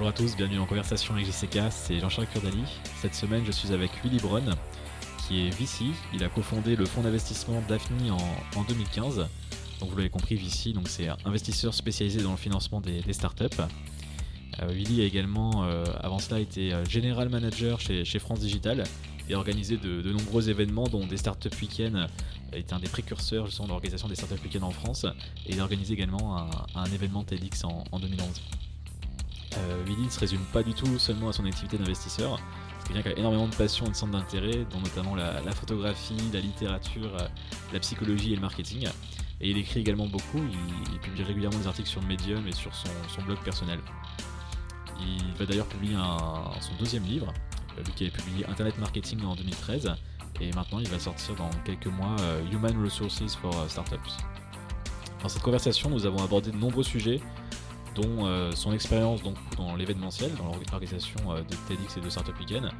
Bonjour à tous, bienvenue en conversation avec JCK, c'est Jean-Charles Kurdali. Cette semaine, je suis avec Willy Bron, qui est VC. Il a cofondé le fonds d'investissement Daphne en, 2015. Donc vous l'avez compris, VC, c'est investisseur spécialisé dans le financement des, startups. Euh, Willy a également, euh, avant cela, été euh, général manager chez, France Digital et organisé de, nombreux événements, dont des startup week-ends. Il été un des précurseurs justement de l'organisation des startup week-ends en France et il a organisé également un, événement TEDx en, en 2011. Euh, ne se résume pas du tout seulement à son activité d'investisseur. C'est quelqu'un a énormément de passion et de centres d'intérêt, dont notamment la, photographie, la littérature, euh, la psychologie et le marketing. Et il écrit également beaucoup, il, publie régulièrement des articles sur Medium et sur son, blog personnel. Il va d'ailleurs publier son deuxième livre, euh, lui qui avait publié Internet Marketing en 2013, et maintenant il va sortir dans quelques mois euh, Human Resources for Startups. Dans cette conversation, nous avons abordé de nombreux sujets, dont euh, son expérience donc, dans l'événementiel, dans l'organisation euh, de TEDx et de Startup Weekend,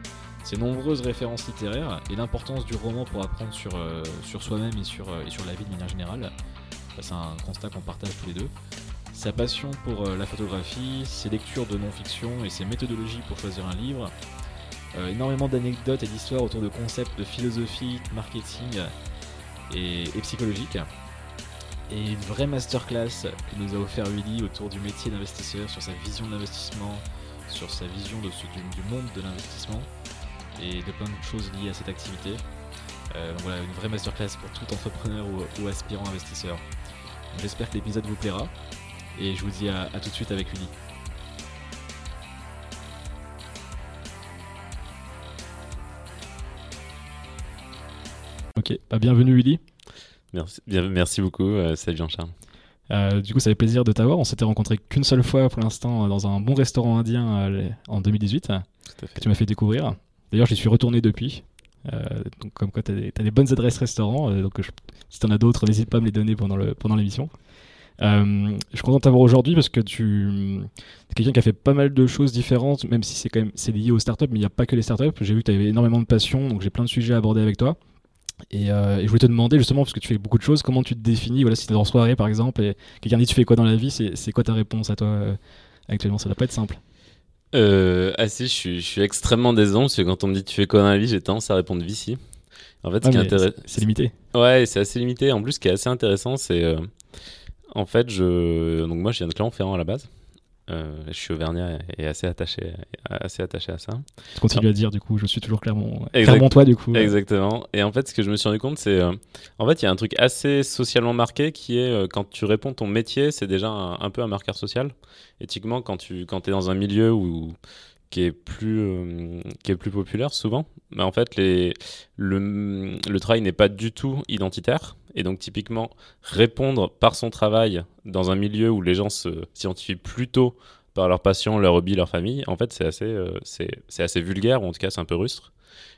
ses nombreuses références littéraires et l'importance du roman pour apprendre sur, euh, sur soi-même et sur, et sur la vie de manière générale. C'est un constat qu'on partage tous les deux. Sa passion pour la photographie, ses lectures de non-fiction et ses méthodologies pour choisir un livre. énormément d'anecdotes et d'histoires autour de concepts de philosophie, marketing et, et psychologique et une vraie masterclass que nous a offert Willy autour du métier d'investisseur, sur sa vision de l'investissement, sur sa vision de ce, du, monde de l'investissement et de plein de choses liées à cette activité. Euh, donc voilà, une vraie masterclass pour tout entrepreneur ou, aspirant investisseur. J'espère que l'épisode vous plaira et je vous dis à, tout de suite avec Willy. Ok, bah, bienvenue Willy. Merci, merci beaucoup, euh, salut Jean-Charles. Euh, du coup, ça fait plaisir de t'avoir. On s'était rencontré qu'une seule fois pour l'instant dans un bon restaurant indien euh, en 2018 que tu m'as fait découvrir. D'ailleurs, j'y suis retourné depuis. donc, comme quoi, tu as, des bonnes adresses restaurants. donc, si tu en as d'autres, n'hésite pas à me les donner pendant l'émission. Pendant je suis content de t'avoir aujourd'hui parce que tu es quelqu'un qui a fait pas mal de choses différentes, même si c'est quand même c'est lié aux startups, mais il n'y a pas que les startups. J'ai vu que tu avais énormément de passion, donc j'ai plein de sujets à aborder avec toi. Euh, et, je voulais te demander justement, parce que tu fais beaucoup de choses, comment tu te définis Voilà, si tu es en soirée par exemple, et quelqu'un dit tu fais quoi dans la vie, c'est quoi ta réponse à toi euh, actuellement? Ça doit pas être simple. Euh, ah si, je suis, je suis extrêmement décevant parce que quand on me dit tu fais quoi dans la vie, j'ai tendance à répondre vici. En fait, ce c'est limité. Ouais, c'est assez limité. En plus, ce qui est assez intéressant, c'est en fait, je donc moi, je viens de Clermont-Ferrand à la base. Euh, je suis auvergnat et assez attaché, assez attaché à ça. Tu continues à dire du coup, je suis toujours clairement, clairement toi du coup. Exactement. Et en fait, ce que je me suis rendu compte, c'est euh, en fait, il y a un truc assez socialement marqué qui est euh, quand tu réponds ton métier, c'est déjà un, peu un marqueur social. Éthiquement, quand tu quand es dans un milieu où qui est plus qui est plus populaire souvent mais en fait les le, le travail n'est pas du tout identitaire et donc typiquement, répondre par son travail dans un milieu où les gens se s'identifient plutôt par leur passion, leur hobby, leur famille, en fait, c'est assez, euh, c'est, assez vulgaire, ou en tout cas, c'est un peu rustre.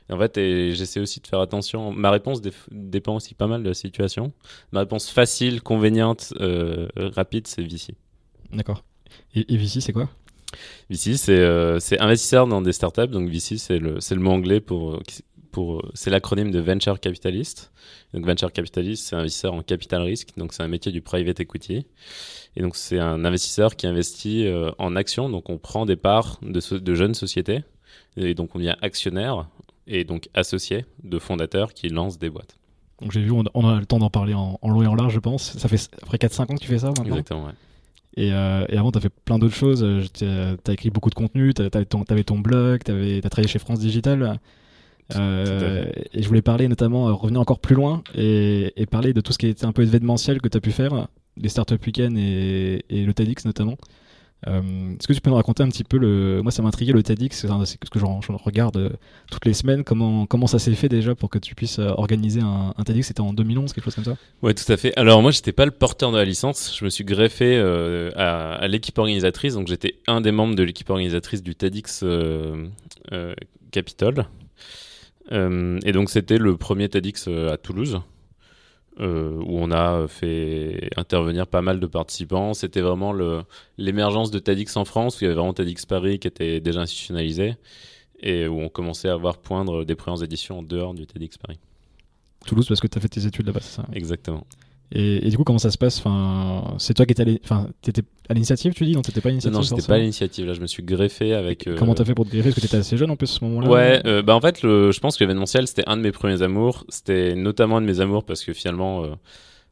Et en fait, j'essaie aussi de faire attention. Ma réponse dépend aussi pas mal de la situation. Ma réponse facile, convéniente, euh, rapide, c'est VC. D'accord. Et, et VC, c'est quoi? VC, c'est, euh, investisseur dans des startups. Donc VC, c'est le, c'est le mot anglais pour c'est l'acronyme de Venture Capitalist. Donc Venture Capitalist, c'est un investisseur en capital risque, donc c'est un métier du private equity. Et donc c'est un investisseur qui investit euh, en actions, donc on prend des parts de, de, jeunes sociétés, et donc on devient actionnaire et donc associé de fondateurs qui lancent des boîtes. Donc j'ai vu, on, a le temps d'en parler en, long et en large, je pense. Ça fait après 4-5 ans que tu fais ça maintenant Exactement, ouais. Et, euh, et, avant, tu as fait plein d'autres choses. Tu as, écrit beaucoup de contenu, tu avais ton, blog, tu as travaillé chez France Digital. Euh, et je voulais parler notamment, euh, revenir encore plus loin et, parler de tout ce qui était un peu événementiel que tu as pu faire, les Startup Weekend et, et le TEDx notamment. Euh, est-ce que tu peux nous raconter un petit peu le. Moi, ça m'intriguait le TEDx, c'est ce que je regarde toutes les semaines. Comment, comment ça s'est fait déjà pour que tu puisses organiser un, TEDx? C'était en 2011, quelque chose comme ça? Ouais, tout à fait. Alors, moi, j'étais pas le porteur de la licence. Je me suis greffé à, à l'équipe organisatrice. Donc, j'étais un des membres de l'équipe organisatrice du TEDx Capitol. Euh, et donc c'était le premier TEDx euh, à Toulouse. Euh, où on a fait intervenir pas mal de participants. C'était vraiment l'émergence de TEDx en France, où il y avait vraiment TEDx Paris qui était déjà institutionnalisé, et où on commençait à voir poindre des premières éditions en dehors du TEDx Paris. Toulouse, parce que tu as fait tes études là-bas, c'est ça? Exactement. Et, et du coup, comment ça se passe? Enfin, C'est toi qui étais à enfin, t'étais à l'initiative, tu dis? Non, t'étais pas à l'initiative non, j'étais pas à l'initiative. Là, je me suis greffé avec. euh, Comment t'as fait pour te greffer? Parce que t'étais assez jeune en plus à ce moment-là. Ouais, euh, bah en fait, le, je pense que l'événementiel, c'était un de mes premiers amours. C'était notamment un de mes amours parce que finalement, euh,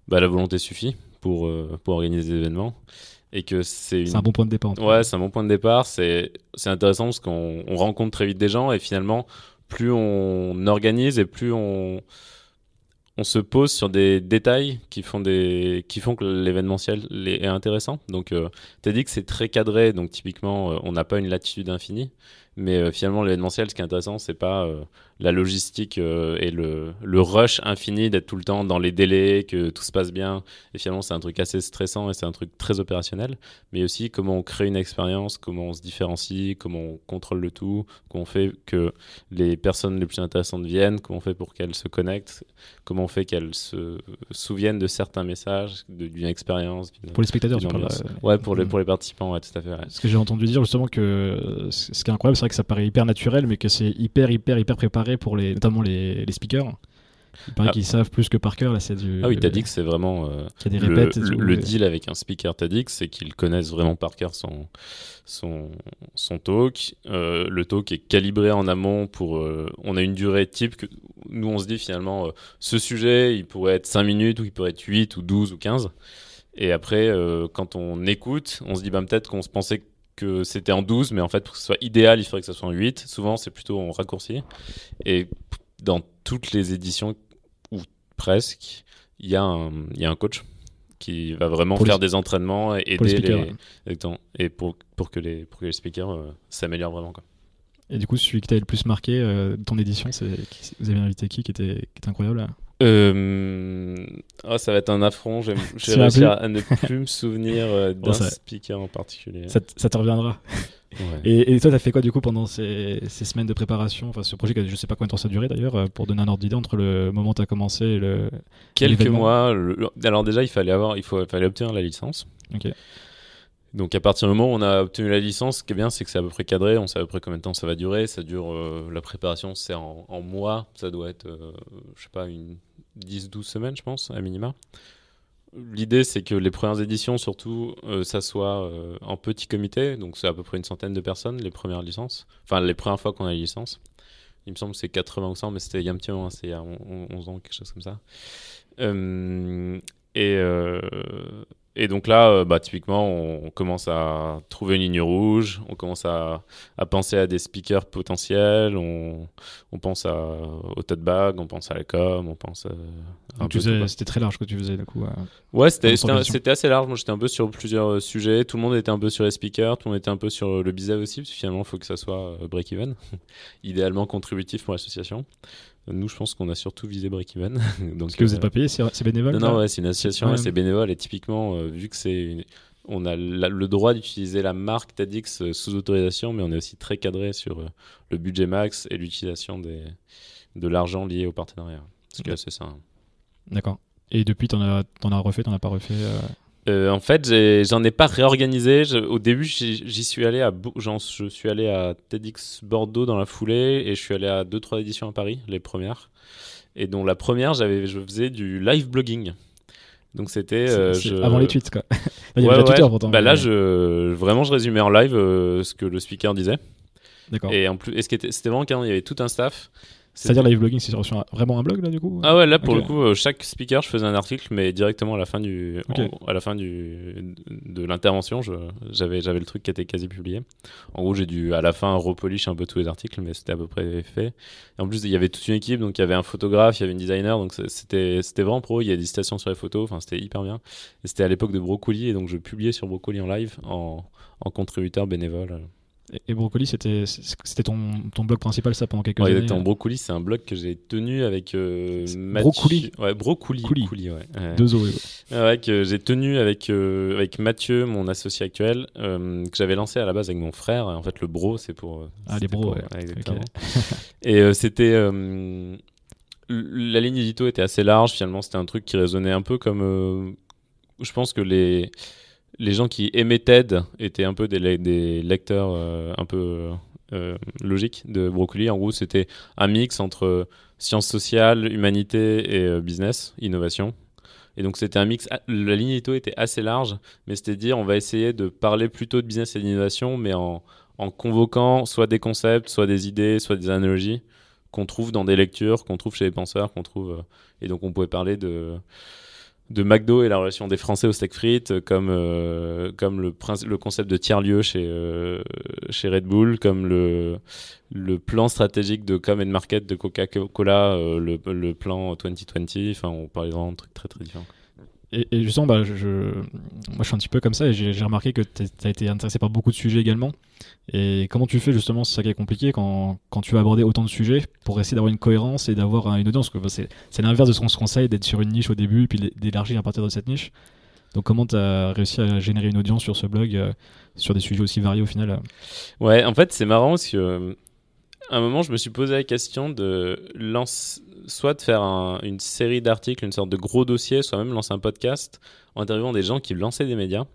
bah, la volonté suffit pour, euh, pour organiser des événements. Et que c'est une... Un bon point de départ. en. Ouais, c'est un bon point de départ. C'est intéressant parce qu'on on rencontre très vite des gens et finalement, plus on organise et plus on, on se pose sur des détails qui font, des, qui font que l'événementiel est intéressant. Donc, euh, tu as dit que c'est très cadré, donc typiquement, euh, on n'a pas une latitude infinie. Mais euh, finalement, l'événementiel, ce qui est intéressant, c'est pas euh, la logistique euh, et le, le rush infini d'être tout le temps dans les délais, que tout se passe bien. Et finalement, c'est un truc assez stressant et c'est un truc très opérationnel. Mais aussi comment on crée une expérience, comment on se différencie, comment on contrôle le tout, comment on fait que les personnes les plus intéressantes viennent, comment on fait pour qu'elles se connectent, comment on fait qu'elles se souviennent de certains messages, d'une expérience. Pour les spectateurs, tu parles. euh, Ouais, pour les, mm. pour les participants, ouais, tout à fait. ouais. Ce que j'ai entendu dire justement que ce qui est incroyable, c'est que ça paraît hyper naturel, mais que c'est hyper, hyper, hyper préparé pour les, notamment les, les speakers. Il paraît Ah. qu'ils savent plus que par cœur. Là, c'est du. Ah oui, t'as dit que c'est vraiment euh, des le, tout, deal avec un speaker TEDx, c'est qu'ils connaissent vraiment par cœur son, son, son talk. Euh, le talk est calibré en amont pour. euh, on a une durée type que nous, on se dit finalement, ce sujet, il pourrait être 5 minutes, ou il pourrait être 8, ou 12, ou 15. Et après, quand on écoute, on se dit, bah, peut-être qu'on se pensait que c'était en 12, mais en fait, pour que ce soit idéal, il faudrait que ça soit en 8. Souvent, c'est plutôt en raccourci. Et dans toutes les éditions, ou presque, il y, a un- il y a un coach qui va vraiment Pour les- faire des entraînements et pour les aider speakers, les, ouais. exactement. et pour, pour, que les, pour que les speakers euh, s'améliorent vraiment. Quoi. Et du coup, celui qui t'avait le plus marqué de ton édition, c'est vous avez invité qui qui était, qui était incroyable? là Euh, ah, ça va être un affront. J'ai réussi à, ne plus me souvenir euh, d'un Bon, ça- speaker en particulier. ça, te- ça te reviendra. Ouais. Et, et toi, t'as fait quoi du coup pendant ces, ces semaines de préparation? Enfin, ce projet, je sais pas combien de temps ça a duré d'ailleurs, euh, pour donner un ordre d'idée entre le moment où t'as commencé et le. Quelques mois. le- alors déjà, il fallait avoir, il faut, il fallait obtenir la licence. Ok. Donc à partir du moment où on a obtenu la licence, ce qui est bien, c'est que c'est à peu près cadré. On sait à peu près combien de temps ça va durer. Ça dure euh, la préparation, c'est en, mois. Ça doit être, euh, je sais pas, une 10-12 semaines, je pense, à minima. L'idée, c'est que les premières éditions, surtout, euh, ça soit euh, en petit comité. Donc c'est à peu près une centaine de personnes, les premières licences. Enfin, les premières fois qu'on a la licence. Il me semble que c'est 80 ou 100, mais c'était il y a un petit moment, c'est il y a on- on- 11 ans, quelque chose comme ça. Euh, et, euh, et donc là, euh, bah, typiquement, on, on commence à trouver une ligne rouge, on commence à, à penser à des speakers potentiels, on, on pense à, au tote bag, on pense à la com, on pense à quoi. c'était très large que tu faisais du coup. euh. Ouais, c'était assez large. Moi, j'étais un peu sur plusieurs euh, sujets. Tout le monde était un peu sur les speakers, tout le monde était un peu sur euh, le bizarre aussi, parce que finalement, il faut que ça soit euh, break-even, idéalement contributif pour l'association. Euh, Nous, je pense qu'on a surtout visé break-even. Parce que vous euh, n'êtes pas payé, c'est c'est bénévole non, non, ouais, c'est une association, Ouais. c'est bénévole. Et typiquement, euh, vu que c'est une- on a la- le droit d'utiliser la marque TEDx euh, sous autorisation, mais on est aussi très cadré sur euh, le budget max et l'utilisation des- de l'argent lié au partenariat. Ce qui est Ok. assez sain. D'accord. Et depuis, t'en as, t'en as refait, t'en as pas refait euh, Euh, en fait, j'en ai, pas réorganisé. Je- au début, j'y suis allé à, je suis allé à TEDx Bordeaux dans la foulée et je suis allé à deux trois éditions à Paris, les premières. Et dont la première, j'avais, je faisais du live blogging. Donc c'était euh, je- Avant les tweets quoi. Il y Ouais, avait déjà ouais. Twitter pourtant. Bah là, je vraiment, je résumais en live euh, ce que le speaker disait. D'accord. Et en plus, et ce qui était, c'était vraiment quand il y avait tout un staff. C'est-à-dire live blogging, c'est sur, vraiment un blog là du coup Ah ouais, là pour le coup, euh, chaque speaker, je faisais un article, mais directement à la fin du, en- à la fin du, de l'intervention, j'avais, j'avais le truc qui était quasi publié. En gros, j'ai dû à la fin repolish un peu tous les articles, mais c'était à peu près fait. Et en plus, il y avait toute une équipe, donc il y avait un photographe, il y avait une designer, donc c'était, c'était vraiment pro. Il y a des citations sur les photos, enfin c'était hyper bien. C'était à l'époque de Brocoli, et donc je publiais sur Brocoli en live en, en contributeur bénévole. Et, Brocoli, c'était ton, ton blog principal ça pendant quelques Ouais, années exactement. euh, Brocoli, c'est un blog que j'ai tenu avec euh, Mathieu- Brocoli Ouais, Brocoli. Couli. Couli, ouais. Ouais. Deux os. ouais. Que j'ai tenu avec, euh, avec Mathieu, mon associé actuel, euh, que j'avais lancé à la base avec mon frère. En fait, le bro, c'est pour. Ah, les bros, pour- ouais. exactement. Et c'était. la ligne édito était assez large, finalement. C'était un truc qui résonnait un peu comme. euh, je pense que les, les gens qui aimaient TED étaient un peu des, le- des lecteurs euh, un peu euh, logiques de Brocoli. En gros, c'était un mix entre sciences sociales, humanité et euh, business, innovation. Et donc c'était un mix, la ligne édito était assez large, mais c'était dire on va essayer de parler plutôt de business et d'innovation, mais en, en convoquant soit des concepts, soit des idées, soit des analogies qu'on trouve dans des lectures, qu'on trouve chez les penseurs, qu'on trouve. Euh, et donc on pouvait parler de de McDo et la relation des Français au steak frites, comme, euh, comme le, concept de tiers-lieu chez, euh, chez Red Bull, comme le, plan stratégique de com and market de Coca-Cola, le, le, plan 2020. Enfin, on parlait vraiment de trucs très très différents et, justement, bah, je, moi je suis un petit peu comme ça et j'ai remarqué que tu as été intéressé par beaucoup de sujets également. Et comment tu fais justement, c'est ça qui est compliqué quand, quand tu vas aborder autant de sujets pour essayer d'avoir une cohérence et d'avoir une audience. C'est l'inverse de ce qu'on se conseille d'être sur une niche au début puis d'élargir à partir de cette niche. Donc comment tu as réussi à générer une audience sur ce blog euh, sur des sujets aussi variés au final euh? Ouais, en fait c'est marrant parce que euh, à un moment je me suis posé la question de lancer soit de faire une série d'articles, une sorte de gros dossier, soit même lancer un podcast en interviewant des gens qui lançaient des médias.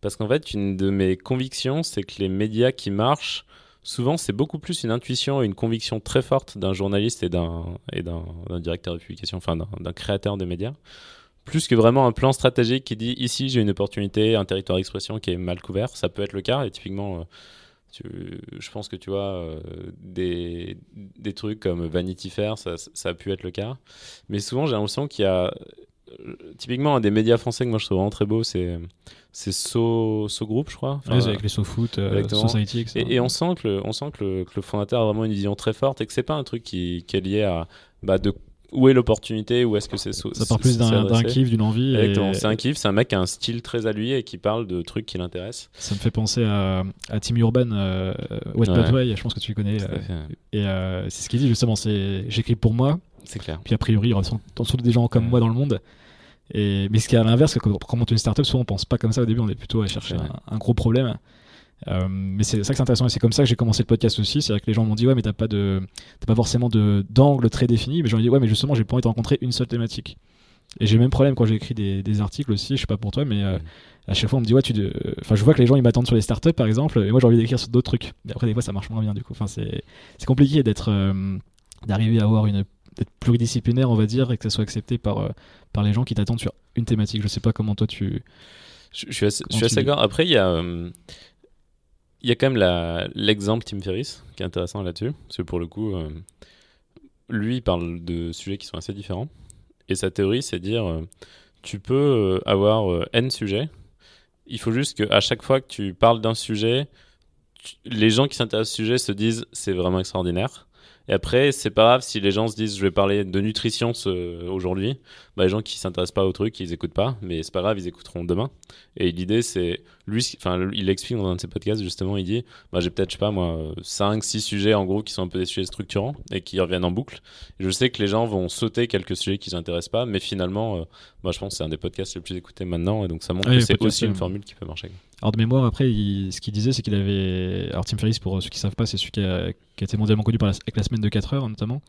Parce qu'en fait, une de mes convictions, c'est que les médias qui marchent, souvent, c'est beaucoup plus une intuition et une conviction très forte d'un journaliste et d'un, et d'un, directeur de publication, enfin d'un, créateur de médias, plus que vraiment un plan stratégique qui dit ici j'ai une opportunité, un territoire d'expression qui est mal couvert. Ça peut être le cas, et typiquement, euh, je pense que tu vois, euh, des, des, trucs comme Vanity Fair, ça, ça, a pu être le cas. Mais souvent, j'ai l'impression qu'il y a. Euh, typiquement, un des médias français que moi je trouve vraiment très beau, c'est So, so Group, je crois. avec les So Foot, euh, Society, etc. Et, on sent, que le, on le, le, où est l'opportunité Où est-ce que c'est Ça part plus d'un kiff, d'une envie. C'est un kiff, c'est un mec qui a un style très à lui et qui parle de trucs qui l'intéressent. Ça me fait penser à, à Tim Urban, euh, Wet ouais. je pense que tu connais. Euh, et euh, c'est ce qu'il dit justement c'est j'écris pour moi. C'est clair. Puis a priori, il y aura surtout des gens comme moi dans le monde. Et, mais ce qui est à l'inverse, quand on monte une startup, souvent on pense pas comme ça au début, on est plutôt à chercher un, gros problème. Euh, mais c'est ça que c'est intéressant et c'est comme ça que j'ai commencé le podcast aussi. C'est-à-dire que les gens m'ont dit ouais mais t'as pas de t'as pas forcément de d'angle très défini. Mais j'ai dit ouais mais justement j'ai pas envie de rencontrer une seule thématique. Et j'ai le même problème quand j'écris des, des, articles aussi. Je sais pas pour toi mais euh, à chaque fois on me dit ouais tu enfin je vois que les gens ils m'attendent sur les startups par exemple et moi j'ai envie d'écrire sur d'autres trucs. Mais après des fois ça marche moins bien du coup. Enfin c'est c'est compliqué d'être euh, d'arriver à avoir une d'être pluridisciplinaire on va dire et que ça soit accepté par par les gens qui t'attendent sur une thématique. Je sais pas comment toi tu je, suis assez, d'accord. Après, il y a, il y a quand même l'exemple Tim Ferriss qui est intéressant là-dessus. Parce que pour le coup, euh, lui, il parle de sujets qui sont assez différents. Et sa théorie, c'est dire euh, tu peux euh, avoir N sujets. Il faut juste qu'à chaque fois que tu parles d'un sujet, les gens qui s'intéressent au sujet se disent c'est vraiment extraordinaire. Et après, c'est pas grave si les gens se disent je vais parler de nutrition aujourd'hui. Bah, les gens qui s'intéressent pas au truc, ils écoutent pas, mais c'est pas grave, ils écouteront demain. Et l'idée, c'est lui, enfin, il explique dans un de ses podcasts justement, il dit bah, j'ai peut-être, je sais pas moi, 5, 6 sujets en gros qui sont un peu des sujets structurants et qui reviennent en boucle. je sais que les gens vont sauter quelques sujets qui les intéressent pas, mais finalement, euh, je pense que c'est un des podcasts les plus écoutés maintenant et donc ça montre que c'est aussi une formule qui peut marcher. Alors de mémoire, après, ce qu'il disait, c'est qu'il avait. Alors Tim Ferriss, pour ceux qui savent pas, c'est celui qui a, qui a, été mondialement connu par avec la semaine de 4 heures notamment.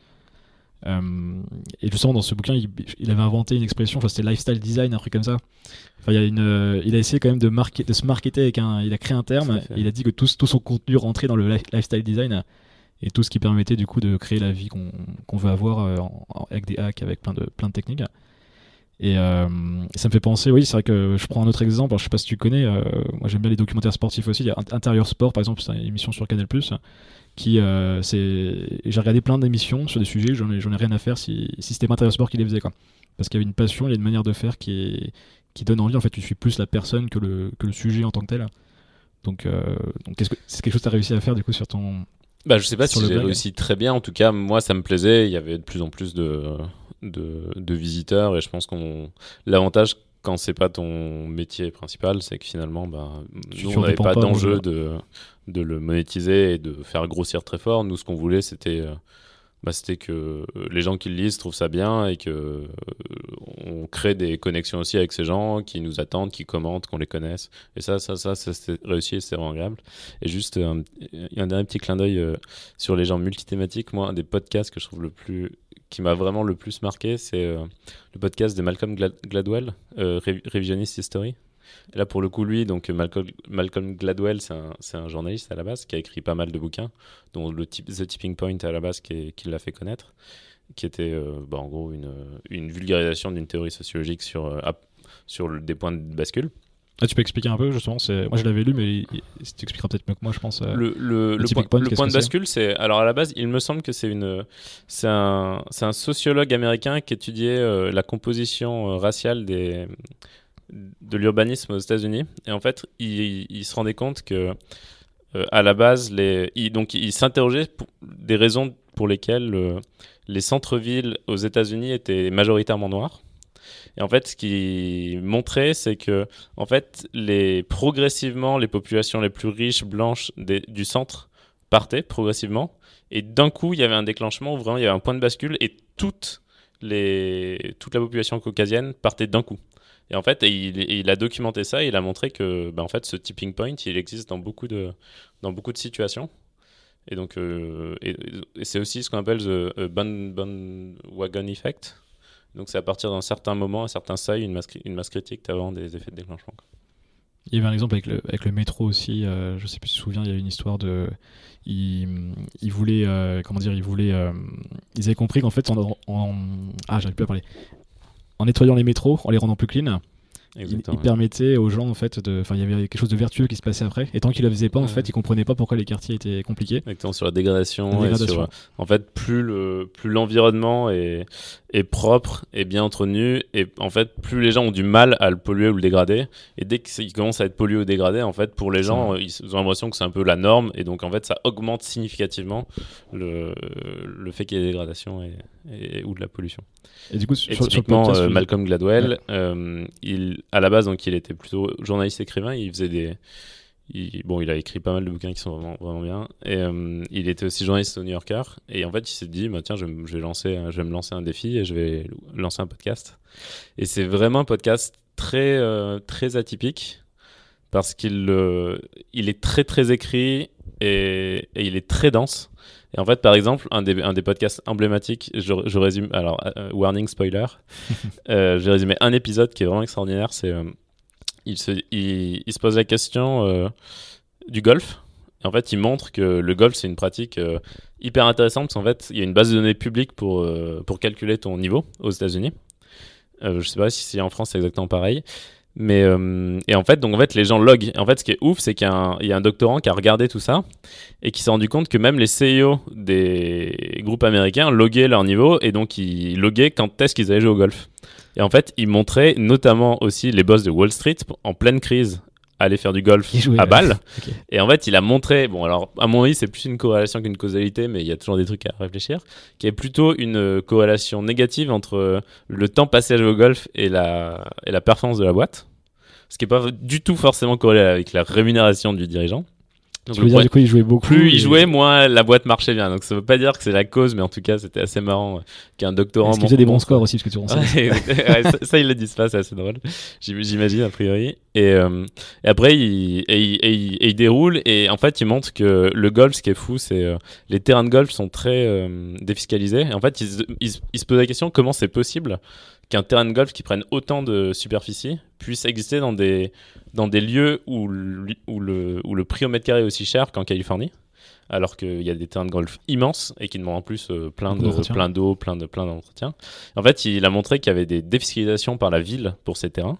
Euh, et justement, dans ce bouquin, il, avait inventé une expression, c'était lifestyle design, un truc comme ça. Enfin, il, y a une, euh, il a essayé quand même de, marquer, de se marketer avec un. Il a créé un terme, il a dit que tout, tout, son contenu rentrait dans le lifestyle design et tout ce qui permettait du coup de créer la vie qu'on veut avoir euh, avec des hacks, avec plein de, plein de techniques. Et ça me fait penser, oui, c'est vrai que je prends un autre exemple, alors, je sais pas si tu connais, moi j'aime bien les documentaires sportifs aussi, il y a Intérieur Sport par exemple, c'est une émission sur Canal qui euh, c'est j'ai regardé plein d'émissions sur des sujets j'en ai, j'en ai rien à faire si, si c'était Matériel Sport qui les faisait quoi. Parce qu'il y avait une passion il y a une manière de faire qui est, qui donne envie. En fait tu suis plus la personne que le, que le sujet en tant que tel. Donc euh, donc qu'est-ce que c'est quelque chose que tu as réussi à faire du coup sur ton bah je sais pas si j'ai réussi très bien. En tout cas moi ça me plaisait. Il y avait de plus en plus de de, de visiteurs et je pense qu'on l'avantage quand c'est pas ton métier principal, c'est que finalement, bah, nous, on n'avait pas, d'enjeu de, de le monétiser et de faire grossir très fort. Nous, ce qu'on voulait, c'était euh, bah, c'était que les gens qui le lisent trouvent ça bien et que euh, on crée des connexions aussi avec ces gens qui nous attendent, qui commentent, qu'on les connaisse. Et ça, ça, ça, c'est réussi et c'est vraiment agréable. Et juste, y a un dernier petit clin d'œil euh, sur les gens multithématiques. Moi, un des podcasts que je trouve le plus qui m'a vraiment le plus marqué, c'est euh, le podcast de Malcolm Gladwell, euh, Revisionist History. Là, pour le coup, lui, donc Malcolm, Gladwell, c'est un, journaliste à la base qui a écrit pas mal de bouquins, dont le The Tipping Point à la base qui, l'a fait connaître. qui était bah, en gros une, vulgarisation d'une théorie sociologique sur, sur des points de bascule. Ah, tu peux expliquer un peu justement Moi je l'avais lu, mais tu expliqueras peut-être mieux que moi, je pense. Le, le, le, point, le point de bascule, c'est. Alors à la base, il me semble que c'est une. C'est un, un sociologue américain qui étudiait la composition raciale des, de l'urbanisme aux États-Unis. Et en fait, il, se rendait compte que, euh, à la base, les, il, donc il s'interrogeait des raisons pour lesquelles euh, les centres-villes aux États-Unis étaient majoritairement noirs. Et en fait, ce qu'il montrait, c'est que, en fait, progressivement, les populations les plus riches, blanches du centre partaient progressivement. Et d'un coup, il y avait un déclenchement où vraiment il y avait un point de bascule et toute, la population caucasienne partait d'un coup. Et en fait, il, a documenté ça et il a montré que bah, en fait, ce tipping point, il existe dans beaucoup de, situations. Et donc, euh, c'est aussi ce qu'on appelle le wagon effect. Donc, c'est à partir d'un certain moment, un certain seuil, une masse, une masse critique, tu as vraiment des effets de déclenchement. Il y avait un exemple avec le, avec le métro aussi. Euh, je sais plus si tu te souviens, il y a une histoire de. Ils, ils voulaient. Euh, comment dire Ils voulaient. ils avaient compris qu'en fait, en, en ah, j'arrive plus à parler en nettoyant les métros, en les rendant plus clean, il, permettait aux gens en fait de enfin il y avait quelque chose de vertueux qui se passait après et tant qu'ils le faisaient pas en fait ils comprenaient pas pourquoi les quartiers étaient compliqués exactement sur la dégradation, Et sur, en fait plus le plus l'environnement est, est propre et bien entretenu et en fait plus les gens ont du mal à le polluer ou le dégrader et dès qu'il commence à être pollué ou dégradé en fait pour les gens ils ont l'impression que c'est un peu la norme et donc en fait ça augmente significativement le, le fait qu'il y ait des dégradations et, ou de la pollution et du coup sur, typiquement euh, Malcolm Gladwell euh, il à la base, donc, il était plutôt journaliste écrivain. Il faisait des. Bon, il a écrit pas mal de bouquins qui sont vraiment, vraiment bien. Et euh, il était aussi journaliste au New Yorker. Et en fait, il s'est dit, bah, tiens, je, vais lancer, je vais me lancer un défi et je vais lancer un podcast. Et c'est vraiment un podcast très, euh, très atypique parce qu'il il est très, très écrit et, et il est très dense. Et en fait, par exemple, un des, un des podcasts emblématiques, je, je résume, alors, euh, warning spoiler, euh, j'ai résumé un épisode qui est vraiment extraordinaire, c'est euh, il, se, pose la question euh, du golf. En fait, il montre que le golf, c'est une pratique hyper intéressante, parce fait, il y a une base de données publique pour, pour calculer ton niveau aux États-Unis. je sais pas si en France c'est exactement pareil. Mais euh, et en fait, donc en fait, les gens loguent. en fait, ce qui est ouf, c'est qu'il y, y, a un doctorant qui a regardé tout ça et qui s'est rendu compte que même les CEO des groupes américains loguaient leur niveau et donc ils loguaient quand est-ce qu'ils allaient jouer au golf. Et en fait, ils montraient notamment aussi les boss de Wall Street en pleine crise aller faire du golf à balle. Et en fait, il a montré, bon, alors à mon avis, c'est plus une corrélation qu'une causalité, mais il y a toujours des trucs à réfléchir, qui est plutôt une corrélation négative entre le temps passé à jouer au golf et la, et la performance de la boîte. Ce qui n'est pas du tout forcément corrélé avec la rémunération du dirigeant. Donc, tu veux dire, du coup, il jouait beaucoup. Plus il jouait, moins la boîte marchait bien. Donc, ça veut pas dire que c'est la cause, mais en tout cas, c'était assez marrant euh, qu'un doctorant. Est-ce qu'il faisait des bons scores aussi, parce que tu ouais, ça, ça, ils le disent pas, c'est assez drôle. J'imagine, a priori. Et, euh, et après, il, et, il, déroule, et en fait, il montre que le golf, ce qui est fou, c'est euh, les terrains de golf sont très défiscalisés. Et en fait, il, il, se pose la question comment c'est possible qu'un terrain de golf qui prenne autant de superficie puisse exister dans des, dans des lieux où le, où, le, où le prix au mètre carré est aussi cher qu'en Californie alors qu'il y a des terrains de golf immenses et qui demandent en plus euh, plein de plein d'eau, plein de plein d'entretien. En fait, il a montré qu'il y avait des défiscalisations par la ville pour ces terrains.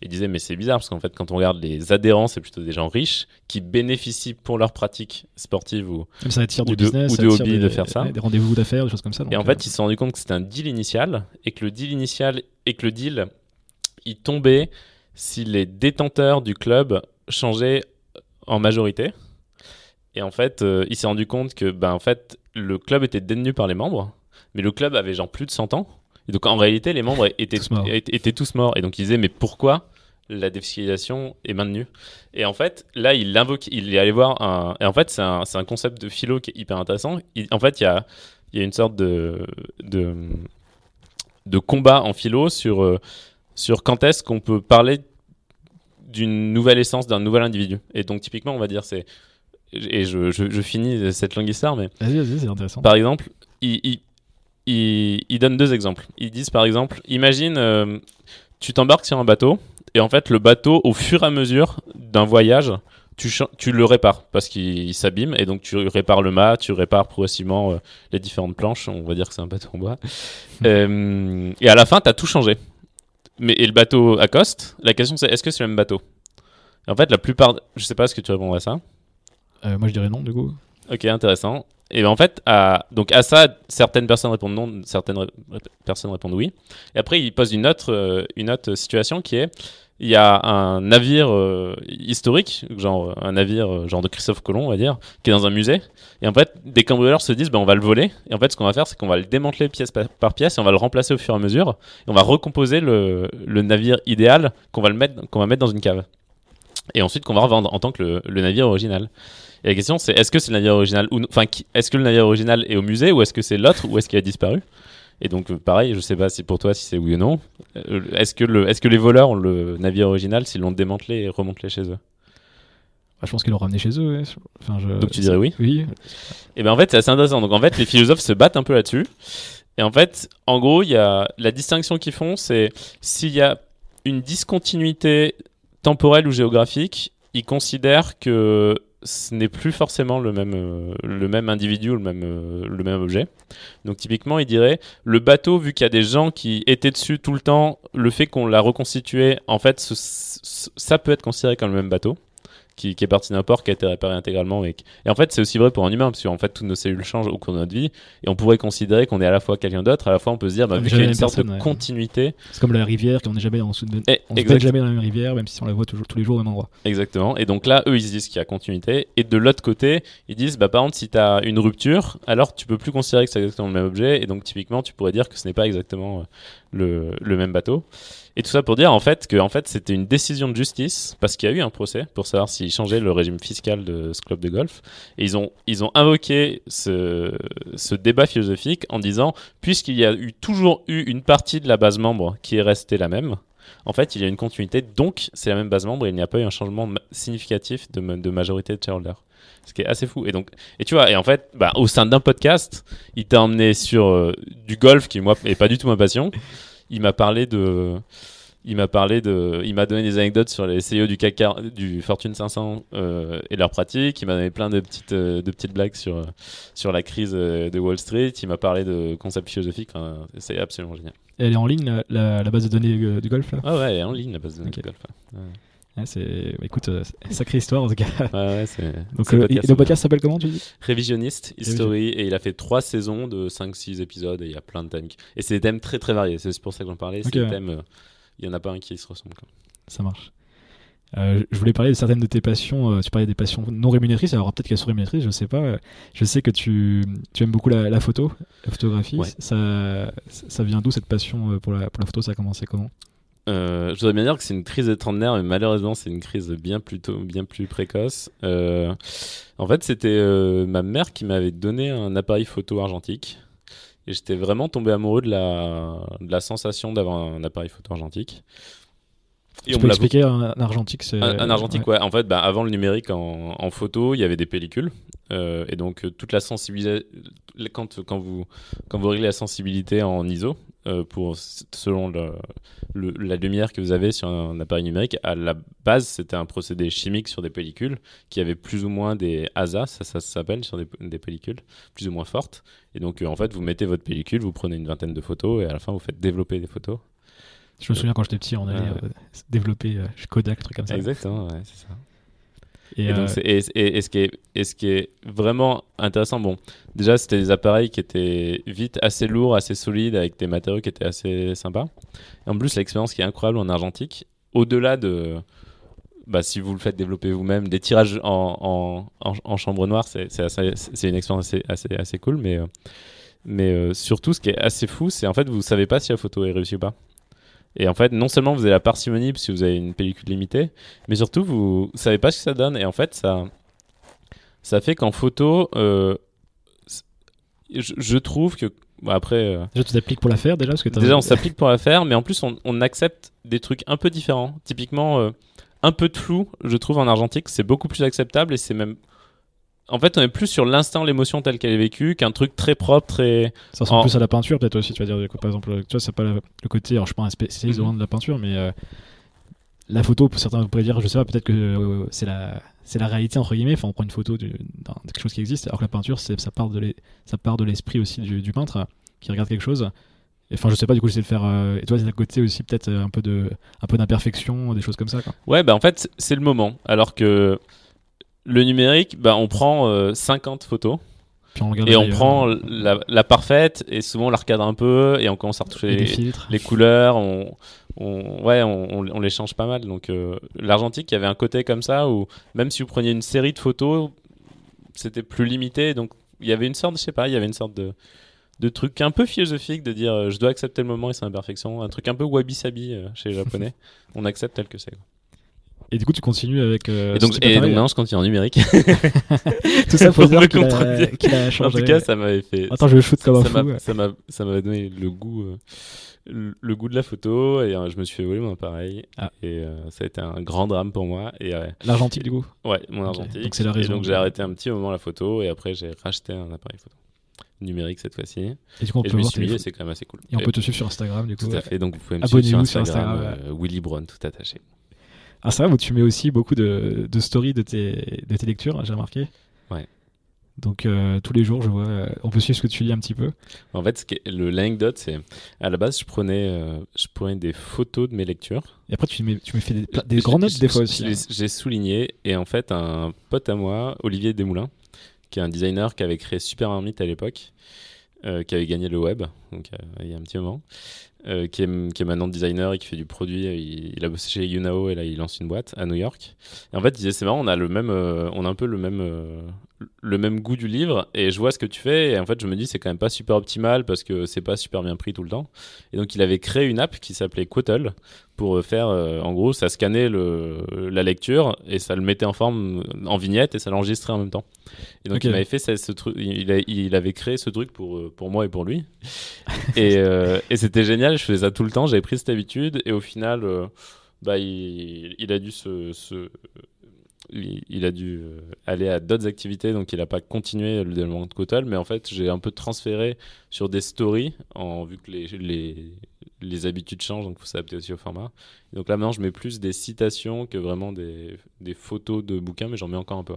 Il disait mais c'est bizarre parce qu'en fait quand on regarde les adhérents, c'est plutôt des gens riches qui bénéficient pour leur pratique sportive ou, ça attire du business, ou de hobby de faire ça. Des rendez-vous d'affaires, des choses comme ça. et en fait, euh, ils se sont rendu compte que c'était un deal initial et que le deal initial et que le deal il tombait si les détenteurs du club changeaient en majorité. Et en fait, euh, il s'est rendu compte que ben, en fait, le club était détenu par les membres, mais le club avait genre plus de 100 ans. Et donc en réalité, les membres étaient tous morts. Étaient, tous morts. Et donc il disait, mais pourquoi la défiscalisation est maintenue Et en fait, là, il invoque, il est allé voir un. Et en fait, c'est un, un, concept de philo qui est hyper intéressant. en fait, il y a, y a une sorte de, de, de combat en philo sur. Euh, sur quand est-ce qu'on peut parler d'une nouvelle essence, d'un nouvel individu. Et donc, typiquement, on va dire, c'est. Et je, je, finis cette longue histoire, mais. Vas-y, vas-y, c'est intéressant. Par exemple, il, il, il, donne deux exemples. Ils disent, par exemple, imagine, euh, tu t'embarques sur un bateau, et en fait, le bateau, au fur et à mesure d'un voyage, tu, le répares parce qu'il s'abîme et donc tu répares le mât, tu répares progressivement euh, les différentes planches. On va dire que c'est un bateau en bois. Euh, et à la fin, tu as tout changé. Mais, et le bateau accoste. La question c'est est-ce que c'est le même bateau? En fait, la plupart. Je sais pas ce que tu réponds à ça. Euh, moi je dirais non du coup. Ok, intéressant. Et ben en fait, à, donc à ça, certaines personnes répondent non, certaines ré- personnes répondent oui. Et après, il pose une autre, euh, une autre situation qui est il y a un navire euh, historique, genre un navire euh, genre de Christophe Colomb, on va dire, qui est dans un musée. Et en fait, des cambrioleurs se disent ben, on va le voler. Et en fait, ce qu'on va faire, c'est qu'on va le démanteler pièce par, pièce et on va le remplacer au fur et à mesure. Et on va recomposer le, navire idéal qu'on va, le mettre, va mettre dans une cave. Et ensuite, qu'on va revendre en tant que le, le navire original. Et la question, c'est est-ce que c'est le navire original ou Enfin, est-ce que le navire original est au musée ou est-ce que c'est l'autre ou est-ce qu'il a disparu? Et donc, pareil, je sais pas si pour toi, si c'est oui ou non. Euh, Est-ce que, le, est-ce que les voleurs ont le navire original s'ils l'ont démantelé et remontelé chez eux? Bah, je pense qu'ils l'ont ramené chez eux. ouais. Enfin, je- Donc, tu dirais oui? Oui. Et ben en fait, c'est assez intéressant. Donc en fait, les philosophes se battent un peu là-dessus. Et en fait, en gros, il y a la distinction qu'ils font, c'est s'il y a une discontinuité temporelle ou géographique, ils considèrent que ce n'est plus forcément le même, euh, le même individu ou le même, euh, le même objet. Donc typiquement, ils diraient, le bateau, vu qu'il y a des gens qui étaient dessus tout le temps, le fait qu'on l'a reconstitué, en fait, ça peut être considéré comme le même bateau. Qui, qui est parti d'un port, qui a été réparé intégralement. Et, et en fait, c'est aussi vrai pour un humain, parce qu'en fait, toutes nos cellules changent au cours de notre vie. Et on pourrait considérer qu'on est à la fois quelqu'un d'autre, à la fois on peut se dire, bah, vu qu'il y a une sorte de ouais. continuité, C'est comme la rivière qu'on n'est jamais dans se Et- on se baigne jamais dans la même rivière, même si on la voit toujours tous les jours au même endroit. Exactement. Et donc là, eux, ils se disent qu'il y a continuité. Et de l'autre côté, ils disent, bah, par contre, si tu as une rupture, alors tu peux plus considérer que c'est exactement le même objet. Et donc, typiquement, tu pourrais dire que ce n'est pas exactement euh, le, même bateau. Et tout ça pour dire, en fait, que fait, c'était une décision de justice, parce qu'il y a eu un procès pour savoir s'ils changeaient le régime fiscal de ce club de golf. Et ils ont, ils ont invoqué ce, ce débat philosophique en disant, puisqu'il y a eu toujours eu une partie de la base membre qui est restée la même, en fait, il y a une continuité, donc c'est la même base membre et il n'y a pas eu un changement significatif de, de majorité de shareholders. Ce qui est assez fou. Et donc, et tu vois, et en fait, bah, au sein d'un podcast, il t'a emmené sur euh, du golf qui, moi, est pas du tout ma passion. Il m'a parlé de. Il m'a parlé de, il m'a donné des anecdotes sur les CEO du CAC 40 du Fortune 500 euh, et leurs pratiques. Il m'a donné plein de petites, euh, de petites blagues sur, sur la crise de Wall Street. Il m'a parlé de concepts philosophiques. Enfin, c'est absolument génial. Et elle est en ligne, la, la- la base de données du golf là? Ah ouais, elle est en ligne la base de données de golf. Ouais, c'est... Écoute, euh, sacrée histoire en tout cas. Ouais, ouais, c'est. Donc, c'est euh, podcast, le s'appelle comment tu dis? Révisionniste, History, et il a fait trois saisons de 5-6 épisodes, et il y a plein de thèmes. Et c'est des thèmes très très variés, c'est pour ça que j'en parlais. C'est Ok, des ouais. thèmes. euh, Il en a pas un qui se ressemble. quoi. Ça marche. Euh, je voulais parler de certaines de tes passions. euh, tu parlais des passions non rémunétrices. Alors peut-être qu'elles sont rémunétrices, je sais pas. Je sais que tu, tu aimes beaucoup la, la photo, la photographie. Ouais. Ça, ça vient d'où cette passion pour la, pour la photo? Ça a commencé comment? Euh, je voudrais bien dire que c'est une crise de trentenaire, mais malheureusement, c'est une crise bien plus tôt, bien plus précoce. Euh, en fait, c'était euh, ma mère qui m'avait donné un appareil photo argentique. Et j'étais vraiment tombé amoureux de la, de la sensation d'avoir un appareil photo argentique. Et Tu on peux expliquer un, un argentique c'est... Un, un argentique, ouais. En fait, bah, avant le numérique en, en photo, il y avait des pellicules. Euh, et donc, euh, toute la sensibilité. Quand, quand, vous, quand vous réglez la sensibilité en ISO, euh, pour, selon le, le- la lumière que vous avez sur un, appareil numérique, à la base, c'était un procédé chimique sur des pellicules qui avait plus ou moins des ASA, ça, ça s'appelle, sur des, des pellicules plus ou moins fortes. Et donc, en fait, vous mettez votre pellicule, vous prenez une vingtaine de photos et à la fin, vous faites développer des photos. Je me souviens quand j'étais petit, on allait Ouais. euh, développer euh, Kodak, truc comme ça. Exactement, ouais, c'est ça. Et, Et, donc, c'est- et, et- et ce qui est, et ce qui est vraiment intéressant, bon, déjà c'était des appareils qui étaient vite assez lourds, assez solides, avec des matériaux qui étaient assez sympas. En plus, l'expérience qui est incroyable en argentique, au-delà de, bah, si vous le faites développer vous-même, des tirages en, en, en, en chambre noire, c'est une expérience assez, assez, assez cool, mais, euh, mais euh, surtout, ce qui est assez fou, c'est en fait, vous savez pas si la photo est réussie ou pas. Et en fait, non seulement vous avez la parcimonie parce que vous avez une pellicule limitée, mais surtout vous savez pas ce que ça donne. Et en fait, ça, ça fait qu'en photo, euh, je, je trouve que bon, après, euh, Déjà, tu t'appliques pour la faire déjà parce que déjà on s'applique pour la faire, mais en plus on, on accepte des trucs un peu différents. Typiquement, euh, un peu de flou, je trouve en argentique, c'est beaucoup plus acceptable et c'est même en fait, on est plus sur l'instant, l'émotion telle qu'elle est vécue, qu'un truc très propre, très. Ça ressemble en- plus à la peinture, peut-être aussi. Tu vas dire, du coup, par exemple, tu vois, c'est pas la- le côté. Alors, je suis pas un spécialiste Mhm. vraiment de la peinture, mais euh, la photo, pour certains pourraient dire, je sais pas, peut-être que euh, c'est la, c'est la réalité entre guillemets. Enfin, on prend une photo de, quelque chose qui existe, alors que la peinture, c'est, ça part de ça part de l'esprit aussi du, peintre qui regarde quelque chose. Enfin, je sais pas, du coup, j'essaie de faire. Euh, et toi, c'est à côté aussi peut-être un peu de, un peu d'imperfection, des choses comme ça. Quoi. Ouais, bah en fait, c'est le moment. Alors que le numérique, bah, on prend 50 photos et on prend la, parfaite et souvent on la recadre un peu et on commence à retoucher les, les, couleurs. On, ouais, on, les change pas mal. Donc euh, l'argentique, il y avait un côté comme ça où même si vous preniez une série de photos, c'était plus limité. Donc il y avait une sorte, je sais pas, il y avait une sorte de de truc un peu philosophique de dire euh, je dois accepter le moment et c'est imperfection un truc un peu wabi sabi euh, chez les japonais on accepte tel que c'est et du coup, tu continues avec. Euh, et donc, et donc maintenant, je continue en numérique. Tout ça pour, dire qu'il a, changé. En tout cas, ça m'avait fait. Attends, je vais shoot comme un fou. Ça m'a, ça m'a donné le goût, euh, le, goût de la photo et euh, je me suis fait voler mon appareil. Ah. Et ça a été un grand drame pour moi. Et l'argentique du coup. Ouais, mon argentique. Donc c'est la raison. Et donc j'ai arrêté un petit moment la photo et après j'ai racheté un appareil photo numérique cette fois-ci. Et du coup, on peut je me suis c'est quand même assez cool. Et on peut te suivre sur Instagram du coup. Tout à fait. Donc vous pouvez me suivre sur Instagram, sur Instagram Willy Brown tout attaché. Instagram où tu mets aussi beaucoup de, de stories de tes, de tes lectures, j'ai remarqué. Ouais. Donc euh, tous les jours, je vois, euh, on peut suivre ce que tu lis un petit peu. En fait, ce le l'anecdote, c'est à la base, je prenais, euh, je prenais des photos de mes lectures. Et après, tu, mets, tu me fais des, des grandes notes des fois aussi. Hein. J'ai souligné et en fait, un pote à moi, Olivier Desmoulins, qui est un designer qui avait créé Super Marmite à l'époque, qui avait gagné le web, donc il y a un petit moment. Euh, qui, est, maintenant designer et qui fait du produit. Il, a bossé chez Unao et là il lance une boîte à New York. Et en fait, il disait c'est marrant, on a le même, euh, on a un peu le même, euh, le même goût du livre et je vois ce que tu fais et en fait je me dis c'est quand même pas super optimal parce que c'est pas super bien pris tout le temps. Et donc il avait créé une app qui s'appelait Quotel pour faire, en gros, ça scannait le, la lecture et ça le mettait en forme en vignette et ça l'enregistrait en même temps. Et donc il m'avait fait ce, truc, il, il, avait créé ce truc pour, pour moi et pour lui. et, et c'était génial je faisais ça tout le temps, j'avais pris cette habitude, et au final, euh, bah, il, a dû se, il, a dû euh, aller à d'autres activités, donc il n'a pas continué le développement de Kotal, mais en fait, j'ai un peu transféré sur des stories, en, vu que les, les, les habitudes changent, donc il faut s'adapter aussi au format. donc là, maintenant, je mets plus des citations que vraiment des, des photos de bouquins, mais j'en mets encore un peu.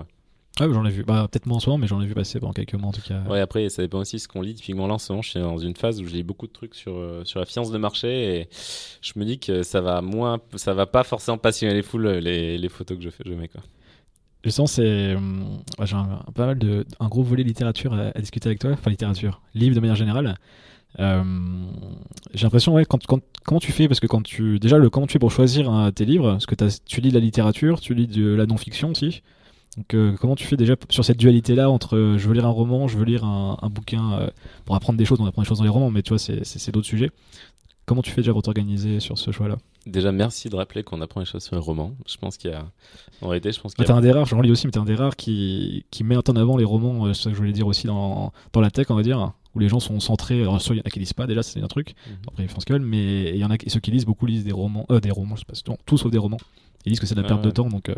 Ouais, j'en ai vu. Bah, peut-être moins en ce moment, mais j'en ai vu passer pendant quelques mois en tout cas. Ouais, après, ça dépend aussi de ce qu'on lit. Typiquement, là, en ce moment, je suis dans une phase où je lis beaucoup de trucs sur, euh, sur la finance de marché et je me dis que ça va moins, ça va pas forcément passionner les foules, les, les photos que je, fais, je mets, quoi. Sens c'est. Hum, j'ai un, pas mal de. Gros volet littérature à, discuter avec toi. Enfin, littérature. Livre de manière générale. Euh, j'ai l'impression, ouais, quand, comment tu fais? Parce que quand tu. Déjà, le, comment tu fais pour choisir tes livres? Parce que tu lis de la littérature, tu lis de la non-fiction aussi. Donc, euh, comment tu fais déjà sur cette dualité-là entre euh, je veux lire un roman, je veux lire un, bouquin euh, pour apprendre des choses, on apprend des choses dans les romans, mais tu vois, c'est d'autres sujets. Comment tu fais déjà pour t'organiser sur ce choix-là? Déjà, merci de rappeler qu'on apprend les choses sur les romans. Je pense qu'il y a. En réalité, je pense qu'il y a. T'es un des rares, j'en lis aussi, mais t'es un des rares qui, qui met en avant les romans, c'est ça que je voulais dire aussi dans, dans la tech, on va dire, où les gens sont centrés. Alors, soit il y en a qui lisent pas, déjà, c'est un truc. Mhm. Après, ils font ce qu'ils mais il y en a ceux qui lisent, beaucoup lisent des romans, euh, des romans, je sais pas, tout sauf des romans. Ils disent que c'est de la perte de temps, donc.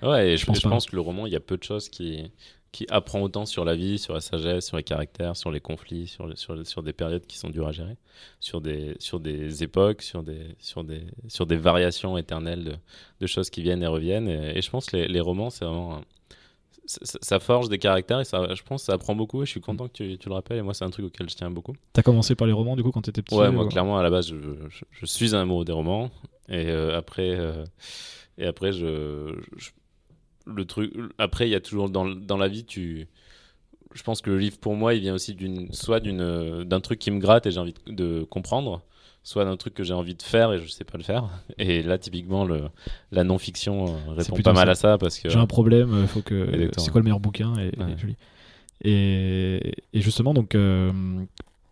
Ouais, et je, pense, je pense que le roman, il y a peu de choses qui, qui apprend autant sur la vie, sur la sagesse, sur les caractères, sur les conflits, sur, sur, sur des périodes qui sont dures à gérer, sur des, sur des époques, sur des, sur, des, sur des variations éternelles de, de choses qui viennent et reviennent. Et, je pense que les, les romans, c'est vraiment. Ça, forge des caractères et ça, je pense que ça apprend beaucoup et je suis content que tu, tu le rappelles et moi c'est un truc auquel je tiens beaucoup. T'as commencé par les romans du coup quand t'étais petit Ouais, moi clairement à la base je, je, suis un amoureux des romans et euh, après, euh, et après je, le truc. Après, il y a toujours dans, dans, la vie, tu. Je pense que le livre, pour moi, il vient aussi d'une, soit d'une, d'un truc qui me gratte et j'ai envie de, comprendre, soit d'un truc que j'ai envie de faire et je sais pas le faire. Et là, typiquement, le, la non-fiction euh, répond pas mal à ça parce que. J'ai un problème, euh, faut que. C'est quoi le meilleur bouquin et, et, et, justement, donc, euh,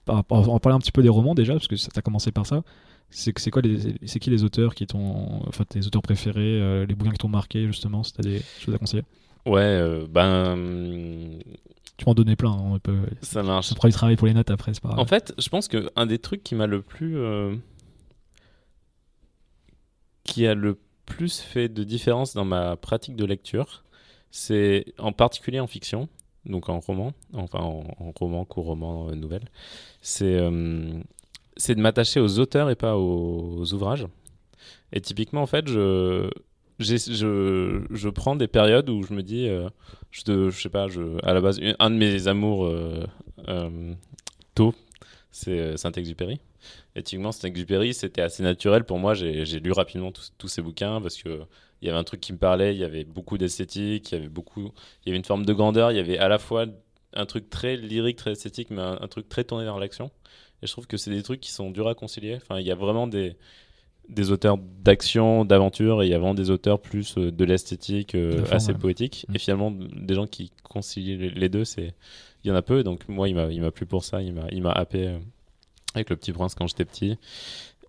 on va parler un petit peu des romans déjà, parce que ça a commencé par ça c'est quoi c'est qui les auteurs qui t'ont enfin tes auteurs préférés euh, les bouquins qui t'ont marqué justement si t'as des choses à conseiller? Ouais euh, ben tu m'en donnais plein hein, on peut ça marche du travail pour les notes après c'est pas grave. en fait je pense que un des trucs qui m'a le plus euh, qui a le plus fait de différence dans ma pratique de lecture c'est en particulier en fiction donc en roman enfin en, en roman court roman nouvelle c'est c'est de m'attacher aux auteurs et pas aux, ouvrages. Et typiquement, en fait, je, je, je prends des périodes où je me dis, euh, je, je sais pas, je, à la base, un de mes amours euh, euh, tôt, c'est Saint-Exupéry. Et typiquement, Saint-Exupéry, c'était assez naturel pour moi. J'ai lu rapidement tous ces bouquins parce que il y avait un truc qui me parlait, il y avait beaucoup d'esthétique, il y avait beaucoup, il y avait une forme de grandeur, il y avait à la fois un truc très lyrique, très esthétique, mais un, un truc très tourné vers l'action. Et je trouve que c'est des trucs qui sont durs à concilier. Enfin, il y a vraiment des, des auteurs d'action, d'aventure, et il y a vraiment des auteurs plus euh, de l'esthétique euh, assez poétique. Mm. Et finalement, des gens qui concilient les deux, c'est il y en a peu. Donc moi, il m'a plu pour ça. Il m'a happé euh, avec le Petit Prince quand j'étais petit.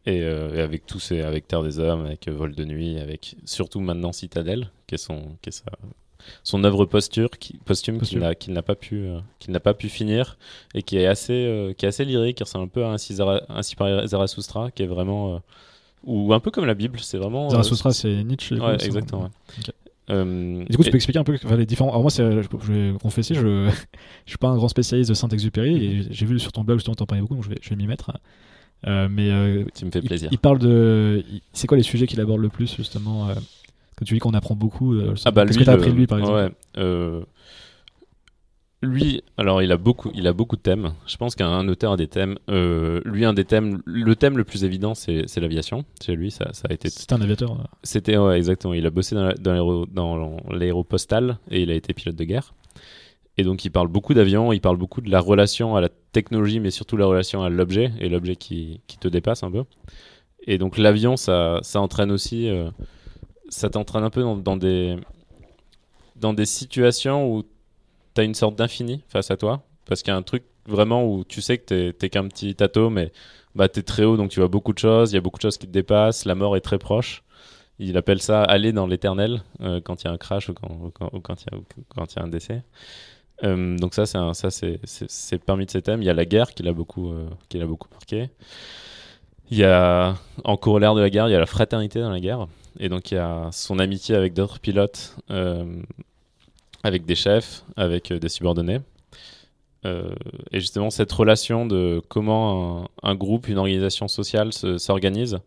Et, avec tous ces, avec Terre des Hommes, avec Vol de Nuit, avec surtout maintenant Citadelle, qui est son, qui est sa, son œuvre posture, qui, posthume qu'il n'a, n'a pas pu, qu'il n'a pas pu finir et qui est assez, qui est assez lyrique, qui ressemble un peu à un, ainsi par Zarathustra, qui est vraiment ou un peu comme la Bible, c'est vraiment. Zarathustra, euh, c'est Nietzsche. Ouais, exactement. Euh, du coup, tu peux expliquer un peu les différents. Alors, moi, je, je vais confesser, je ne suis pas un grand spécialiste de Saint-Exupéry et j'ai vu sur ton blog justement t'en parlais beaucoup, donc je vais, je vais m'y mettre. Euh, mais tu me fais plaisir. Il, parle de. C'est quoi les sujets qu'il aborde le plus justement Quand tu dis qu'on apprend beaucoup. ah bah Qu'est-ce que tu as appris de lui par exemple ouais, lui, alors il a beaucoup, il a beaucoup de thèmes. Je pense qu'un auteur a des thèmes. Euh, lui, un des thèmes, le thème le plus évident, c'est l'aviation. Chez lui, ça, ça a été. C'était un aviateur. C'était ouais, exactement. Il a bossé dans l'aéropostale et il a été pilote de guerre. Et donc, il parle beaucoup d'avions. Il parle beaucoup de la relation à la technologie, mais surtout la relation à l'objet et l'objet qui, qui, te dépasse un peu. Et donc, l'avion, ça, ça entraîne aussi. Euh, ça t'entraîne un peu dans, des dans des situations où tu une sorte d'infini face à toi? Parce qu'il y a un truc vraiment où tu sais que tu qu'un petit atome, mais bah, tu très haut, donc tu vois beaucoup de choses. Il y a beaucoup de choses qui te dépassent. La mort est très proche. Il appelle ça aller dans l'éternel euh, quand il y a un crash ou quand, quand, il, y a, quand il y a un décès. Euh, donc ça, c'est ça c'est parmi de ces thèmes. Il y a la guerre qui l'a beaucoup, euh, qui l'a beaucoup marqué. Il y a en corollaire de la guerre, il y a la fraternité dans la guerre. Et donc il y a son amitié avec d'autres pilotes avec des chefs, avec euh, des subordonnés. Euh, et justement, cette relation de comment un, groupe, une organisation sociale s'organise,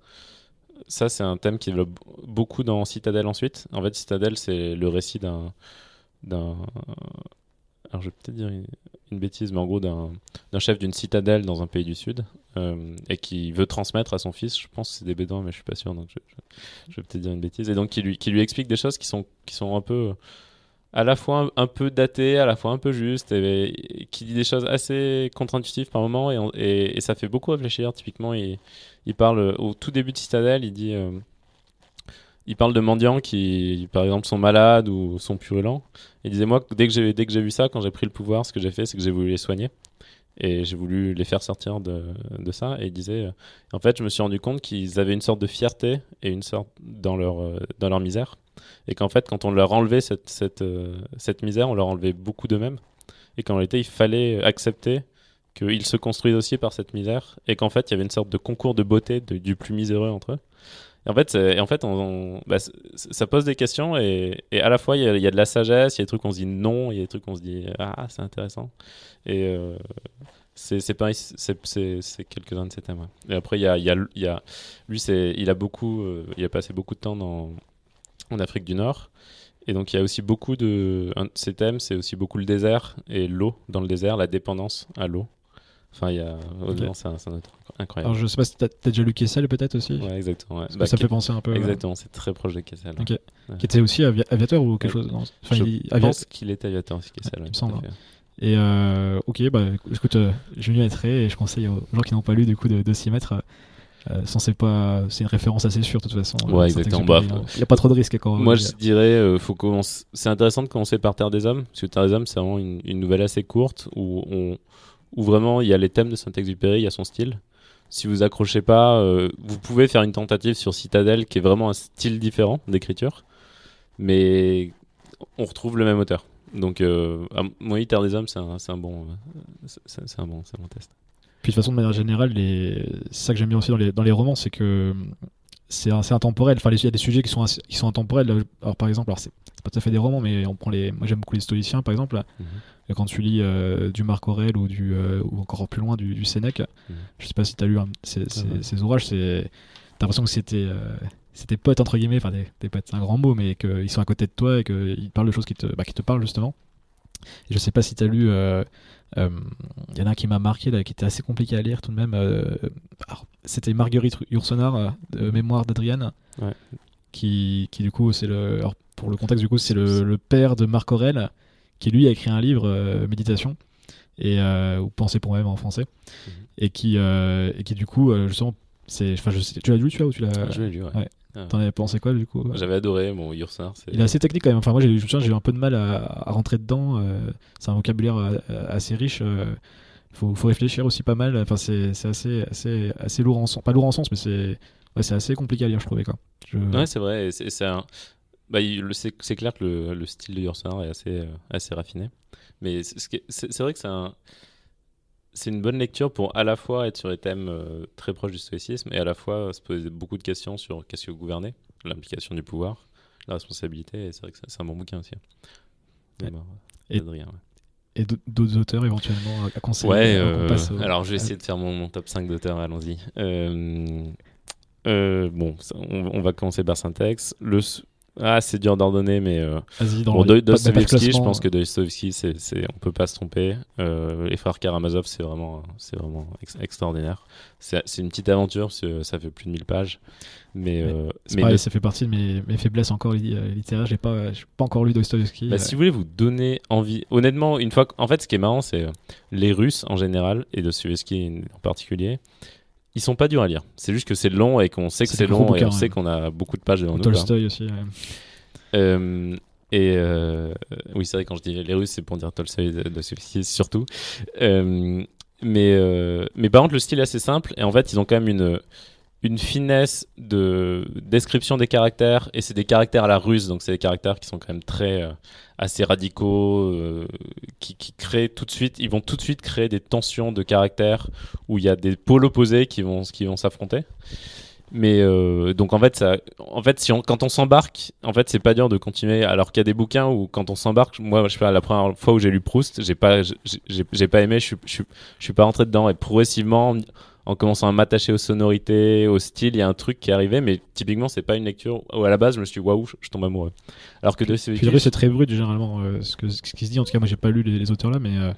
ça, c'est un thème qui développe beaucoup dans Citadel ensuite. En fait, Citadel, c'est le récit d'un. Alors, je vais peut-être dire une, bêtise, mais en gros, d'un chef d'une citadelle dans un pays du Sud euh, et qui veut transmettre à son fils. Je pense que c'est des bédouins, mais je suis pas sûr, donc je, vais peut-être dire une bêtise. Et donc, qui lui, explique des choses qui sont, un peu à la fois un, peu daté, à la fois un peu juste, et, qui dit des choses assez contre-intuitives par moment, et, ça fait beaucoup réfléchir. Typiquement, il, parle au tout début de Citadel, il dit, euh, il parle de mendiants qui, par exemple, sont malades ou sont purulents. Il disait moi, dès que j'ai vu ça, quand j'ai pris le pouvoir, ce que j'ai fait, c'est que j'ai voulu les soigner. Et j'ai voulu les faire sortir de, de ça. Et il disait, euh, en fait, je me suis rendu compte qu'ils avaient une sorte de fierté et une sorte dans leur, euh, dans leur misère et qu'en fait, quand on leur enlevait cette, cette, euh, cette misère, on leur enlevait beaucoup d'eux-mêmes, et qu'en réalité, il fallait accepter qu'ils se construisent aussi par cette misère, et qu'en fait, il y avait une sorte de concours de beauté du plus miséreux entre eux. En fait, et en fait bah, ça pose des questions, et, à la fois, il y, a, de la sagesse, il y a des trucs où on se dit non, il y a des trucs où on se dit ah, c'est intéressant. Et. Euh, c'est c'est quelques-uns de ces thèmes. Et après, il y a, lui, il a beaucoup, euh, il a passé beaucoup de temps en Afrique du Nord. Et donc il y a aussi beaucoup de... Un de ces thèmes, c'est aussi beaucoup le désert et l'eau dans le désert, la dépendance à l'eau. Enfin, il y a... c'est un, incroyable. Alors je sais pas si tu as, déjà lu Kessel peut-être aussi Ouais, exactement. Bah, ça fait penser un peu... Exactement, c'est très proche de Kessel. Ok. Qui était aussi aviateur ou quelque chose enfin, Je il... pense qu'il était aviateur aussi, Kessel. il me semble. Et euh, ok, bah écoute, euh, je m'y mettrai et je conseille aux gens qui n'ont pas lu du coup de, de s'y mettre. Euh, c'est pas, c'est une référence assez sûre de toute façon. Ouais, exactement. Bah, il n'y a pas trop de risques. Quand moi, je dirais, euh, faut commencer... c'est intéressant de commencer par Terre des Hommes, parce que Terre des Hommes, c'est vraiment une, nouvelle assez courte où, on, où vraiment il y a les thèmes de Saint-Exupéry, il y a son style. Si vous accrochez pas, euh, vous pouvez faire une tentative sur Citadel, qui est vraiment un style différent d'écriture, mais on retrouve le même auteur. Donc, à mon avis, Terre des Hommes, c'est un, un, bon, c'est un bon, c'est un bon test. Puis de toute façon, de manière générale, les... c'est ça que j'aime bien aussi dans les, dans les romans, c'est que c'est assez intemporel. Enfin, il y a des sujets qui sont, qui sont intemporels. Alors, par exemple, alors c'est pas tout à fait des romans, mais on prend les. Moi, j'aime beaucoup les stoïciens, par exemple. Mhm. Quand tu lis euh, du Marc Aurèle ou, du, euh, ou encore plus loin du, du Sénèque, mhm. je sais pas si tu as lu ces, ces, ouvrages, c'est t'as l'impression que c'était c'était potes entre guillemets, enfin des, potes, c'est un grand mot, mais qu'ils sont à côté de toi et qu'ils parlent de choses qui te, bah, qui te parlent justement. Et je sais pas si tu as lu, il y en a un qui m'a marqué, là, qui était assez compliqué à lire tout de même. c'était Marguerite Yourcenar, de Mémoire d'Adrienne, qui, qui, du coup, c'est le, pour le contexte, du coup, c'est le, père de Marc Aurel, qui lui a écrit un livre, Méditation, et, ou Pensée pour moi-même en français, mhm. et, qui, et qui, du coup, justement, c'est, tu l'as lu, tu vois, ou tu l'as. Je l'ai lu, ouais. Ah. T'en avais pensé quoi du coup J'avais adoré mon Yursar. Il est assez technique quand même. Enfin, moi, j'ai, j'ai eu un peu de mal à, rentrer dedans. Euh, c'est un vocabulaire euh, assez riche. Il euh, faut, faut, réfléchir aussi pas mal. Enfin, c'est, assez, assez, assez lourd en sens. Pas lourd en sens, mais c'est, ouais, assez compliqué à lire, je trouvais. Quoi. Ouais, c'est vrai. C'est, c'est, bah, c'est, clair que le, le style de Yursar est assez, assez raffiné. Mais c'est, vrai que c'est un une bonne lecture pour à la fois être sur des thèmes euh, très proches du stoïcisme et à la fois se poser beaucoup de questions sur qu'est-ce que gouverner, l'implication du pouvoir, la responsabilité. Et c'est vrai que c'est un bon bouquin aussi. et, et d'autres auteurs éventuellement à conseiller Ouais, euh, alors je vais essayer de faire mon, top 5 d'auteurs, allons-y. Euh, bon, on, va commencer par Syntex. Le, ah, c'est dur d'ordonner, mais euh, bon, Dostoevsky, je pense que Dostoevsky, c'est, c'est, on peut pas se tromper. Euh, les frères Karamazov, c'est vraiment, c'est vraiment extraordinaire. C'est, c'est une petite aventure, parce que ça fait plus de 1000 pages. Mais, euh, mais ça fait partie de mes, mes faiblesses encore euh, littéraires. J'ai pas, j'ai pas encore lu Dostoevsky. Bah, si vous voulez vous donner envie, honnêtement, une fois, en fait, ce qui est marrant, c'est les Russes en général et Dostoevsky en particulier ils sont pas durs à lire. C'est juste que c'est long et qu'on sait que c'est long et on sait qu'on a beaucoup de pages devant nous. Tolstoy aussi. Euh, et euh, oui, c'est vrai, quand je dis les Russes, c'est pour dire Tolstoy de, surtout. Euh, mais, mais par contre, le style est assez simple et en fait, ils ont quand même une, une finesse de description des caractères et c'est des caractères à la russe donc c'est des caractères qui sont quand même très euh, assez radicaux euh, qui, créent tout de suite ils vont tout de suite créer des tensions de caractères où il y a des pôles opposés qui vont qui vont s'affronter. Mais euh, donc en fait ça en fait si quand on s'embarque en fait c'est pas dur de continuer. Alors qu'il y a des bouquins où quand on s'embarque moi je sais la première fois où j'ai lu Proust j'ai pas j'ai pas aimé je suis je suis pas rentré dedans. Et progressivement en commençant à m'attacher aux sonorités, au style, il y a un truc qui est arrivé, mais typiquement, c'est pas une lecture où à la base, je me suis dit, waouh, je, tombe amoureux. Alors que Puis le c'est très brut, généralement, euh, ce, que, ce, qui se dit. En tout cas, moi, j'ai pas lu les, auteurs là, mais euh,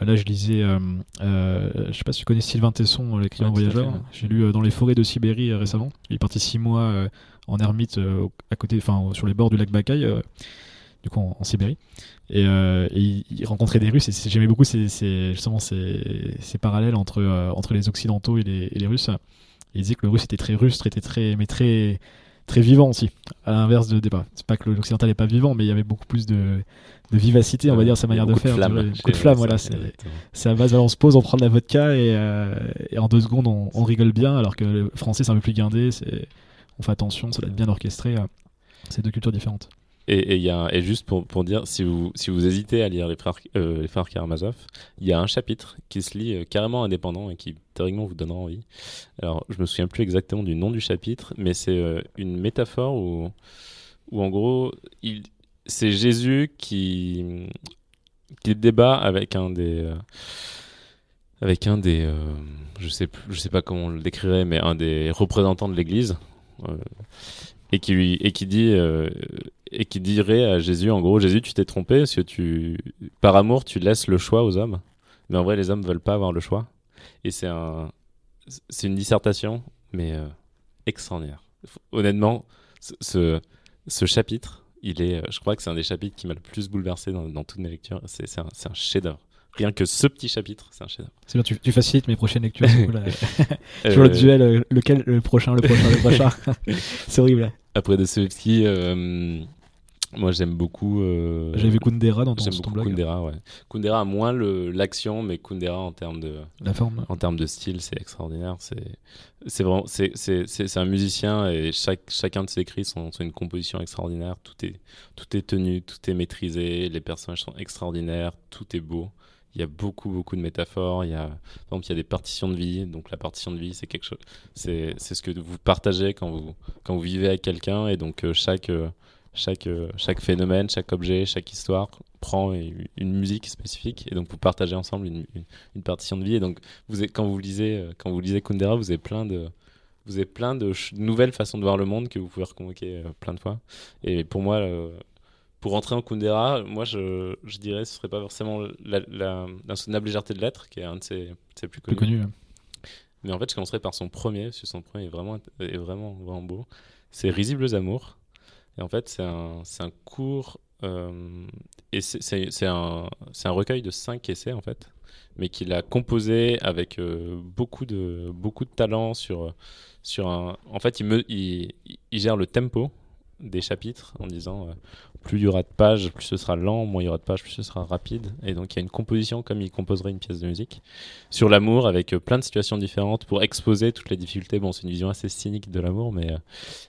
là, je lisais, euh, je sais pas si tu connais Sylvain Tesson, l'écrivain voyageur. J'ai lu Dans les forêts de Sibérie récemment. Il est parti six mois en ermite à côté, enfin, sur les bords du lac Bakaï du coup en, Sibérie. Et, euh, il, rencontrait des Russes et j'aimais beaucoup ces, justement ces, ces, parallèles entre, euh, entre les Occidentaux et les, et les Russes. il disait que le Russe était très russe, était très, mais très, très vivant aussi. À l'inverse de débat. C'est pas que l'Occidental n'est pas vivant, mais il y avait beaucoup plus de, de vivacité, on va dire, sa manière de faire. Flamme, beaucoup de flamme, voilà. C'est à base, on se pose, on prend de la vodka et, euh, et en deux secondes on, on, rigole bien, alors que le français c'est un peu plus guindé, on fait attention, ça doit être bien orchestré. C'est deux cultures différentes. Et, juste pour, pour, dire, si vous, si vous hésitez à lire les frères, euh, les frères Karamazov, il y a un chapitre qui se lit euh, carrément indépendant et qui théoriquement vous donnera envie. Alors, je me souviens plus exactement du nom du chapitre, mais c'est euh, une métaphore où, où en gros, c'est Jésus qui, qui débat avec un des. avec un des. je, sais, je sais pas comment le décrirait, mais un des représentants de l'Église et qui lui et qui dit euh, et qui dirait à Jésus en gros Jésus tu t'es trompé parce que tu par amour tu laisses le choix aux hommes mais en vrai les hommes veulent pas avoir le choix et c'est un c'est une dissertation mais euh, extraordinaire honnêtement ce, ce chapitre il est je crois que c'est un des chapitres qui m'a le plus bouleversé dans, dans toutes mes lectures c'est un, un chef-d'œuvre Rien que ce petit chapitre, c'est un chef C'est bien, tu, tu, facilites mes prochaines lectures. Toujours le duel, lequel, le prochain, le prochain, le prochain. c'est horrible. Après Dostoevsky, euh, moi j'aime beaucoup. Euh, J'avais vu Kundera dans ton, J'aime beaucoup blog. Kundera, ouais. Kundera a moins l'action, mais Kundera en termes de. La forme. En termes de style, c'est extraordinaire. C'est vraiment. C'est un musicien et chaque, chacun de ses écrits sont, sont, une composition extraordinaire. Tout est, tout est tenu, tout est maîtrisé. Les personnages sont extraordinaires. Tout est beau il y a beaucoup beaucoup de métaphores. Il y a par exemple il y a des partitions de vie. Donc la partition de vie c'est quelque chose c'est ce que vous partagez quand vous quand vous vivez avec quelqu'un. Et donc euh, chaque euh, chaque euh, chaque phénomène chaque objet chaque histoire prend une musique spécifique. Et donc vous partagez ensemble une, une, partition de vie. Et donc vous quand vous lisez quand vous lisez Kundera vous avez plein de vous avez plein de nouvelles façons de voir le monde que vous pouvez reconvoquer plein de fois. Et pour moi, pour rentrer en Kundera, moi je, je dirais ce serait pas forcément l'insoutenable légèreté de l'être, qui est un de ses, plus connus. Plus connu, Mais en fait, je commencerai par son premier, parce que son premier est vraiment, est vraiment, vraiment beau. C'est Risibles Amours. Et en fait, c'est un, un cours. Euh, et c'est un, un recueil de cinq essais, en fait, mais qu'il a composé avec euh, beaucoup, de, beaucoup de talent sur, sur un. En fait, il, me, il, il gère le tempo des chapitres en disant euh, plus il y aura de pages, plus ce sera lent, moins il y aura de pages, plus ce sera rapide. Et donc il y a une composition comme il composerait une pièce de musique sur l'amour avec euh, plein de situations différentes pour exposer toutes les difficultés. Bon, c'est une vision assez cynique de l'amour, mais, euh,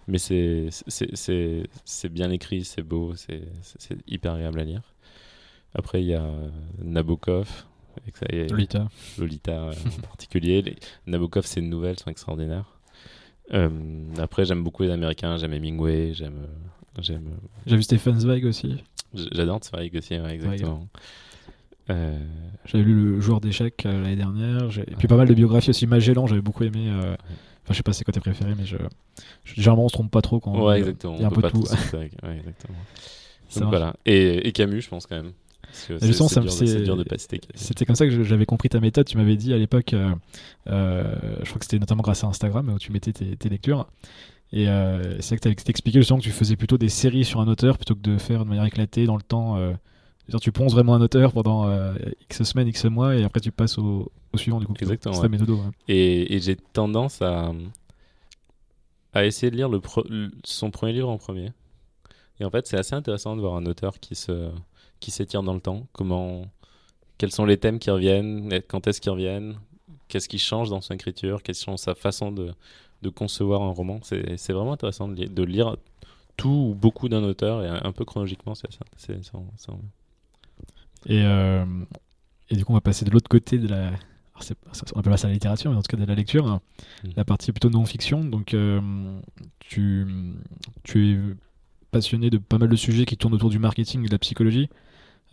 mais c'est, c'est, bien écrit, c'est beau, c'est, hyper agréable à lire. Après, il y a Nabokov. Lolita. Lolita en particulier. Nabokov, ses nouvelles sont extraordinaires. Euh, après, j'aime beaucoup les Américains. J'aime Hemingway. J'aime. Euh, j'aime. Euh, J'ai vu Stephen Zweig aussi. J'adore Zweig aussi, exactement. J'avais lu Le joueur d'échecs l'année dernière. Et puis pas mal de biographies aussi. Magellan, j'avais beaucoup aimé. Enfin, je sais pas c'est quoi tes préférés, mais je... généralement on se trompe pas trop quand ouais, exactement. il y a un peu de tout. ouais, exactement. Donc, voilà. Et, et, Camus, je pense quand même. C'est dur, de C'était comme ça que j'avais compris ta méthode. Tu m'avais dit à l'époque, euh, euh, je crois que c'était notamment grâce à Instagram où tu mettais tes, lectures. Et euh, c'est vrai que tu expliqué justement que tu faisais plutôt des séries sur un auteur plutôt que de faire de manière éclatée dans le temps. tu ponces vraiment un auteur pendant X semaines, X mois et après tu passes au, suivant du coup. Exactement. C'est ta méthode. Et, j'ai tendance à, à essayer de lire le son premier livre en premier. Et en fait, c'est assez intéressant de voir un auteur qui se qui s'étire dans le temps Comment, quels sont les thèmes qui reviennent Quand est-ce qu'ils reviennent Qu'est-ce qui change dans son écriture Quelle est sa façon de, de concevoir un roman C'est vraiment intéressant de, de, lire tout ou beaucoup d'un auteur et un, peu chronologiquement, c'est ça. Et, euh, et du coup, on va passer de l'autre côté de la. on appelle ça la littérature, mais en tout cas de la lecture. Hein. Mm. La partie plutôt non-fiction. Donc, euh, tu, tu es passionné de pas mal de sujets qui tournent autour du marketing et de la psychologie.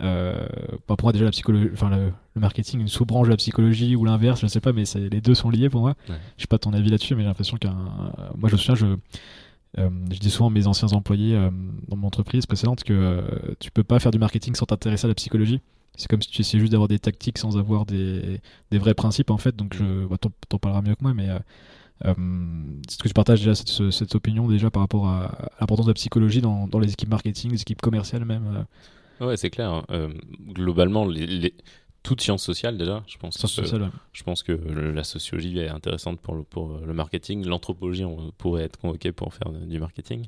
Euh, pour moi déjà la psychologie, enfin le, marketing, une sous-branche de la psychologie ou l'inverse, je ne sais pas, mais les deux sont liés pour moi. Je Je sais pas ton avis là-dessus, mais j'ai l'impression qu'un, moi je me souviens, je, euh, je dis souvent à mes anciens employés euh, dans mon entreprise précédente que tu peux pas faire du marketing sans t'intéresser à la psychologie. C'est comme si tu essayais juste d'avoir des tactiques sans avoir des, des vrais principes en fait. Donc je, bah, t'en, parleras mieux que moi, mais est-ce que tu partages déjà cette, cette, opinion déjà par rapport à, l'importance de la psychologie dans, dans, les équipes marketing, les équipes commerciales même Ouais, c'est clair. Hein. Euh, globalement, les, toute science sociale déjà, je pense. que, Je pense que la sociologie est intéressante pour le, pour le marketing. L'anthropologie on pourrait être convoquée pour faire du marketing.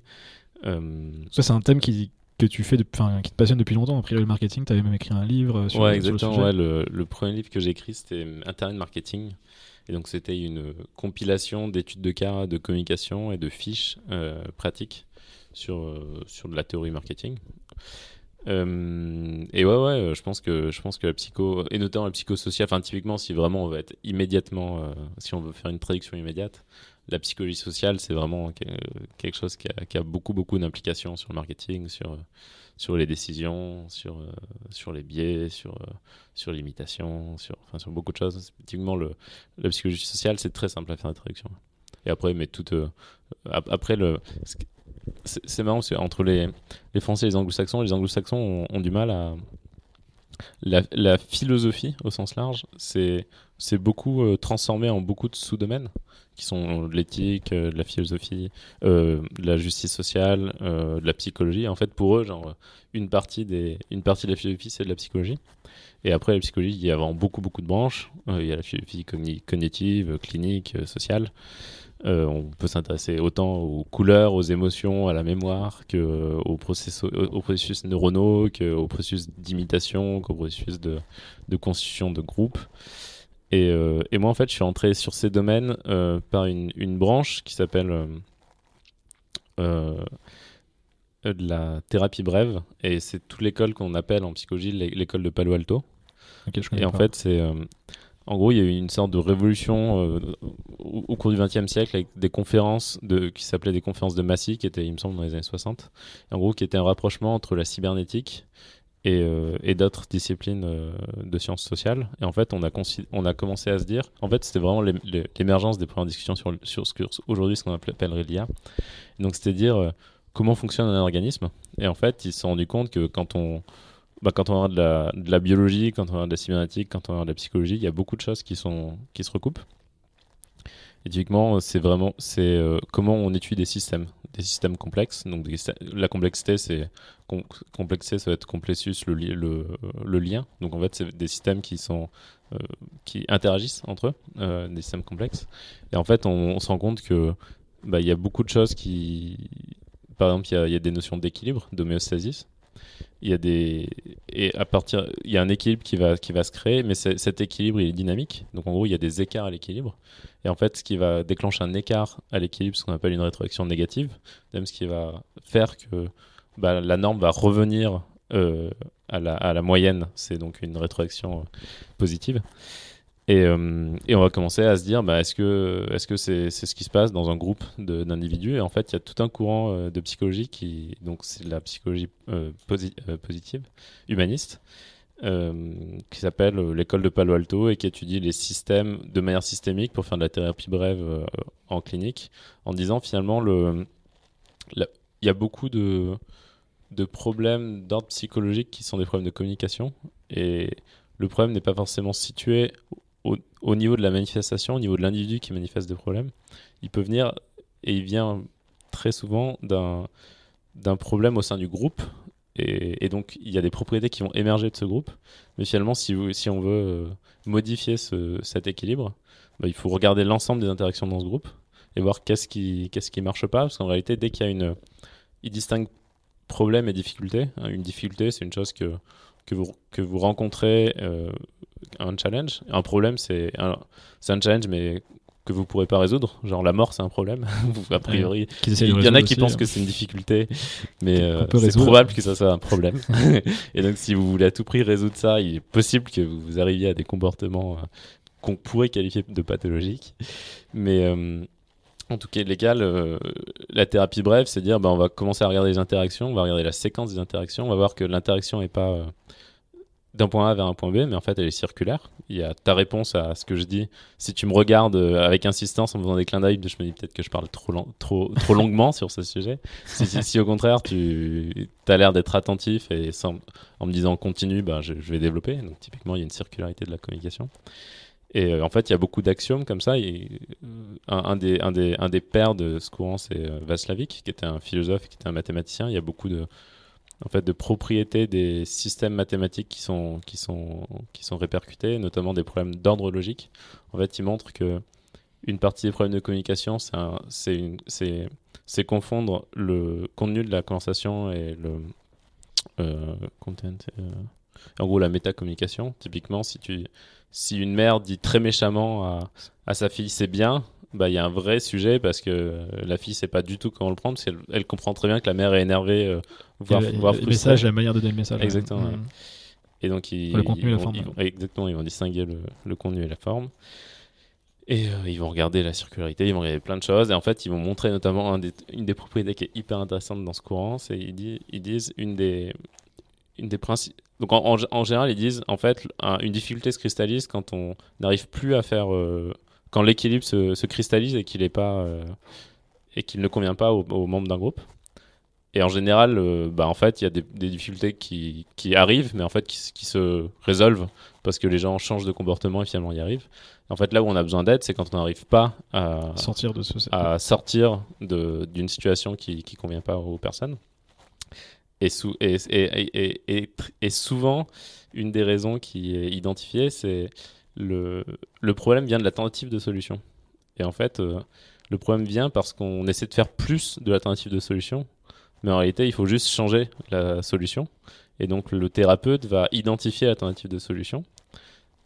Euh, Ça, c'est un thème qui, que tu fais, qui te passionne depuis longtemps. Après le marketing, tu avais même écrit un livre sur, ouais, exactement, le sujet. le, premier livre que j'ai écrit, c'était Internet Marketing. Et donc, c'était une compilation d'études de cas, de communication et de fiches euh, pratiques sur, sur de la théorie marketing. Euh, et ouais, ouais, euh, je pense que je pense que la psycho, et notamment la psychosociale, enfin typiquement, si vraiment on veut être immédiatement, euh, si on veut faire une traduction immédiate, la psychologie sociale, c'est vraiment quelque chose qui a, qui a beaucoup beaucoup d'implications sur le marketing, sur sur les décisions, sur sur les biais, sur sur l'imitation, sur enfin sur beaucoup de choses. Typiquement, le la psychologie sociale, c'est très simple à faire la traduction. Et après, mais tout après le c'est marrant parce entre les, les Français et les Anglo-Saxons, les Anglo-Saxons ont, du mal à. La, philosophie, au sens large, c'est beaucoup euh, transformé en beaucoup de sous-domaines qui sont l'éthique, euh, la philosophie, euh, la justice sociale, de la psychologie. En fait, pour eux, genre, une partie, des, une partie de la philosophie, c'est de la psychologie. Et après, la psychologie, il y a vraiment beaucoup, beaucoup de branches. il y a la philosophie cognitive, clinique, sociale. Euh, on peut s'intéresser autant aux couleurs, aux émotions, à la mémoire, qu'aux processus, aux processus neuronaux, qu'aux processus d'imitation, qu'aux processus de, constitution de groupe. Euh, et, moi, en fait, je suis entré sur ces domaines euh, par une, branche qui s'appelle de la thérapie brève. Et c'est toute l'école qu'on appelle en psychologie l'école de Palo Alto. et en fait, c'est en gros, il y a eu une sorte de révolution euh, au, cours du XXe siècle avec des conférences de, qui s'appelaient des conférences de Massy, qui étaient, il me semble, dans les années 60. En gros, qui était un rapprochement entre la cybernétique et, euh, d'autres disciplines euh, de sciences sociales. Et en fait, on a, on a commencé à se dire, en fait, c'était vraiment l'émergence des premières discussions sur, sur ce aujourd'hui, ce qu'on appellerait l'IA. Donc, c'était dire comment fonctionne un organisme. Et en fait, ils se sont rendus compte que quand on, bah, quand on a de la, biologie, quand on a de la cybernétique, quand on a de la psychologie, il y a beaucoup de choses qui, se recoupent. Et typiquement, c'est vraiment c'est comment on étudie des systèmes des systèmes complexes. Donc la complexité, c'est complexité, ça va être complexus le, lien. Donc en fait, c'est des systèmes qui sont euh, qui interagissent entre eux, euh, des systèmes complexes. Et en fait, on, se rend compte que bah, il y a beaucoup de choses qui, par exemple, il y, y, a des notions d'équilibre, d'homéostasis, il y a des et à partir il y a un équilibre qui va qui va se créer mais cet équilibre il est dynamique. Donc en gros il y a des écarts à l'équilibre. Et en fait ce qui va déclencher un écart à l'équilibre ce qu'on appelle une rétroaction négative même ce qui va faire que bah, la norme va revenir euh, à, la, à, la, moyenne. C'est donc une rétroaction euh, positive euh, et, on va commencer à se dire, bah, est-ce que c'est -ce, qui se passe dans un groupe d'individus? Et en fait, il y a tout un courant euh, de psychologie qui, donc c'est la psychologie euh, positive, humaniste, qui s'appelle l'école de Palo Alto et qui étudie les systèmes de manière systémique pour faire de la thérapie brève en clinique, en disant finalement, il y a beaucoup de, de problèmes d'ordre psychologique qui sont des problèmes de communication. Et le problème n'est pas forcément situé au, niveau de la manifestation, au niveau de l'individu qui manifeste des problèmes, il peut venir, et il vient très souvent d'un problème au sein du groupe. Et, donc, il y a des propriétés qui vont émerger de ce groupe. Mais finalement, si, si on veut euh, modifier ce, cet équilibre, bah, il faut regarder l'ensemble des interactions dans ce groupe et voir qu'est-ce qui qu'est-ce qui marche pas. Parce qu'en réalité, dès qu'il y a une. Il distingue problème et difficulté. Une difficulté, c'est une chose que, que, vous, que vous rencontrez euh, un challenge. Un problème, c'est un, un challenge, mais que vous pourrez pas résoudre. Genre la mort, c'est un problème. a priori, il y en a qui pensent que c'est une difficulté, mais euh, c'est probable que ça soit un problème. et donc, si vous voulez à tout prix résoudre ça, il est possible que vous arriviez à des comportements euh, qu'on pourrait qualifier de pathologiques. Mais euh, en tout cas, légal, la thérapie brève, c'est dire, bah, on va commencer à regarder les interactions, on va regarder la séquence des interactions, on va voir que l'interaction n'est pas d'un point A vers un point B, mais en fait, elle est circulaire. Il y a ta réponse à ce que je dis. Si tu me regardes euh, avec insistance en me faisant des clins d'œil, je me dis peut-être que je parle trop, trop, trop longuement sur ce sujet. Si, au contraire, tu as l'air d'être attentif et en me disant continue, bah, je, vais développer. Donc, typiquement, il y a une circularité de la communication. Et euh, en fait, il y a beaucoup d'axiomes comme ça. Euh, un, des, un, des, un des pères de ce courant, c'est Vaslavik, qui était un philosophe, qui était un mathématicien. Il y a beaucoup de en fait, de propriétés des systèmes mathématiques qui sont, qui sont, qui sont répercutés, notamment des problèmes d'ordre logique. En fait, il montre que une partie des problèmes de communication, c'est confondre le contenu de la conversation et le euh, content. Euh, en gros, la métacommunication. Typiquement, si, tu, si une mère dit très méchamment à, sa fille c'est bien, bah, il y a un vrai sujet parce que euh, la fille sait pas du tout comment le prendre parce qu'elle elle comprend très bien que la mère est énervée, euh, voire, le, message, la manière de donner le message. Exactement. Mm. Et donc, ils, le contenu et la forme. exactement, ils vont distinguer le, le, contenu et la forme. Et euh, ils vont regarder la circularité, ils vont regarder plein de choses. Et en fait, ils vont montrer notamment un des, une des propriétés qui est hyper intéressante dans ce courant. C'est ils, ils disent une des, une des principes. Donc en, en, général, ils disent en fait une difficulté se cristallise quand on n'arrive plus à faire quand l'équilibre se, cristallise et qu'il est pas euh, et qu'il ne convient pas aux, membres d'un groupe. Et en général, euh, bah, en fait, il y a des, difficultés qui, qui, arrivent, mais en fait qui, qui, se résolvent parce que les gens changent de comportement et finalement y arrivent. En fait, là où on a besoin d'aide, c'est quand on n'arrive pas à sortir de ce... à sortir d'une situation qui ne convient pas aux personnes. Et, sou et, et, et, et, souvent, une des raisons qui est identifiée, c'est le, le problème vient de la tentative de solution. Et en fait, euh, le problème vient parce qu'on essaie de faire plus de la tentative de solution, mais en réalité, il faut juste changer la solution. Et donc, le thérapeute va identifier la tentative de solution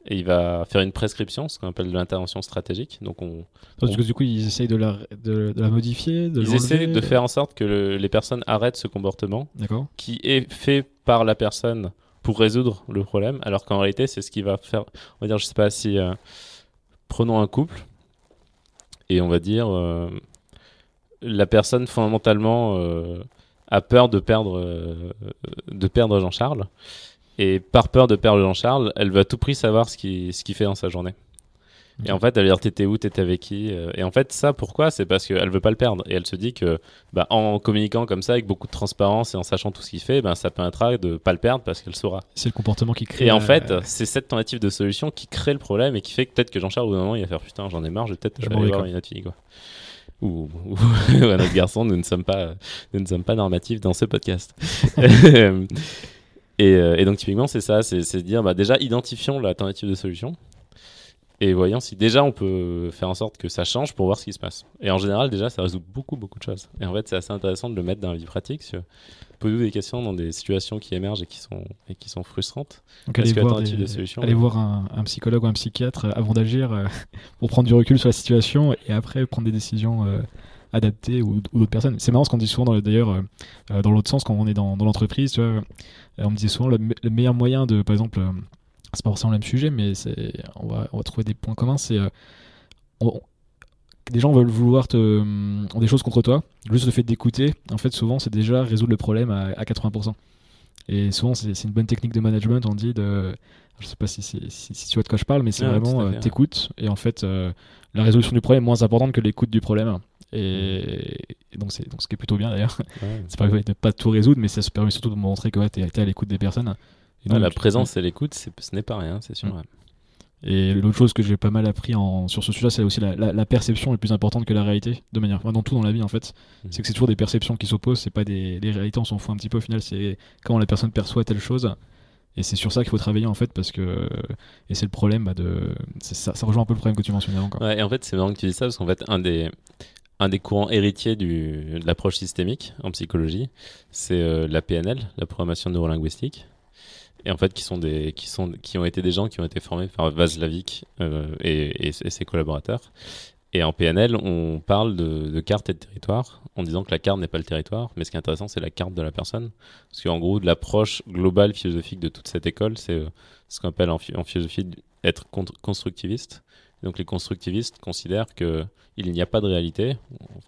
et il va faire une prescription, ce qu'on appelle de l'intervention stratégique. Donc, on, du coup, ils essayent de la, de, la modifier, de ils essaient de faire en sorte que les personnes arrêtent ce comportement qui est fait par la personne pour résoudre le problème, alors qu'en réalité, c'est ce qui va faire. On va dire, je sais pas si. Euh, prenons un couple, et on va dire. Euh, la personne, fondamentalement, euh, a peur de perdre, euh, de perdre Jean-Charles. Et par peur de perdre Jean-Charles, elle veut à tout prix savoir ce qu'il ce fait dans sa journée. Et en fait, elle va dire t'étais où, t'étais avec qui euh, Et en fait, ça, pourquoi? C'est parce qu'elle veut pas le perdre. Et elle se dit que bah, en communiquant comme ça, avec beaucoup de transparence et en sachant tout ce qu'il fait, ben, ça permettra de pas le perdre parce qu'elle saura. C'est le comportement qui crée. Et en euh, fait, c'est cette tentative de solution qui crée le problème et qui fait que peut-être que Jean-Charles, au bout d'un moment, il va faire putain, j'en ai marre, je vais peut-être aller voir une autre fille. Quoi. Ou, un autre garçon, nous ne sommes pas, nous ne sommes pas normatifs dans ce podcast. et, euh, et donc, typiquement, c'est ça c'est de dire bah, déjà, identifions la tentative de solution. Et voyons si déjà on peut faire en sorte que ça change pour voir ce qui se passe. Et en général, déjà, ça résout beaucoup, beaucoup de choses. Et en fait, c'est assez intéressant de le mettre dans la vie pratique. que Posez-vous des questions dans des situations qui émergent et qui sont, et qui sont frustrantes. Donc allez voir, des- allez voir un, un psychologue ou un psychiatre euh, avant d'agir euh, pour prendre du recul sur la situation et après prendre des décisions euh, adaptées ou, ou d'autres personnes. C'est marrant ce qu'on dit souvent d'ailleurs euh, dans l'autre sens quand on est dans, dans l'entreprise. On me disait souvent le, me- le meilleur moyen de, par exemple, c'est pas forcément le même sujet, mais on va, on va trouver des points communs. C'est euh, des gens veulent vouloir te, ont des choses contre toi. Juste le fait d'écouter, en fait, souvent, c'est déjà résoudre le problème à, à 80%. Et souvent, c'est une bonne technique de management. On dit de, je sais pas si, c'est- si, si tu vois de quoi je parle, mais c'est Ouais, vraiment euh, ouais. t'écoutes et en fait, euh, la résolution du problème est moins importante que l'écoute du problème. Et, et donc, c'est donc ce qui est plutôt bien d'ailleurs. Ouais. Ça permet de pas tout résoudre, mais ça se permet surtout de montrer que ouais, t'es t'es à l'écoute des personnes. Et la présence et l'écoute, ce n'est pas rien, c'est sûr. Mm. ouais. Et l'autre chose que j'ai pas mal appris en, sur ce sujet, c'est aussi la, la- la perception est plus importante que la réalité, de manière, enfin, dans tout dans la vie en fait. Mhm. C'est que c'est toujours des perceptions qui s'opposent, c'est pas des les réalités, on s'en fout un petit peu au final, c'est comment la personne perçoit telle chose. Et c'est sur ça qu'il faut travailler en fait, parce que et c'est le problème bah, de, ça, ça rejoint un peu le problème que tu mentionnais avant. Quoi. Ouais, et en fait, c'est marrant que tu dis ça parce qu'en fait, un des, un des courants héritiers du, de l'approche systémique en psychologie, c'est euh, la PNL, la programmation neurolinguistique. Et en fait, qui, sont des, qui, sont, qui ont été des gens qui ont été formés par Václavic euh, et, ses collaborateurs. Et en PNL, on parle de, de carte et de territoire, en disant que la carte n'est pas le territoire, mais ce qui est intéressant, c'est la carte de la personne. Parce qu'en gros, l'approche globale philosophique de toute cette école, c'est euh, ce qu'on appelle en, phi- en philosophie être con- constructiviste. Donc les constructivistes considèrent que il n'y a pas de réalité.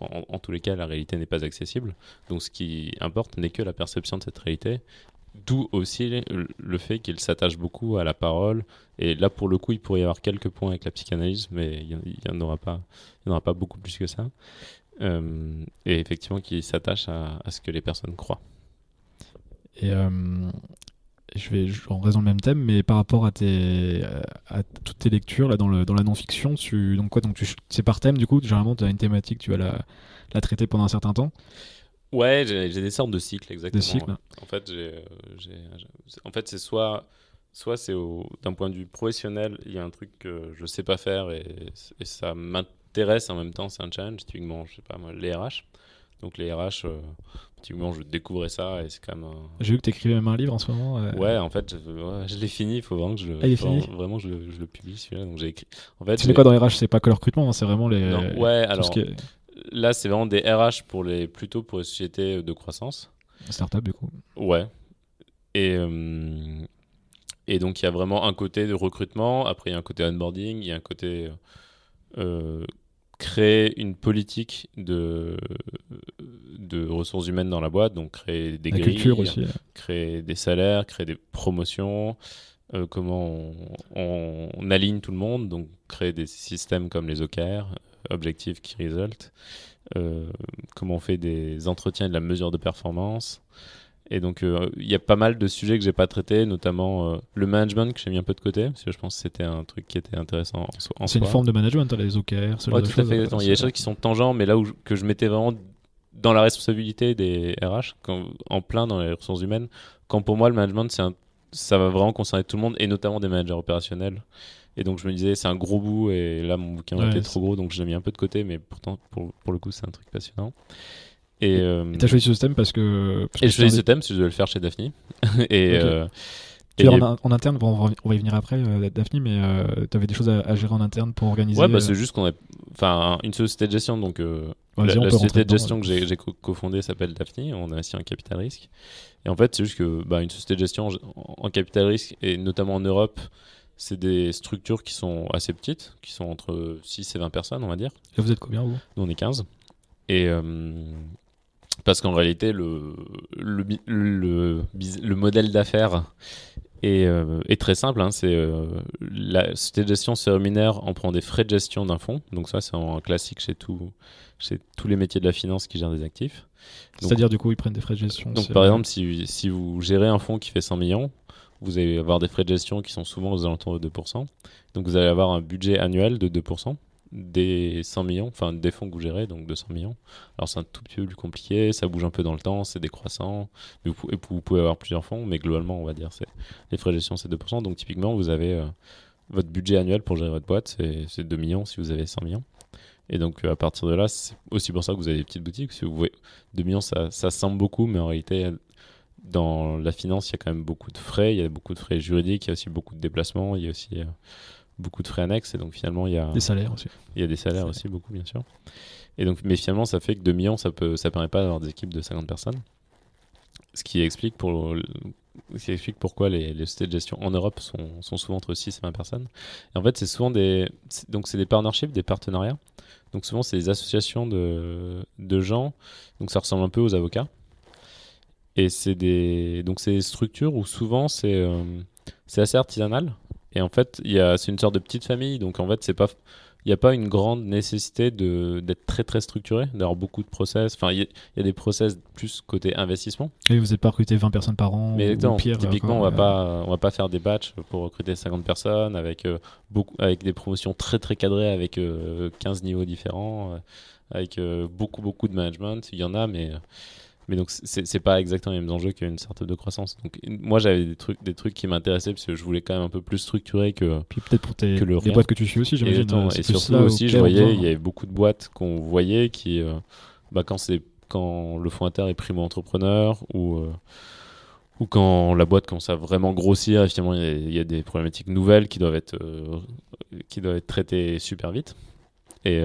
En tous les cas, la réalité n'est pas accessible. Donc ce qui importe n'est que la perception de cette réalité. D'où aussi le, fait qu'il s'attache beaucoup à la parole. Et là, pour le coup, il pourrait y avoir quelques points avec la psychanalyse, mais il n'y en, aura pas, en beaucoup plus que ça. Euh, et effectivement, qu'il s'attache à, ce que les personnes croient. Et euh, je vais, je- on reste dans le même thème, mais par rapport à tes, à toutes tes lectures là dans le dans la non-fiction, donc donc c'est par thème du coup. Généralement, tu as une thématique, tu vas la la traiter pendant un certain temps. Ouais, j'ai des sortes de cycles, exactement. cycles. ouais. En fait, j'ai, euh, en fait, c'est soit, soit c'est d'un point de vue professionnel, il y a un truc que je sais pas faire et, et ça m'intéresse en même temps, c'est un challenge. Typiquement, je sais pas moi, les RH. Donc les RH, euh, typiquement, je découvrais ça et c'est quand même. J'ai vu que tu écrivais même un livre en ce moment. euh, Ouais, en fait, je, ouais, je l'ai fini. Il faut vraiment que je, Ah, il est faut fini vraiment, vraiment je, le- je le publie celui-là. Donc j'ai écrit. En fait, Tu mets quoi dans RH C'est pas que le recrutement, hein, c'est vraiment les. Non, ouais, alors est là, c'est vraiment des RH pour les plutôt pour les sociétés de croissance. startup du coup. Ouais. Et, euh, et donc, il y a vraiment un côté de recrutement, après, il y a un côté onboarding, il y a un côté euh, créer une politique de, de ressources humaines dans la boîte, donc créer des La grilles, culture aussi. créer des salaires, créer des promotions, euh, comment on, on- on aligne tout le monde, donc créer des systèmes comme les OKR, Objective Key Result, euh, comment on fait des entretiens et de la mesure de performance. Et donc, euh, il y a pas mal de sujets que j'ai pas traités, notamment euh, le management que j'ai mis un peu de côté, parce que je pense que c'était un truc qui était intéressant en, en C'est une forme de management, les OKR. ce Ouais, de tout à fait. Il y a des choses qui sont tangents, mais là où je- que je mettais vraiment dans la responsabilité des RH, quand- en plein dans les ressources humaines, quand pour moi le management, c'est ça va vraiment concerner tout le monde, et notamment des managers opérationnels. Et donc je me disais, c'est un gros bout, et là mon bouquin Ouais, était trop gros, donc je l'ai mis un peu de côté, mais pourtant, pour, pour le coup, c'est un truc passionnant. Et, euh, t'as choisi ce thème parce que. parce et que je choisis ce thème parce que je devais le faire chez Daphne. et, euh, Tu et- en, en interne, bon, on va- y venir après, euh, Daphne, mais tu avais des choses à, à gérer en interne pour organiser. Ouais, bah, euh, c'est juste qu'on est. Enfin, une société de gestion, donc. euh, la société de gestion dedans, que j'ai co- cofondée s'appelle Daphne. On a aussi un capital risque. Et en fait, c'est juste que bah, une société de gestion en en capital risque, et notamment en Europe, c'est des structures qui sont assez petites, qui sont entre 6 et 20 personnes, on va dire. Et vous êtes combien, vous? Nous, on est 15. Et, euh, Parce qu'en réalité, le, le, le, le modèle d'affaires est, euh, est, très simple. Hein. c'est euh, la société de gestion se rémunère en prend des frais de gestion d'un fonds. Donc ça, c'est un classique chez, tout, chez tous les métiers de la finance qui gèrent des actifs. C'est-à-dire du coup, ils prennent des frais de gestion. Donc par exemple, si, si, vous gérez un fonds qui fait 100 millions, vous allez avoir des frais de gestion qui sont souvent aux alentours de 2%. Donc vous allez avoir un budget annuel de 2% des 100 millions, enfin des fonds que vous gérez, donc 200 millions. Alors c'est un tout petit peu plus compliqué, ça bouge un peu dans le temps, c'est décroissant, vous, pouvez avoir plusieurs fonds, mais globalement on va dire c'est les frais de gestion c'est 2%, donc typiquement vous avez euh, votre budget annuel pour gérer votre boîte, c'est 2 millions si vous avez 100 millions. Et donc à partir de là, c'est aussi pour ça que vous avez des petites boutiques. Si vous voyez, 2 millions ça, ça semble beaucoup, mais en réalité dans la finance il y a quand même beaucoup de frais, il y a beaucoup de frais juridiques, il y a aussi beaucoup de déplacements, il y a aussi... Euh, beaucoup de frais annexes et donc finalement il y a des salaires aussi. Il y a des salaires aussi beaucoup bien sûr. Et donc mais finalement ça fait que 2 millions ça peut ça permet pas d'avoir des équipes de 50 personnes. Ce qui explique pour ce qui explique pourquoi les, les, sociétés de gestion en Europe sont, sont, souvent entre 6 et 20 personnes. Et en fait, c'est souvent des donc c'est des partnerships, des partenariats. Donc souvent c'est des associations de, de gens. Donc ça ressemble un peu aux avocats. Et c'est des donc c'est des structures où souvent c'est euh, c'est assez artisanal. Et en fait, c'est une sorte de petite famille, donc en fait, c'est pas, il n'y a pas une grande nécessité d'être très très structuré, d'avoir beaucoup de process. Enfin, il y, a des process plus côté investissement. Et vous n'êtes pas recruté 20 personnes par an Mais typiquement, on va pas, on va pas faire des batchs pour recruter 50 personnes avec euh, beaucoup, avec des promotions très très cadrées, avec 15 euh, niveaux différents, euh, avec beaucoup beaucoup de management. Il y en a, mais mais donc c'est pas exactement les mêmes enjeux qu'une startup de croissance. Donc moi j'avais des trucs des trucs qui m'intéressaient parce que je voulais quand même un peu plus structurer que puis peut-être pour tes, le les boîtes que tu suis aussi j'imagine. Et, surtout aussi je voyais il y avait beaucoup de boîtes qu'on voyait qui euh, bah, quand c'est quand le fondateur est primo entrepreneur ou euh, ou quand la boîte commence à vraiment grossir, effectivement, il y, a des problématiques nouvelles qui doivent être, euh, qui doivent être traitées super vite. Et,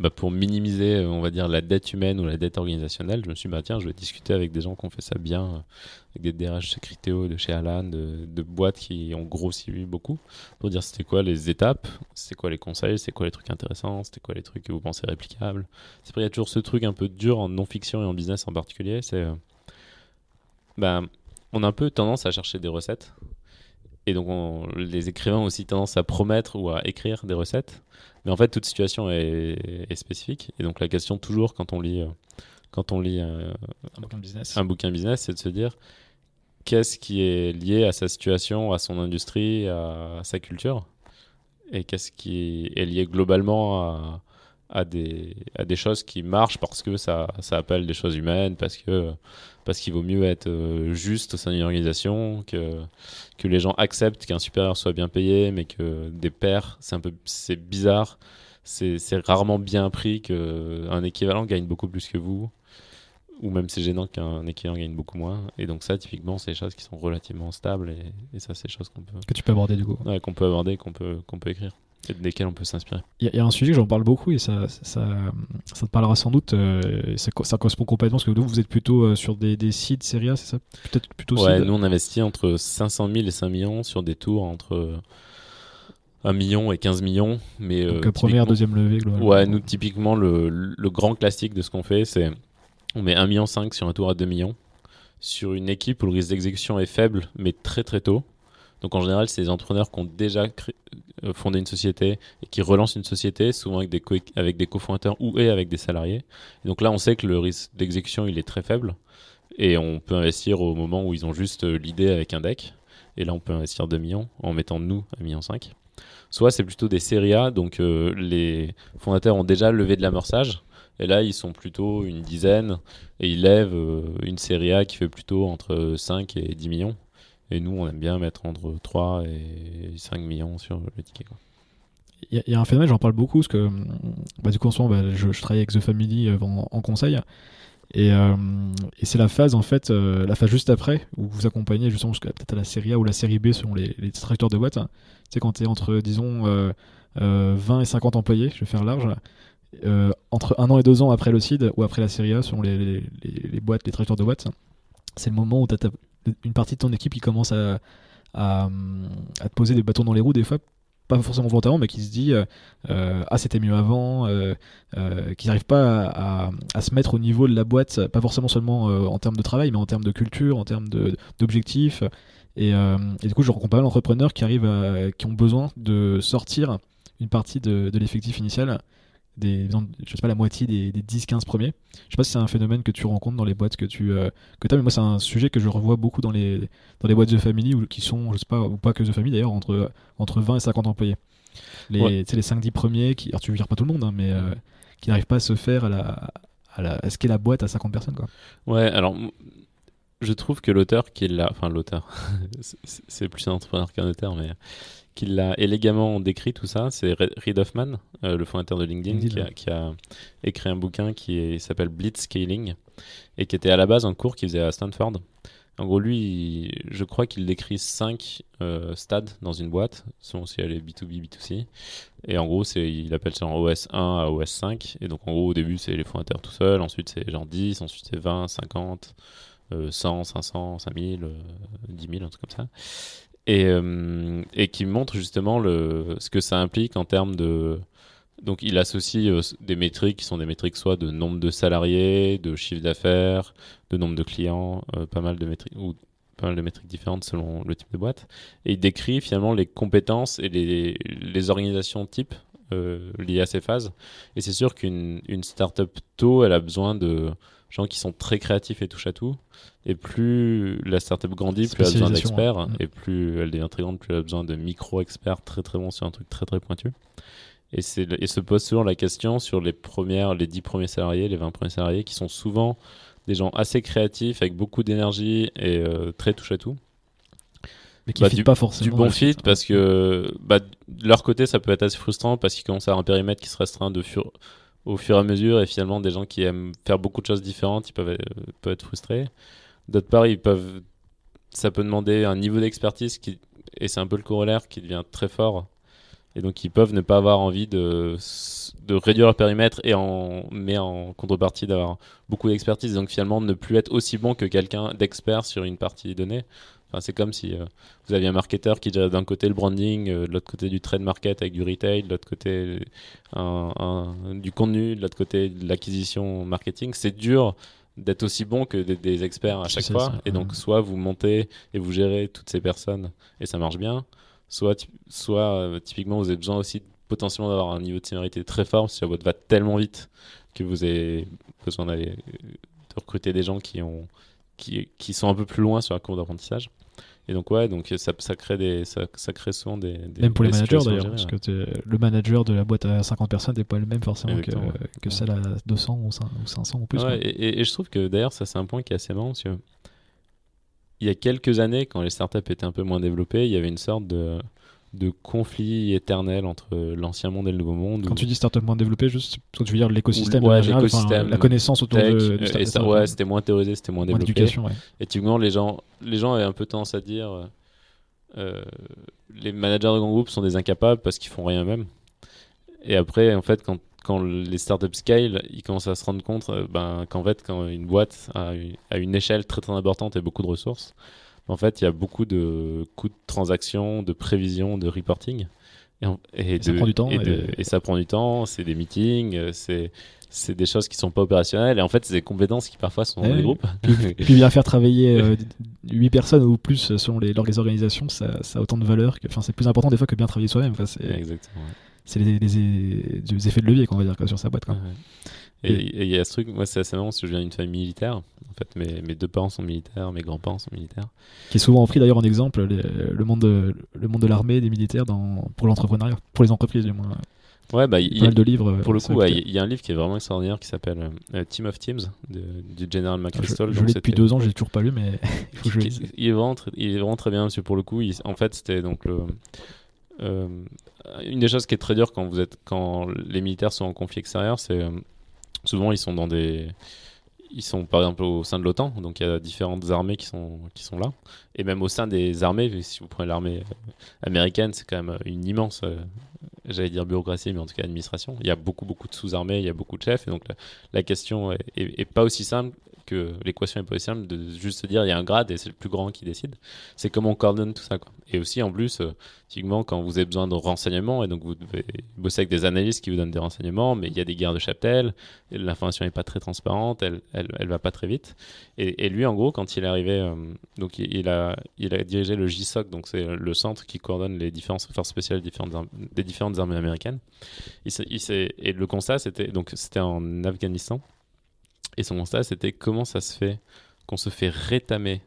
bah, pour minimiser, euh, on va dire, la dette humaine ou la dette organisationnelle, je me suis dit, bah, tiens, je vais discuter avec des gens qui ont fait ça bien, euh, avec des DRH chez Criteo, de chez Alan, de, boîtes qui ont grossi beaucoup, pour dire c'était quoi les étapes, c'était quoi les conseils, c'est quoi les trucs intéressants, c'était quoi les trucs que vous pensez réplicables. C'est il y a toujours ce truc un peu dur en non-fiction et en business en particulier, c'est. Euh, bah, on a un peu tendance à chercher des recettes. Et donc, les écrivains ont aussi tendance à promettre ou à écrire des recettes. Mais en fait, toute situation est, spécifique. Et donc, la question, toujours, quand on lit, euh, quand on lit un, bouquin business, un bouquin business, c'est de se dire qu'est-ce qui est lié à sa situation, à son industrie, à, sa culture? Et qu'est-ce qui est lié globalement à, à, des, à des choses qui marchent parce que ça, ça appelle des choses humaines, parce que parce qu'il vaut mieux être euh, juste au sein d'une organisation, que, que les gens acceptent qu'un supérieur soit bien payé, mais que des pairs, c'est un peu c'est bizarre, c'est rarement bien pris qu'un équivalent gagne beaucoup plus que vous, ou même c'est gênant qu'un équivalent gagne beaucoup moins. Et donc ça, typiquement, c'est des choses qui sont relativement stables, et, et ça, c'est des choses qu'on peut... Que tu peux aborder du coup. Ouais, qu'on peut aborder, qu'on peut, qu'on peut écrire et desquels on peut s'inspirer. Il y, a un sujet que j'en parle beaucoup et ça, ça, ça, te parlera sans doute. Euh, ça, ça, correspond complètement parce que vous, vous êtes plutôt euh, sur des, des sites série c'est ça? Peut-être plutôt Ouais, nous on investit entre 500 000 et 5 millions sur des tours entre 1 million et 15 millions. Mais, Donc, euh, première, deuxième levée, globalement. Ouais, nous typiquement, le, le grand classique de ce qu'on fait, c'est on met 1,5 million sur un tour à 2 millions sur une équipe où le risque d'exécution est faible, mais très très tôt. Donc en général, c'est des entrepreneurs qui ont déjà euh, fondé une société et qui relancent une société, souvent avec des, cofondateurs ou et avec des salariés. Donc là, on sait que le risque d'exécution, il est très faible. Et on peut investir au moment où ils ont juste euh, l'idée avec un deck. Et là, on peut investir 2 millions en mettant nous 1,5 million. Soit c'est plutôt des séries A, donc euh, les fondateurs ont déjà levé de l'amorçage. Et là, ils sont plutôt une dizaine et ils lèvent une série A qui fait plutôt entre 5 et 10 millions. Et nous, on aime bien mettre entre 3 et 5 millions sur le ticket. Il y, a un phénomène, j'en parle beaucoup, parce que bah, du coup, en ce moment, bah, je, travaille avec The Family euh, en, conseil. Et, euh, et c'est la phase, en fait, euh, la phase juste après, où vous accompagnez justement peut-être la série A ou la série B selon les, les trajectoires de boîte. C'est quand tu es entre, disons, 20 et 50 employés, je vais faire large. entre un an et deux ans après le CID ou après la série A, selon les boîtes, les trajectoires de boîte, c'est le moment où tu as une partie de ton équipe qui commence à, te poser des bâtons dans les roues des fois pas forcément volontairement, mais qui se dit ah c'était mieux avant, qui n'arrive pas à, se mettre au niveau de la boîte, pas forcément seulement en termes de travail, mais en termes de culture, en termes d'objectifs. Et, du coup, je rencontre pas mal d'entrepreneurs qui arrivent, qui ont besoin de sortir une partie de l'effectif initial des, je sais pas, la moitié des, 10-15 premiers. Je sais pas si c'est un phénomène que tu rencontres dans les boîtes que tu euh, que as, mais moi c'est un sujet que je revois beaucoup dans les, dans les boîtes de family ou qui sont, je sais pas, ou pas que de famille d'ailleurs, entre, entre 20 et 50 employés. Les, les 5-10 premiers, qui, alors tu vires pas tout le monde, hein, mais euh, qui n'arrivent pas à se faire à, la, à, la, à ce qu'est la boîte à 50 personnes. Quoi. Ouais, alors je trouve que l'auteur qui l'a, enfin l'auteur, c'est plus un entrepreneur qu'un auteur, mais qui l'a élégamment décrit tout ça, c'est Reid Hoffman, euh, le fondateur de LinkedIn, qui, a, écrit un bouquin qui s'appelle Blitzscaling et qui était à la base un cours qu'il faisait à Stanford. En gros, lui, je crois qu'il décrit 5 euh, stades dans une boîte, selon si elle est B2B, B2C. Et en gros, il appelle ça en OS 1 à OS 5. Et donc, en gros, au début, c'est les fondateurs tout seuls. Ensuite, c'est genre 10. Ensuite, c'est 20, 50, 100, 500, 5000, 10 000, un truc comme ça et, euh, et qui montre justement le, ce que ça implique en termes de. Donc, il associe euh, des métriques qui sont des métriques soit de nombre de salariés, de chiffre d'affaires, de nombre de clients, euh, pas mal de métriques ou pas mal de métriques différentes selon le type de boîte. Et il décrit finalement les compétences et les, les organisations types liées à ces phases. Et c'est sûr qu'une une startup tôt, elle a besoin de gens qui sont très créatifs et touchent à tout. Et plus la startup grandit, plus elle a besoin d'experts. Mm. Et plus elle devient très grande, plus elle a besoin de micro-experts très très bons sur un truc très très pointu. Et, et se pose souvent la question sur les premières, les 10 premiers salariés, les 20 premiers salariés, qui sont souvent des gens assez créatifs, avec beaucoup d'énergie et euh, très touche à tout. Mais qui bah, du, pas forcément. Du bon fit, parce que bah, de leur côté, ça peut être assez frustrant parce qu'ils commencent à avoir un périmètre qui se restreint de fur au fur et à mesure. Et finalement, des gens qui aiment faire beaucoup de choses différentes, ils peuvent, euh, peuvent être frustrés. D'autre part, ils peuvent, ça peut demander un niveau d'expertise qui, et c'est un peu le corollaire qui devient très fort. Et donc, ils peuvent ne pas avoir envie de, de réduire leur périmètre et en, mais en contrepartie d'avoir beaucoup d'expertise. Donc, finalement, ne plus être aussi bon que quelqu'un d'expert sur une partie donnée c'est comme si euh, vous aviez un marketeur qui d'un côté le branding, euh, de l'autre côté du trade market avec du retail, de l'autre côté du contenu, de l'autre côté de l'acquisition marketing. C'est dur d'être aussi bon que des, experts à chaque fois. et donc, soit vous montez et vous gérez toutes ces personnes et ça marche bien, soit, soit euh, typiquement vous avez besoin aussi potentiellement d'avoir un niveau de seniorité très fort si la boîte va tellement vite que vous avez besoin d'aller de recruter des gens qui ont qui, qui, sont un peu plus loin sur la courbe d'apprentissage. Et donc, ouais, donc ça, ça crée, des, ça, ça, crée souvent des. des même pour les managers d'ailleurs, parce que le manager de la boîte à 50 personnes n'est pas le même forcément que, que, celle à 200 ou 500 ou plus. Ouais, et, et, je trouve que d'ailleurs, ça c'est un point qui est assez marrant parce que il y a quelques années, quand les startups étaient un peu moins développées, il y avait une sorte de de conflit éternel entre l'ancien monde et le nouveau monde. Quand tu dis startup moins développé, juste, tu veux dire l'écosystème, ouais, la connaissance autour de, du ça, ouais, c'était moins théorisé, c'était moins développé. Ouais. Et typiquement, les gens, les gens avaient un peu tendance à dire, euh, euh, les managers de grands groupes sont des incapables parce qu'ils font rien eux-mêmes. Et après, en fait, quand, quand les startups scale, ils commencent à se rendre compte euh, ben, qu'en fait, quand une boîte a, a une échelle très très importante et beaucoup de ressources, en fait, il y a beaucoup de coûts de transaction, de prévision, de reporting. Et, ça prend du temps. Et, ça prend du temps, c'est des meetings, c'est c'est des choses qui sont pas opérationnelles et en fait c'est des compétences qui parfois sont dans les groupes. Puis, puis, bien faire travailler euh, 8 personnes ou plus selon les, organisations, ça, ça, a autant de valeur que enfin c'est plus important des fois que bien travailler soi-même. Enfin, c'est Exactement. C'est les, les, effets de levier qu'on va dire sur sa boîte. Quoi. Et il y a ce truc, moi c'est assez marrant parce que je viens d'une famille militaire. En fait, mes, mes deux parents sont militaires, mes grands-parents sont militaires. Qui est souvent pris d'ailleurs en exemple le monde de, le monde de l'armée, des militaires dans, pour l'entrepreneuriat, pour les entreprises du moins. Ouais, bah, il y a de livres. Pour le coup, il y a un livre qui est vraiment extraordinaire qui s'appelle euh, Team of Teams du General McChrystal. Je, l'ai depuis deux ans, j'ai toujours pas lu, mais il je. Il est vraiment, très, il est vraiment très bien, parce que pour le coup, en fait, c'était donc le. Euh, une des choses qui est très dure quand vous êtes quand les militaires sont en conflit extérieur, c'est euh, souvent ils sont dans des ils sont par exemple au sein de l'OTAN, donc il y a différentes armées qui sont, là. Et même au sein des armées, si vous prenez l'armée euh, américaine, c'est quand même une immense, euh, j'allais dire bureaucratie, mais en tout cas administration. Il y a beaucoup, beaucoup de sous-armées, il y a beaucoup de chefs, et donc la, question est, pas aussi simple l'équation est pas de juste se dire il y a un grade et c'est le plus grand qui décide. C'est comment on coordonne tout ça. Quoi. Et aussi, en plus, euh, typiquement, quand vous avez besoin de renseignements, et donc vous devez bosser avec des analystes qui vous donnent des renseignements, mais il y a des guerres de cheptel, l'information n'est pas très transparente, elle, elle, va pas très vite. Et, lui, en gros, quand il est arrivé, euh, donc il, a, il a dirigé le JSOC, donc c'est le centre qui coordonne les différentes forces spéciales différentes des différentes armées américaines. Il, il et le constat, c'était en Afghanistan. Et son constat, c'était comment ça se fait qu'on se fait rétamer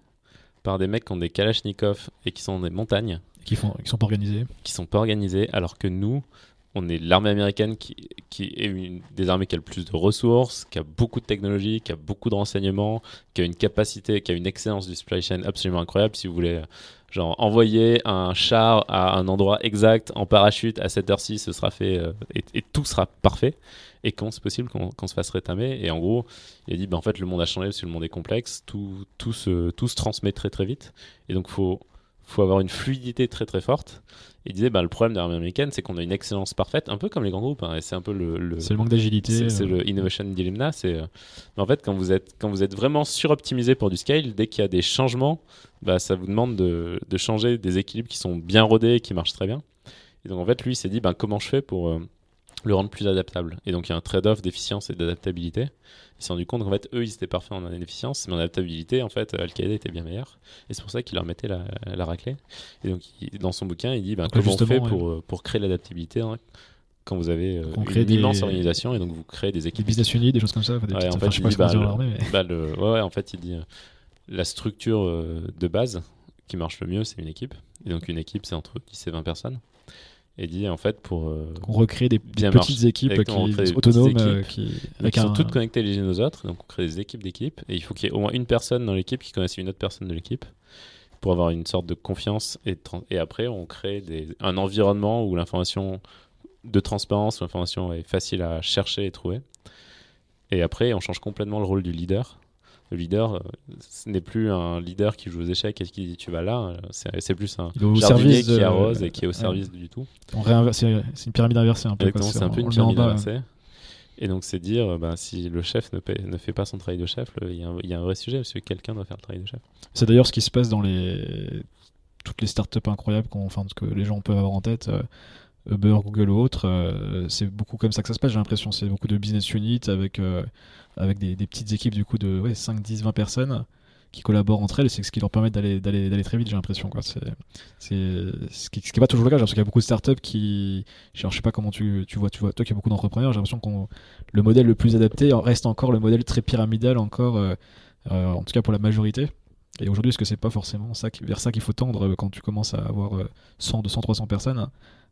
par des mecs qui ont des Kalachnikov et qui sont dans des montagnes. Qui, font, qui sont pas organisés. Qui sont pas organisés, alors que nous, on est l'armée américaine qui, qui est une des armées qui a le plus de ressources, qui a beaucoup de technologie, qui a beaucoup de renseignements, qui a une capacité, qui a une excellence du supply chain absolument incroyable. Si vous voulez genre envoyer un char à un endroit exact en parachute à cette heure-ci, ce sera fait euh, et, tout sera parfait. Et quand c'est possible qu'on se fasse rétamer Et en gros, il a dit, ben, en fait, le monde a changé parce que le monde est complexe, tout, tout, se, tout se transmet très très vite. Et donc, il faut, faut avoir une fluidité très très forte. Il disait, bah, le problème de l'armée américaine, c'est qu'on a une excellence parfaite, un peu comme les grands groupes. Hein, c'est un peu le. c'est le manque d'agilité. C'est, le euh. innovation dilemma. C'est, euh, en fait, quand vous, êtes, quand vous êtes vraiment suroptimisé pour du scale, dès qu'il y a des changements, bah, ça vous demande de, de, changer des équilibres qui sont bien rodés et qui marchent très bien. Et donc, en fait, lui, il s'est dit, bah, comment je fais pour. Euh, le rendre plus adaptable. Et donc il y a un trade-off d'efficience et d'adaptabilité. Il s'est rendu compte qu'en fait, eux, ils étaient parfaits en efficience, mais en adaptabilité, en fait, Al-Qaïda était bien meilleur. Et c'est pour ça qu'il leur mettait la, la, raclée. Et donc, dans son bouquin, il dit ben, comment on fait pour, euh, pour créer l'adaptabilité hein, quand vous avez euh, une immense organisation et donc vous créez des équipes. Des business units, des choses comme ça. ouais, en fait, il dit, bah, bah, ouais, en fait, il dit la structure euh, de base qui marche le mieux, c'est une équipe. Et donc, une équipe, c'est entre 10 et 20 personnes et dit en fait pour euh, on recrée des, petites équipes qui, autonomes euh, qui, sont toutes connectées les unes aux autres donc on crée des équipes d'équipes et il faut qu'il y ait au moins une personne dans l'équipe qui connaisse une autre personne de l'équipe pour avoir une sorte de confiance et, et après on crée des, un environnement où l'information de transparence l'information est facile à chercher et trouver. Et après on change complètement le rôle du leader le leader, euh, ce n'est plus un leader qui joue aux échecs et qui dit tu vas là, c'est plus un jardinier qui arrose et qui est au service du tout. C'est une pyramide inversée un peu. C'est un peu une pyramide inversée. Et donc, c'est dire, bah, si le chef ne, ne, fait pas son travail de chef, il y, y, a un vrai sujet, parce que quelqu'un doit faire le travail de chef. C'est d'ailleurs ce qui se passe dans les toutes les startups incroyables enfin, que les gens peuvent avoir en tête. Euh, Uber, Google ou autre, euh, c'est beaucoup comme ça que ça se passe, j'ai l'impression. C'est beaucoup de business units avec avec des, petites équipes du coup de ouais, 5, 10, 20 personnes qui collaborent entre elles, c'est ce qui leur permet d'aller, très vite, j'ai l'impression. C'est, ce qui n'est pas toujours le cas, parce qu'il y a beaucoup de startups qui. je sais pas comment tu, tu vois, tu vois, toi qui as beaucoup d'entrepreneurs, j'ai l'impression que le modèle le plus adapté reste encore le modèle très pyramidal, encore, euh, euh, en tout cas pour la majorité. Et aujourd'hui, est-ce que c'est pas forcément ça, vers ça qu'il faut tendre euh, quand tu commences à avoir 100, 200, 300 personnes,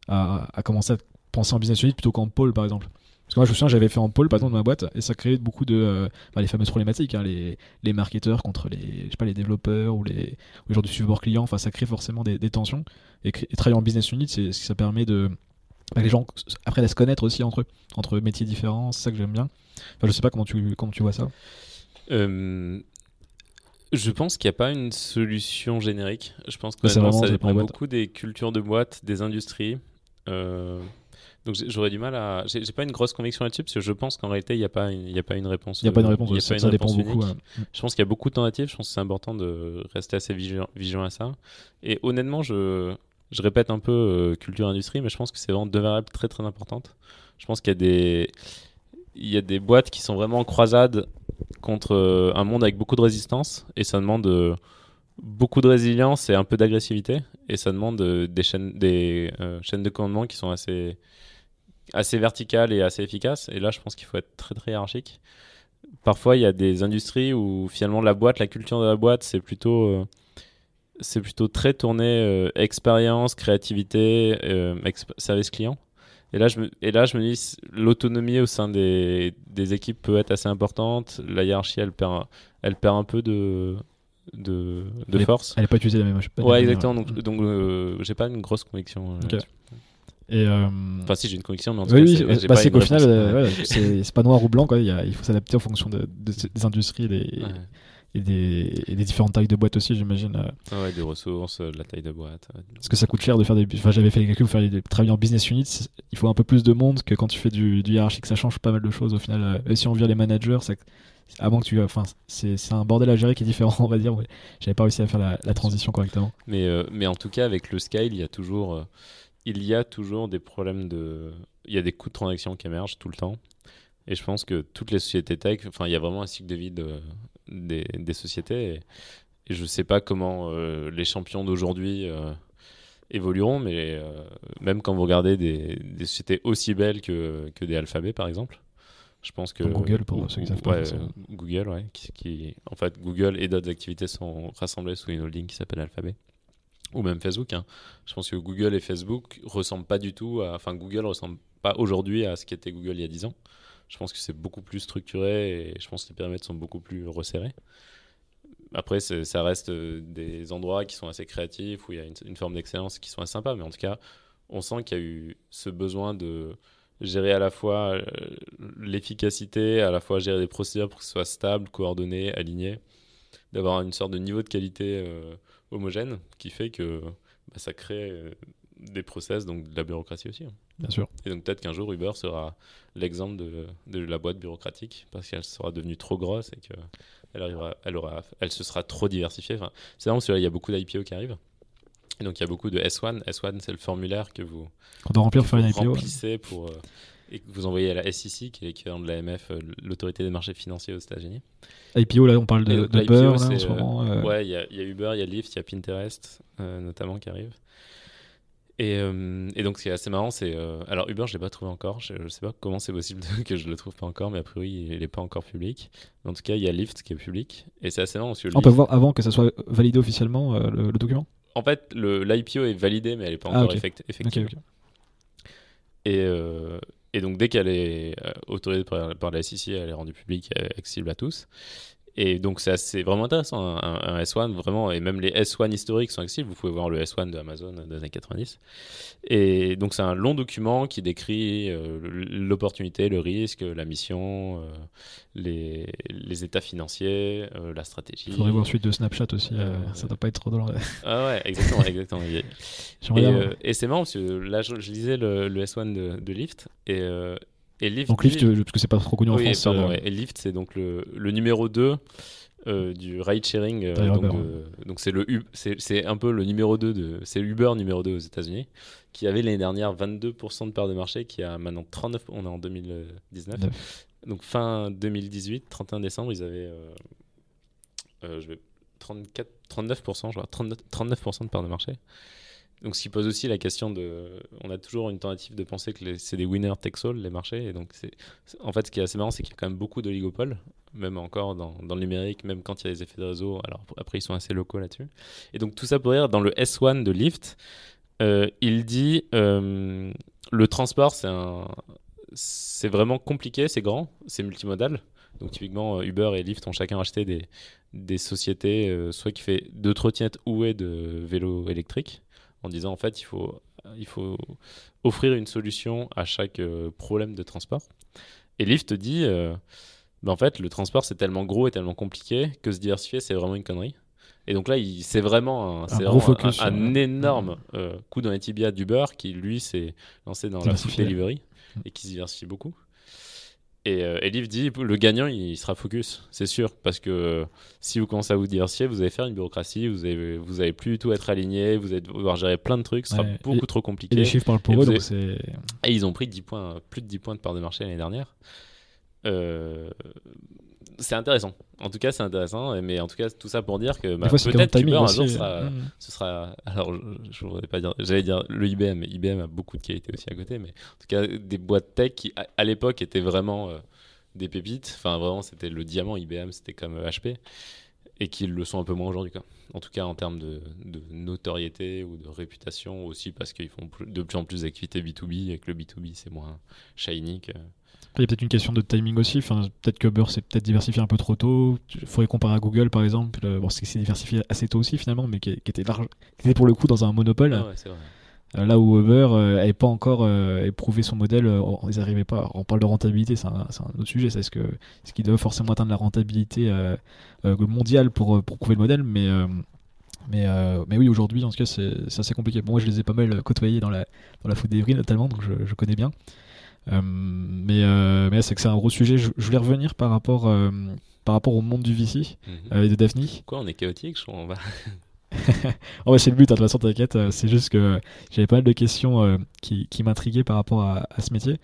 à, à commencer à penser en business unit plutôt qu'en pôle, par exemple parce que moi, je me souviens, j'avais fait en pôle, par exemple, dans ma boîte, et ça créait beaucoup de. Euh, bah, les fameuses problématiques, hein, les, les marketeurs contre les, je sais pas, les développeurs ou les, ou les gens du support client. Enfin, ça crée forcément des, des tensions. Et, travailler en business unit, c'est, ça permet de. Bah, les gens après se connaître aussi entre eux, entre métiers différents, c'est ça que j'aime bien. Enfin, je sais pas comment tu, comment tu vois ça. Euh, je pense qu'il n'y a pas une solution générique. Je pense que ça dépend beaucoup des cultures de boîte, des industries. Euh, donc j'aurais du mal à. J'ai pas une grosse conviction là-dessus parce que je pense qu'en réalité il n'y a pas une, il a pas une réponse. Il n'y a pas une réponse. Y a ça, dépend beaucoup. Je pense qu'il y a beaucoup de tentatives. Je pense que c'est important de rester assez vigilant, vigilant, à ça. Et honnêtement, je je répète un peu euh, culture industrie, mais je pense que c'est vraiment deux variables très très importantes. Je pense qu'il y a des il y a des boîtes qui sont vraiment en croisade contre euh, un monde avec beaucoup de résistance et ça demande euh, beaucoup de résilience et un peu d'agressivité et ça demande des chaînes des chaînes de commandement qui sont assez assez verticale et assez efficace. Et là, je pense qu'il faut être très très hiérarchique. Parfois, il y a des industries où finalement la boîte, la culture de la boîte, c'est plutôt euh, c'est plutôt très tourné euh, expérience, créativité, euh, service client. Et là, je me, et là, je me dis, l'autonomie au sein des, des, équipes peut être assez importante. La hiérarchie, elle perd, elle perd un peu de, de, de force. elle n'est pas utilisée la même. Ouais, exactement. Donc, donc j'ai pas une grosse conviction. Et euh, Enfin, si j'ai une conviction, mais en tout oui, cas, c'est bah, qu'au final, euh, c'est pas noir ou blanc. Quoi. Il, il faut s'adapter en fonction de, des industries et et des, et des différentes tailles de boîtes aussi, j'imagine. euh. Ah ouais, des ressources, euh, de la taille de boîte. euh, Parce que ça coûte cher de faire des. Enfin, j'avais fait les calculs pour faire des, travailler en business units. Il faut un peu plus de monde que quand tu fais du, du hiérarchique. Ça change pas mal de choses au final. Et si on vire les managers, ça, avant que tu. Enfin, c'est un bordel à gérer qui est différent, on va dire. J'avais pas réussi à faire la, la transition correctement. Mais, euh, mais en tout cas, avec le scale, il y a toujours, euh, il y a toujours des problèmes de. Il y a des coûts de transaction qui émergent tout le temps. Et je pense que toutes les sociétés tech, enfin, il y a vraiment un cycle de vie de- des, des sociétés. Et, et je sais pas comment euh, les champions d'aujourd'hui euh, évolueront, mais euh, même quand vous regardez des, des sociétés aussi belles que, que des alphabets, par exemple, je pense que Google, pour Ou- ceux qui savent pas ouais, Google, ouais, qui, qui- en fait, Google et d'autres activités sont rassemblées sous une holding qui s'appelle Alphabet, ou même Facebook. hein. Je pense que Google et Facebook ressemblent pas du tout, à, enfin Google ressemble pas aujourd'hui à ce qu'était Google il y a 10 ans. Je pense que c'est beaucoup plus structuré et je pense que les périmètres sont beaucoup plus resserrés. Après, ça reste euh, des endroits qui sont assez créatifs, où il y a une, forme d'excellence qui sont assez sympas, mais en tout cas, on sent qu'il y a eu ce besoin de gérer à la fois euh, l'efficacité, à la fois gérer des procédures pour que ce soit stable, coordonné, aligné, d'avoir une sorte de niveau de qualité euh, homogène qui fait que bah, ça crée des process, donc de la bureaucratie aussi. hein. Bien sûr. Et donc peut-être qu'un jour Uber sera l'exemple de, de la boîte bureaucratique parce qu'elle sera devenue trop grosse et que elle arrivera, elle aura, elle se sera trop diversifiée. Enfin, c'est vraiment parce qu'il y a beaucoup d'IPO qui arrivent. Et donc il y a beaucoup de S1. S1 c'est le formulaire que vous, Qu'on doit remplir que vous une IPO. remplissez pour euh, et que vous envoyez à la SEC qui est l'équivalent de l'AMF, euh, l'autorité des marchés financiers aux États-Unis. IPO, là, on parle de, donc, là, en ce euh, moment. euh, Ouais, il y, a il y a Uber, il y a Lyft, il y a Pinterest euh, notamment qui arrive. Et, euh, et donc, ce qui est assez marrant, c'est. euh, alors, Uber, je ne l'ai pas trouvé encore. Je ne sais pas comment c'est possible que je ne le trouve pas encore, mais a priori, il n'est pas encore public. En tout cas, il y a Lyft qui est public. Et c'est assez marrant parce que On peut voir avant que ça soit validé officiellement euh, le, le document? En fait, l'IPO est validé, mais elle n'est pas Ah, encore effect- effective. Et, et donc, dès qu'elle est autorisée par, par la SEC, elle est rendue publique, euh, accessible à tous. Et donc, c'est vraiment intéressant, un, un- un S1, vraiment. Et même les S1 historiques sont accessibles. Vous pouvez voir le S1 de Amazon des années 90. Et donc, c'est un long document qui décrit euh, l'opportunité, le risque, la mission, euh, les, les états financiers, euh, la stratégie. Il faudrait voir suite de Snapchat aussi. ça doit pas être trop drôle. Ah ouais, exactement, exactement. Et, c'est marrant parce que là, je, je lisais le, le S1 de, de Lyft et, et Lyft. Donc Lyft, dit- euh, parce que c'est pas trop connu en France. pardon, euh, ouais. Et Lyft, c'est donc le, le numéro 2 euh, du ride sharing. euh, donc c'est le c'est un peu le numéro 2 de c'est Uber numéro 2 aux États-Unis qui avait l'année dernière 22% de part de marché qui a maintenant 39 on est en 2019. Neuf. Donc fin 2018, 31 décembre, ils avaient je vais 34 39% je crois 39, 39% de part de marché. Donc, ce qui pose aussi la question de. On a toujours une tentative de penser que c'est des winners takes all, les marchés. Et donc, c'est. En fait, ce qui est assez marrant, c'est qu'il y a quand même beaucoup d'oligopoles, même encore dans, le numérique, même quand il y a des effets de réseau. Alors, après, ils sont assez locaux là-dessus. Et donc, tout ça pour dire, dans le S1 de Lyft, euh, il dit euh, le transport, c'est. C'est vraiment compliqué, c'est grand, c'est multimodal. Donc, typiquement, euh, Uber et Lyft ont chacun acheté des, des sociétés, soit qui fait de trottinettes ou de vélos électriques en disant en fait il faut, il faut offrir une solution à chaque euh, problème de transport. Et Lyft dit euh, ben, en fait le transport c'est tellement gros et tellement compliqué que se diversifier c'est vraiment une connerie. Et donc là c'est vraiment un, vraiment focus un, énorme euh, coup dans les tibias d'Uber qui lui s'est lancé dans la food delivery et qui se diversifie beaucoup. Et, euh, et Lyft dit le gagnant il sera focus, c'est sûr, parce que si vous commencez à vous diversifier, vous allez faire une bureaucratie, vous allez, vous plus du tout être aligné, vous allez devoir gérer plein de trucs, ce sera Ouais. beaucoup Et- trop Et compliqué. les chiffres parlent pour eux, donc avez- c'est. Et ils ont pris 10 points, plus de 10 points de part de marché l'année dernière. Euh, c'est intéressant. En tout cas, c'est intéressant. Mais en tout cas, tout ça pour dire que bah, peut-être timing un jour aussi. sera, Mm. ce sera. Alors, je, voudrais pas dire. J'allais dire le IBM. mais IBM a beaucoup de qualité aussi à côté, mais en tout cas, des boîtes tech qui, à, à l'époque, étaient vraiment euh, des pépites. Enfin, vraiment, c'était le diamant. IBM, c'était comme euh, HP, et qui le sont un peu moins aujourd'hui. En tout cas, en termes de, de notoriété ou de réputation aussi, parce qu'ils font de plus en plus d'activités B2B, et que le B2B, c'est moins shiny que. Il y a peut-être une question de timing aussi. Enfin, peut-être que Uber s'est peut-être diversifié un peu trop tôt. Il faudrait comparer à Google, par exemple. Euh, Bon, c'est que c'est diversifié assez tôt aussi, finalement, mais qui, qui était large, qui était pour le coup dans un monopole. Ah ouais, c'est vrai. là où Uber n'avait pas encore éprouvé son modèle, ils n'arrivaient pas. On parle de rentabilité, c'est un, autre sujet. C'est ce que ce qu'ils doivent forcément atteindre la rentabilité mondiale pour, pour prouver le modèle, mais mais, mais oui, aujourd'hui, en tout cas, c'est assez compliqué. moi, je les ai pas mal côtoyés dans la, dans la notamment, donc je, je connais bien. Euh, mais, euh, mais c'est que c'est un gros sujet. Je, voulais revenir par rapport, euh, par rapport au monde du VC mhm. et de Daphne. Quoi, on est chaotique, je crois. On va... oh, c'est le but, hein, de toute façon, t'inquiète. C'est juste que j'avais pas mal de questions qui, qui m'intriguaient par rapport à, ce métier.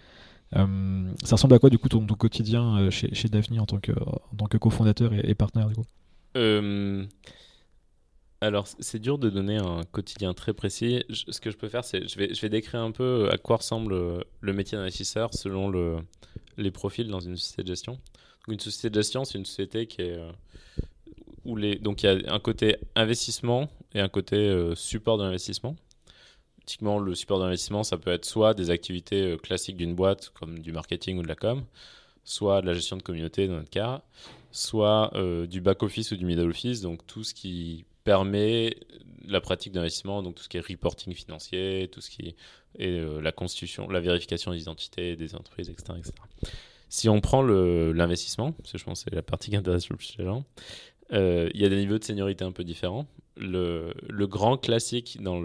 ça ressemble à quoi, du coup, ton, quotidien chez, chez Daphne en tant que, en tant que cofondateur et, et partenaire, du coup? Alors, c'est dur de donner un quotidien très précis. ce que je peux faire, c'est je vais, je vais décrire un peu à quoi ressemble euh, le métier d'investisseur selon le, les profils dans une société de gestion. une société de gestion, c'est une société qui est euh, où les donc il y a un côté investissement et un côté euh, support d'investissement. Typiquement, le support d'investissement, ça peut être soit des activités classiques d'une boîte comme du marketing ou de la com, soit de la gestion de communauté dans notre cas, soit du back office ou du middle office, donc tout ce qui permet la pratique d'investissement, donc tout ce qui est reporting financier, tout ce qui est euh, la constitution, la vérification des identités des entreprises, etc. Si on prend l'investissement, parce que je pense que c'est la partie qui intéresse le plus les gens, euh, il y a des niveaux de seniorité un peu différents. Le, le grand classique dans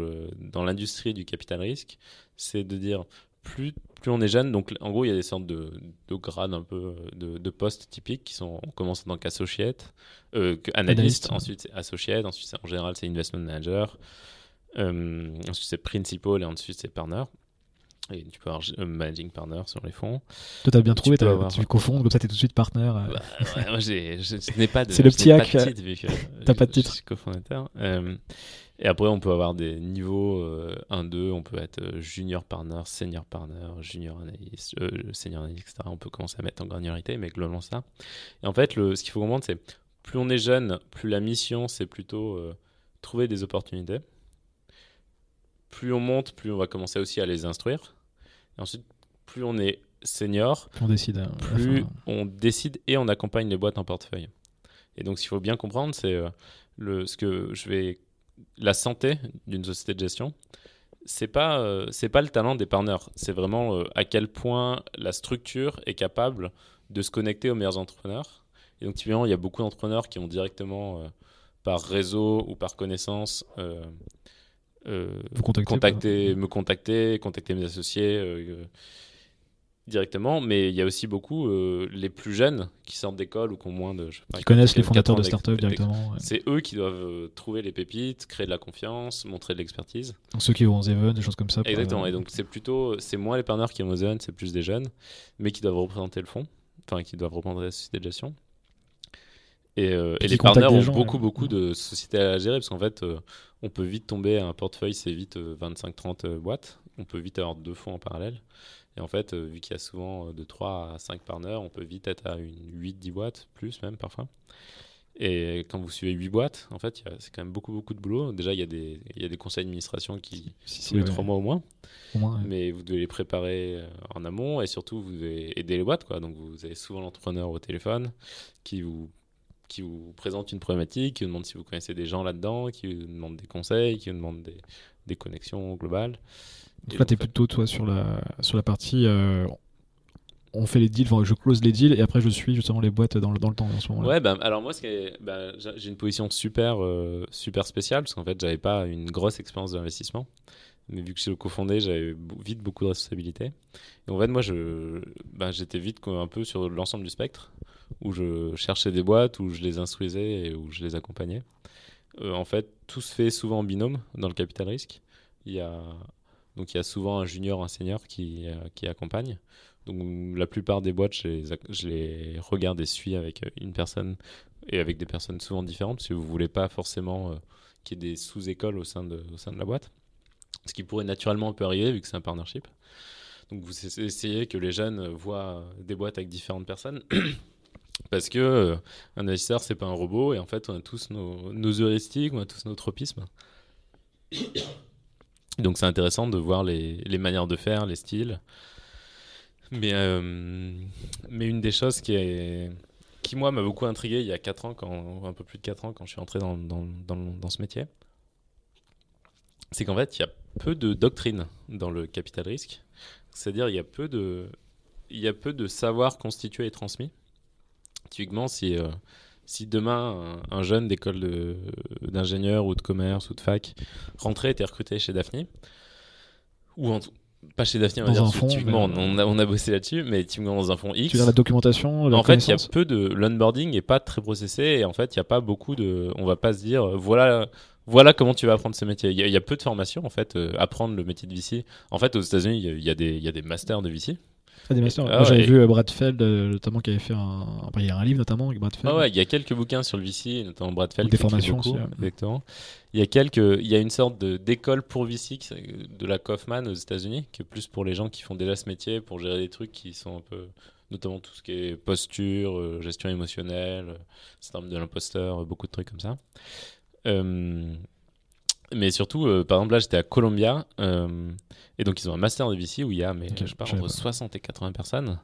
l'industrie dans du capital risque, c'est de dire plus, plus on est jeune, donc en gros, il y a des sortes de, de grades un peu de, de, postes typiques qui sont, on commence en tant qu'associate, euh, analyste, ensuite c'est associate, ensuite en général c'est investment manager, euh, ensuite c'est principal et ensuite c'est partner. Et tu peux avoir un managing partner sur les fonds. Toi, tu as bien trouvé, tu, avoir... tu confonds, comme ça, tu es tout de suite partner. Euh. Bah, moi, je, n'ai pas de. C'est le petit hack. Tu n'as pas de titre. Je suis cofondateur. Et après, on peut avoir des niveaux 1-2, euh, on peut être euh, junior partner, senior partner, junior analyst, euh, senior analyst, etc. On peut commencer à mettre en granularité, mais globalement ça. Et en fait, le, ce qu'il faut comprendre, c'est plus on est jeune, plus la mission, c'est plutôt trouver des opportunités. Plus on monte, plus on va commencer aussi à les instruire. Et ensuite, plus on est senior, on décide, hein, plus on décide et on accompagne les boîtes en portefeuille. Et donc, ce qu'il faut bien comprendre, c'est le, ce que je vais la santé d'une société de gestion, c'est pas euh, c'est pas le talent des partners, c'est vraiment euh, à quel point la structure est capable de se connecter aux meilleurs entrepreneurs. Et donc typiquement, il y a beaucoup d'entrepreneurs qui ont directement euh, par réseau ou par connaissance contacter, me contacter, contacter mes associés directement, mais il y a aussi beaucoup euh, les plus jeunes qui sortent d'école ou qui ont moins de. qui connaissent les fondateurs de start-up directement. C'est eux qui doivent euh, trouver les pépites, créer de la confiance, montrer de l'expertise. Ceux qui vont aux events, des choses comme ça. Exactement, et donc c'est plutôt. C'est moins les partenaires qui vont aux events, c'est plus des jeunes, mais qui doivent représenter le fonds, enfin qui doivent représenter la société de gestion. Et, euh, et les partenaires ont beaucoup, beaucoup de sociétés à gérer, parce qu'en fait, on peut vite tomber à un portefeuille, c'est vite 25-30 boîtes. On peut vite avoir deux fonds en parallèle. Et en fait, euh, vu qu'il y a souvent euh, de 3 à 5 partners, on peut vite être à une 8-10 boîtes, plus même parfois. Et quand vous suivez 8 boîtes, en fait, c'est quand même beaucoup, beaucoup de boulot. Déjà, il y a des, il y a des conseils d'administration qui, si, tous les 3 mois au moins. Mais vous devez les préparer euh, en amont et surtout, vous devez aider les boîtes. Quoi. Donc, vous avez souvent l'entrepreneur au téléphone qui vous, qui vous présente une problématique, qui vous demande si vous connaissez des gens là-dedans, qui vous demande des conseils, qui vous demande des, des connexions globales. Donc là, tu es plutôt toi sur la, sur la partie. Euh, on fait les deals, enfin, je close les deals et après je suis justement les boîtes dans le, dans le temps en ce moment. Ouais, bah, alors moi, bah, j'ai une position super, euh, super spéciale parce qu'en fait, j'avais pas une grosse expérience d'investissement. Mais vu que je suis le cofondé, j'avais vite beaucoup de responsabilités. Et en fait, moi, bah, j'étais vite un peu sur l'ensemble du spectre où je cherchais des boîtes, où je les instruisais et où je les accompagnais. Euh, en fait, tout se fait souvent en binôme dans le capital risque. Il y a donc il y a souvent un junior, un senior qui, euh, accompagne. Donc la plupart des boîtes, je les, regarde et suis avec euh, une personne et avec des personnes souvent différentes, que vous voulez pas forcément euh, qu'il y ait des sous-écoles au, sein de, la boîte. Ce qui pourrait naturellement un arriver vu que c'est un partnership. Donc vous essayez que les jeunes voient des boîtes avec différentes personnes. Parce que un investisseur, c'est pas un robot, et en fait, on a tous nos, nos heuristiques, on a tous nos tropismes. Donc c'est intéressant de voir les, les, manières de faire, les styles. Mais, euh, mais une des choses qui, est, qui moi, m'a beaucoup intrigué il y a 4 ans, quand, un peu plus de 4 ans, quand je suis entré dans, dans, dans, dans ce métier, c'est qu'en fait, il y a peu de doctrine dans le capital risque. C'est-à-dire, il y a peu de, il y a peu de savoir constitué et transmis. Typiquement, si, euh, si demain un, jeune d'école d'ingénieur ou de commerce ou de fac rentrait et était recruté chez Daphne, ou en, pas chez Daphne, on va dire, typiquement, on, a, on a bossé là-dessus, mais typiquement dans un fond X. Tu veux la documentation En fait, il y a peu de. L'onboarding n'est pas très processé et en fait, il n'y a pas beaucoup de. On va pas se dire, voilà. Voilà comment tu vas apprendre ce métier. Il y, a peu de formation en fait, euh, apprendre le métier de VC. En fait, aux États-Unis, il y, y, y, a des masters de VC. Ah, des masters. Ah j'avais vu euh, Brad Feld, euh, notamment, qui avait fait un. il y a un livre notamment avec Brad Feld. Ah ouais, il y a quelques bouquins sur le VC, notamment Brad Feld. des formations beaucoup, aussi. Exactement. Il y a quelques, il y a une sorte d'école pour VC de la Kaufman aux États-Unis, qui est plus pour les gens qui font déjà ce métier, pour gérer des trucs qui sont un peu, notamment tout ce qui est posture, euh, gestion émotionnelle, syndrome de l'imposteur, beaucoup de trucs comme ça. Mais surtout, par exemple, là, j'étais à Columbia. Et donc, ils ont un master de VC où il y a, mais je parle entre 60 et 80 personnes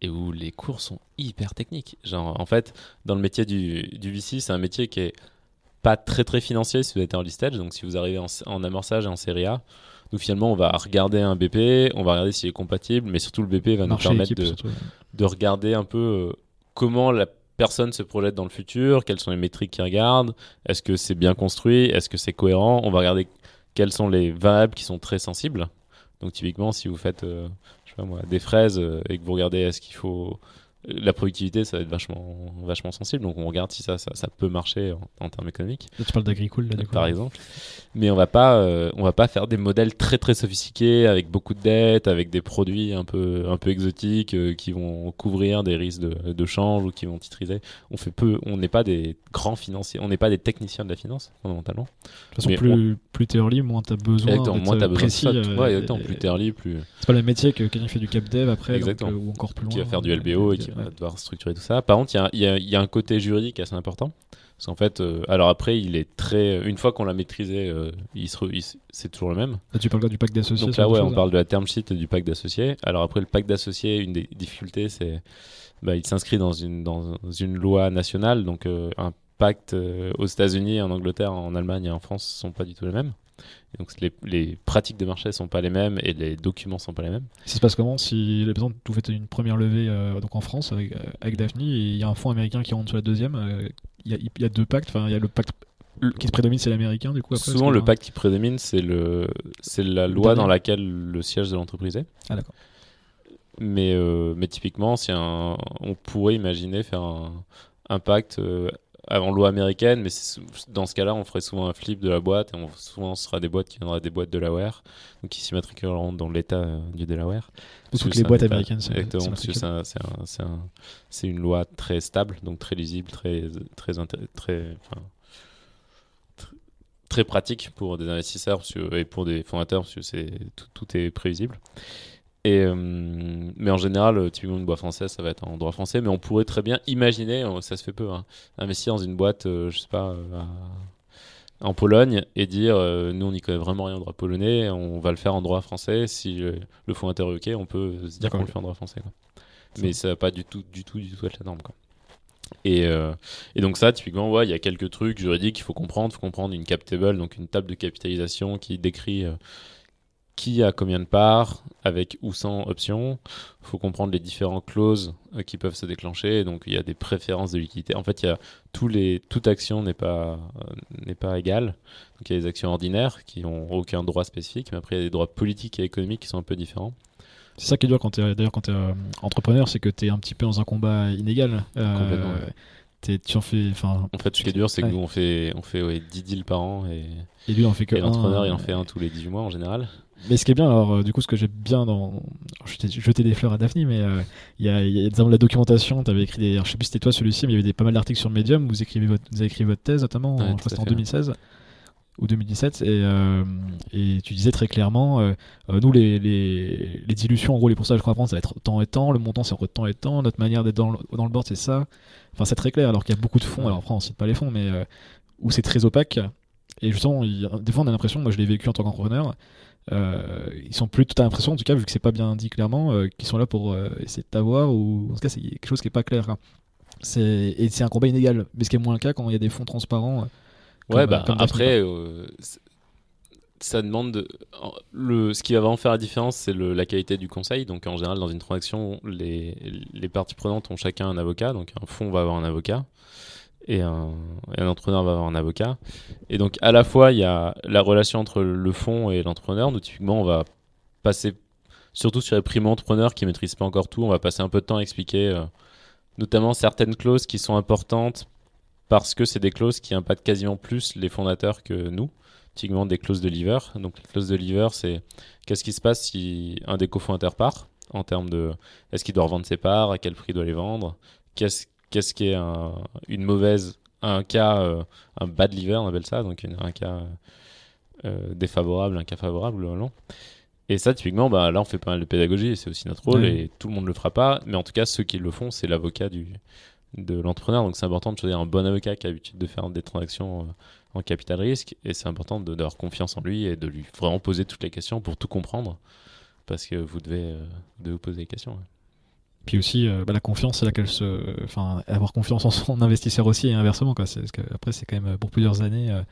et où les cours sont hyper techniques. Genre, en fait, dans le métier du, du VC, c'est un métier qui est pas très très financier si vous êtes en early stage. Donc, si vous arrivez en, amorçage et en série A, nous finalement, on va regarder un BP, on va regarder s'il est compatible, mais surtout le BP va nous permettre de, de, regarder un peu euh, comment la personne se projette dans le futur, quelles sont les métriques qu'il regarde, est-ce que c'est bien construit, est-ce que c'est cohérent. On va regarder quelles sont les variables qui sont très sensibles. Donc typiquement, si vous faites euh, des fraises euh, et que vous regardez est-ce qu'il faut la productivité, ça va être vachement, vachement sensible. Donc on regarde si ça, ça, ça peut marcher en, termes économiques. tu parles d'agricole, Par exemple. Mais on va pas, euh, on va pas faire des modèles très très sophistiqués avec beaucoup de dettes, avec des produits un peu, un peu exotiques euh, qui vont couvrir des risques de, de, change ou qui vont titriser. On fait peu, on n'est pas des grands financiers, on n'est pas des techniciens de la finance fondamentalement. De toute façon, plus, plus t'es early, moins t'as besoin. Exactement, moins t'as précis, besoin de ça. Ouais, exactement, plus t'es early, plus. C'est pas le métier que quelqu'un fait du cap dev après, exactement. ou encore plus loin. Qui va faire du LBO et qui va devoir structurer tout ça. Par contre, il y, y, y a, un côté juridique assez important. Parce qu'en fait, euh, alors après, il est très. Une fois qu'on l'a maîtrisé, euh, il, c'est toujours le même. Là, tu parles là du pacte d'associés Donc là, ouais, on parle de la term sheet et du pacte d'associés. Alors après, le pacte d'associés, une des difficultés, c'est. Bah, il s'inscrit dans une, dans une loi nationale. Donc euh, un pacte aux États-Unis, en Angleterre, en Allemagne et en France sont pas du tout les mêmes donc les, les, pratiques de marché sont pas les mêmes et les documents sont pas les mêmes. Ça se passe comment si par exemple vous faites une première levée euh, donc en France avec, euh, avec Daphne et il y a un fonds américain qui rentre sur la deuxième, euh, il y, y, a deux pactes, enfin il y a le pacte qui se prédomine c'est l'américain du coup après, Souvent le pacte qui prédomine c'est le c'est la loi dans laquelle le siège de l'entreprise est. Ah d'accord. Mais, mais typiquement, si un, on pourrait imaginer faire un, un pacte en loi américaine, mais dans ce cas-là, on ferait souvent un flip de la boîte et on, souvent ce sera des boîtes qui viendraient des boîtes de Delaware, donc qui s'immatriculeront dans l'État euh, du Delaware. Toutes les boîtes américaines, c'est une loi très stable, donc très lisible, très très très, très pratique pour des investisseurs et pour des fondateurs, parce que c'est tout, tout est prévisible. Euh, mais en général, euh, typiquement une boîte française, ça va être en droit français, mais on pourrait très bien imaginer, euh, ça se fait peu, hein, investir dans une boîte, je sais pas, en Pologne et dire, nous on n'y connaît vraiment rien en droit polonais, on va le faire en droit français. Si le fonds OK, on peut se dire qu'on le fait en droit français. Mais ça va pas du tout, du tout, du tout être la norme. Quoi. Et, et, donc ça, typiquement, ouais, il y a quelques trucs juridiques qu'il faut comprendre. Il faut comprendre une cap table, donc une table de capitalisation qui décrit qui a combien de parts, avec ou sans option. Il faut comprendre les différentes clauses euh, qui peuvent se déclencher. Donc il y a des préférences de liquidité. En fait, il y a tous les, toute action n'est pas, euh, n'est pas égale. Donc il y a des actions ordinaires qui n'ont aucun droit spécifique, mais après il y a des droits politiques et économiques qui sont un peu différents. C'est ça qui est dur quand tu es, d'ailleurs quand tu es euh, entrepreneur, c'est que tu es un petit peu dans un combat inégal. Complètement. tu en fais, en fait, ce qui est dur, c'est que nous, on fait, on fait ouais, 10 deals par an et, et lui, on fait que l'entrepreneur, il en fait un tous les 18 mois en général. Mais ce qui est bien, alors euh, du coup, ce que j'ai bien dans. Je jeté des fleurs à Daphne, mais euh, il y, a, a la documentation. Tu avais écrit des. je sais plus si c'était toi celui-ci, mais il y avait des, pas mal d'articles sur Medium. Vous, écrivez votre, vous avez écrit votre thèse, notamment, en, en 2016 ou 2017. Et, euh, et tu disais très clairement nous, les, les, les, dilutions, en gros, les pourcentages qu'on va prendre, ça va être temps et temps. Le montant, c'est entre temps et temps. Notre manière d'être dans, dans, le board, c'est ça. Enfin, c'est très clair, alors qu'il y a beaucoup de fonds. Alors après, on cite pas les fonds, mais où c'est très opaque. Et justement, des fois, on a l'impression, moi je l'ai vécu en tant qu'entrepreneur, euh, ils sont plus à l'impression, en tout cas, vu que c'est pas bien dit clairement, euh, qu'ils sont là pour euh, essayer de t'avoir, ou en tout cas, c'est quelque chose qui est pas clair. C'est et c'est un combat inégal, mais ce qui est moins le cas quand il y a des fonds transparents. ouais, bah après, ça demande de- le ce qui va vraiment faire la différence c'est le- la qualité du conseil donc en général dans une transaction les, les parties prenantes ont chacun un avocat donc un fonds va avoir un avocat et un, et un entrepreneur va avoir un avocat et donc à la fois il y a la relation entre le fonds et l'entrepreneur nous typiquement on va passer surtout sur les primo-entrepreneurs qui maîtrisent pas encore tout on va passer un peu de temps à expliquer euh, notamment certaines clauses qui sont importantes parce que c'est des clauses qui impactent quasiment plus les fondateurs que nous typiquement des clauses de lever. Donc les clauses de lever, c'est qu'est-ce qui se passe si un des cofondateurs part en termes de est-ce qu'il doit revendre ses parts, à quel prix il doit les vendre, qu'est-ce qu'est-ce qui est un- une mauvaise, un cas, euh, un bad lever, on appelle ça, donc une- un cas euh, défavorable, un cas favorable, non Et ça, typiquement, bah, là, on fait pas mal de pédagogie, et c'est aussi notre rôle, et tout le monde le fera pas, mais en tout cas, ceux qui le font, c'est l'avocat du de l'entrepreneur, donc c'est important de choisir un bon avocat qui a l'habitude de faire des transactions euh, en capital risque et c'est important de- d'avoir confiance en lui et de lui vraiment poser toutes les questions pour tout comprendre parce que vous devez, euh, vous poser des questions. ouais. Puis aussi, euh, bah, la confiance, c'est là qu'elle se. Enfin, avoir confiance en son investisseur aussi et inversement, quoi. Parce que après, c'est quand même pour plusieurs années euh,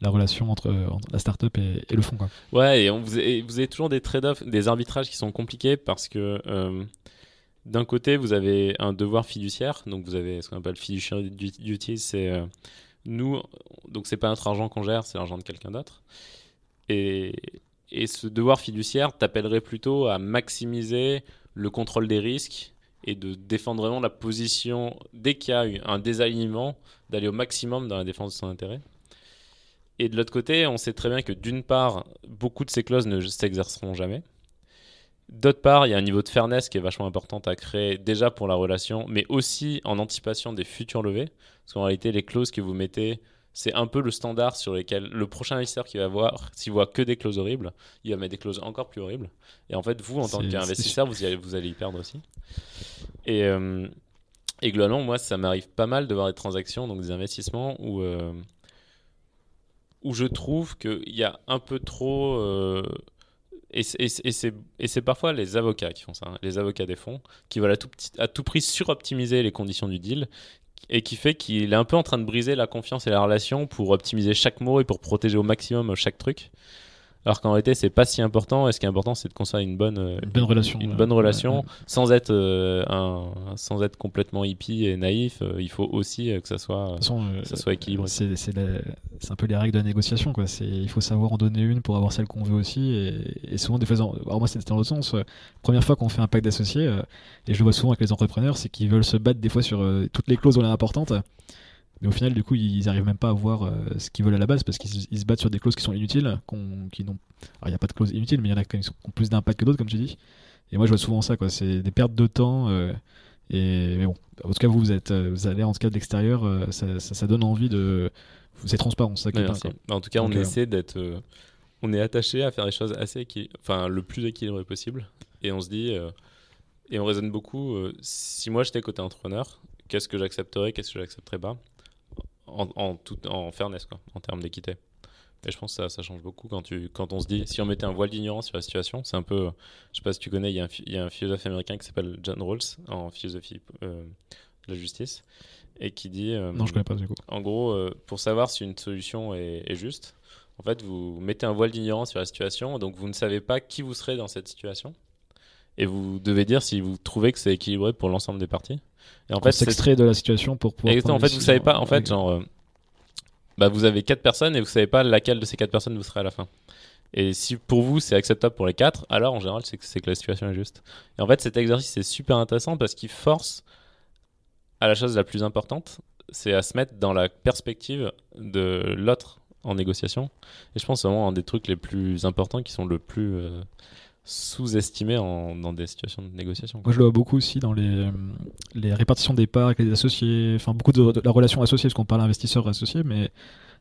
la relation entre, entre la startup et, et le fonds, quoi. Ouais, et vous, vous avez toujours des trade-offs, des arbitrages qui sont compliqués parce que euh, d'un côté, vous avez un devoir fiduciaire, donc vous avez ce qu'on appelle fiduciary du- duty, c'est euh, nous, donc c'est pas notre argent qu'on gère, c'est l'argent de quelqu'un d'autre. Et, et ce devoir fiduciaire t'appellerait plutôt à maximiser le contrôle des risques et de défendre vraiment la position, dès qu'il y a eu un désalignement, d'aller au maximum dans la défense de son intérêt. Et de l'autre côté, on sait très bien que d'une part, beaucoup de ces clauses ne s'exerceront jamais. D'autre part, il y a un niveau de fairness qui est vachement important à créer déjà pour la relation, mais aussi en anticipation des futures levées. Parce qu'en réalité, les clauses que vous mettez, c'est un peu le standard sur lesquels le prochain investisseur qui va voir, s'il voit que des clauses horribles, il va mettre des clauses encore plus horribles. Et en fait, vous, en tant qu'investisseur, vous, y allez- vous allez y perdre aussi. Et, euh, et globalement, moi, ça m'arrive pas mal de voir des transactions, donc des investissements où, euh, où je trouve qu'il y a un peu trop. euh, et c'est- et parfois les avocats qui font ça, hein, les avocats des fonds, qui veulent à tout, petit- à tout prix suroptimiser les conditions du deal et qui fait qu'il est un peu en train de briser la confiance et la relation pour optimiser chaque mot et pour protéger au maximum chaque truc. Alors qu'en réalité, c'est pas si important. Et ce qui est important, c'est de construire une bonne, euh, Une bonne relation. une ouais. bonne relation, Ouais, ouais. sans être euh, un, sans être complètement hippie et naïf. euh, il faut aussi que ça soit, façon, euh, ça soit équilibré. C'est, un peu les règles de la négociation. Quoi. C'est, il faut savoir en donner une pour avoir celle qu'on veut aussi. Et, et souvent, des fois, alors moi, c'était dans l'autre sens. Première fois qu'on fait un pacte d'associés, et je le vois souvent avec les entrepreneurs, c'est qu'ils veulent se battre des fois sur toutes les clauses importantes. Mais au final, du coup, ils arrivent même pas à voir euh, ce qu'ils veulent à la base parce qu'ils se- battent sur des clauses qui sont inutiles. qui n'ont... Alors, il n'y a pas de clauses inutiles, mais il y en a qui ont plus d'impact que d'autres, comme tu dis. Et moi, je vois souvent ça. Quoi. C'est des pertes de temps. euh, et mais bon, en tout cas, vous, vous, êtes, euh, vous allez en tout cas de l'extérieur, euh, ça, ça, ça donne envie de. C'est transparent, ça qui est En tout cas, on Donc, essaie d'être. on est attaché à faire les choses assez équil- enfin le plus équilibré possible. Et on se dit. et on raisonne beaucoup. si moi j'étais côté entrepreneur, qu'est-ce que j'accepterais, qu'est-ce que j'accepterais pas? En, en, tout, en fairness, quoi, en termes d'équité. Et je pense que ça, ça change beaucoup quand, tu, quand on se dit, si on mettait un voile d'ignorance sur la situation, c'est un peu, je sais pas si tu connais, il y, a un il y a un philosophe américain qui s'appelle John Rawls en philosophie euh, de la justice et qui dit, euh, Non, je connais pas du coup. en gros, euh, pour savoir si une solution est, est juste, en fait, vous mettez un voile d'ignorance sur la situation, donc vous ne savez pas qui vous serez dans cette situation. Et vous devez dire si vous trouvez que c'est équilibré pour l'ensemble des parties. Et en On fait, s'extrait de la situation pour pouvoir. Exactement. En fait, vous savez pas. En fait, genre, euh, bah, vous avez quatre personnes et vous savez pas laquelle de ces quatre personnes vous serez à la fin. Et si pour vous c'est acceptable pour les quatre, alors en général c'est que, la situation est juste. Et en fait, cet exercice est super intéressant parce qu'il force à la chose la plus importante, c'est à se mettre dans la perspective de l'autre en négociation. Et je pense que c'est vraiment un des trucs les plus importants qui sont le plus euh, sous-estimés en- dans des situations de négociation. Moi, je le vois beaucoup aussi dans les, euh, les répartitions des parts avec les associés, enfin beaucoup de, la relation associée, parce qu'on parle investisseur associé, mais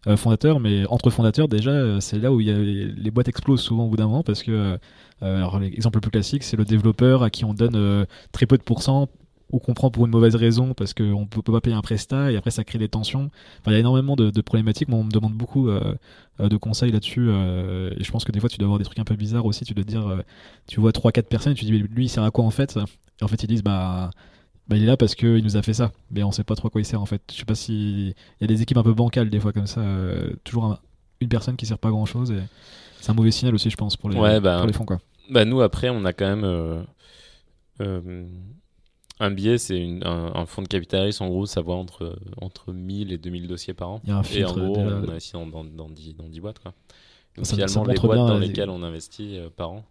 euh, fondateur, mais entre fondateurs, déjà, euh, c'est là où y a les, boîtes explosent souvent au bout d'un moment, parce que, alors, l'exemple le plus classique, c'est le développeur à qui on donne très peu de pourcents ou qu'on prend pour une mauvaise raison parce qu'on peut, peut pas payer un prestat et après ça crée des tensions. Enfin, il y a énormément de, de problématiques. Moi, on me demande beaucoup euh, euh, de conseils là-dessus euh, et je pense que des fois, tu dois avoir des trucs un peu bizarres aussi. Tu dois te dire, euh, tu vois 3-4 personnes et tu te dis, lui, il sert à quoi en fait? Et en fait, ils disent, bah, bah il est là parce qu'il nous a fait ça. Mais on sait pas trop à quoi il sert en fait. Je sais pas si. Il y a des équipes un peu bancales des fois comme ça. toujours un- une personne qui sert pas grand chose. Et... C'est un mauvais signal aussi, je pense, pour les, Ouais, bah, pour les fonds. Quoi. Bah, nous, après, on a quand même. Un billet, c'est un, un fonds de capitalisme, en gros, ça va entre, entre 1000 et 2000 dossiers par an. Il y a un Et en gros, on investit dans, dans, dans 10, dans 10 boîtes. Quoi. Donc, Ça- ça finalement, les boîtes bien, dans euh, lesquelles on investit euh, par an,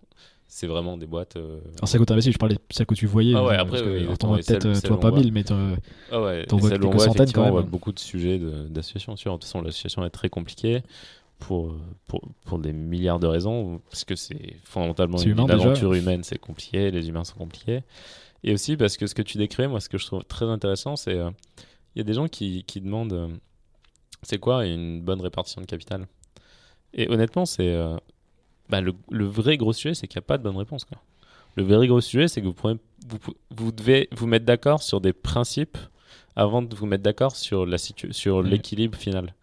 c'est vraiment des boîtes. euh, Alors, à côté investi, je parlais de celles que tu voyais. Ah ouais, euh, après, que, oui, t'en vois peut-être, tu on pas voit. 1000, mais t'en- Ah ouais, vois quelques voit, centaines, quand on voit même. beaucoup de sujets de- d'association. Sûr, de toute façon, l'association est très compliquée pour, pour, pour des milliards de raisons, parce que c'est fondamentalement une, humain, déjà. humaine, c'est compliqué, les humains sont compliqués. Et aussi parce que ce que tu décris, moi, ce que je trouve très intéressant, c'est euh, il y a des gens qui, qui demandent euh, c'est quoi une bonne répartition de capital? Et honnêtement, c'est euh, bah, le, le vrai gros sujet, c'est qu'il n'y a pas de bonne réponse. Quoi. Le vrai gros sujet, c'est que vous, pourrez, vous, pou- vous devez vous mettre d'accord sur des principes avant de vous mettre d'accord sur Ouais. l'équilibre final.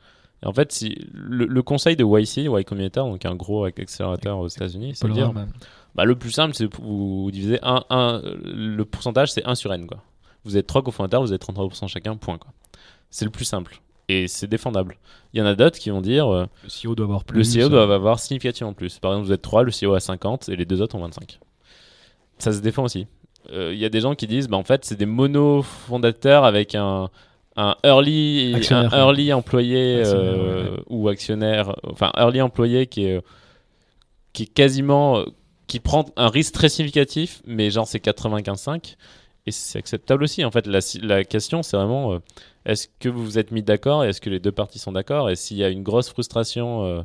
Et en fait, si le, le conseil de YC, Y Combinator, donc un gros accélérateur aux États-Unis, c'est de dire. Bah, le plus simple, c'est vous, vous divisez un, un, le pourcentage, c'est 1 sur n. Quoi. Vous êtes trois cofondateurs, vous êtes 33% chacun, point. Quoi. C'est le plus simple. Et c'est défendable. Il y en a d'autres qui vont dire euh, Le CEO doit avoir plus. le CEO euh, doit avoir significativement plus. Par exemple, vous êtes 3, le CEO a 50 et les deux autres ont 25. Ça se défend aussi. Euh, Il y a des gens qui disent bah, en fait, c'est des mono-fondateurs avec un, un early, Actionnaire, early employé euh, ouais. ou actionnaire, enfin, early employé qui est, qui est quasiment. Qui prend un risque très significatif, mais genre c'est 95,5. Et c'est acceptable aussi. En fait, la, la question, c'est vraiment euh, est-ce que vous vous êtes mis d'accord et est-ce que les deux parties sont d'accord? Et s'il y a une grosse frustration euh,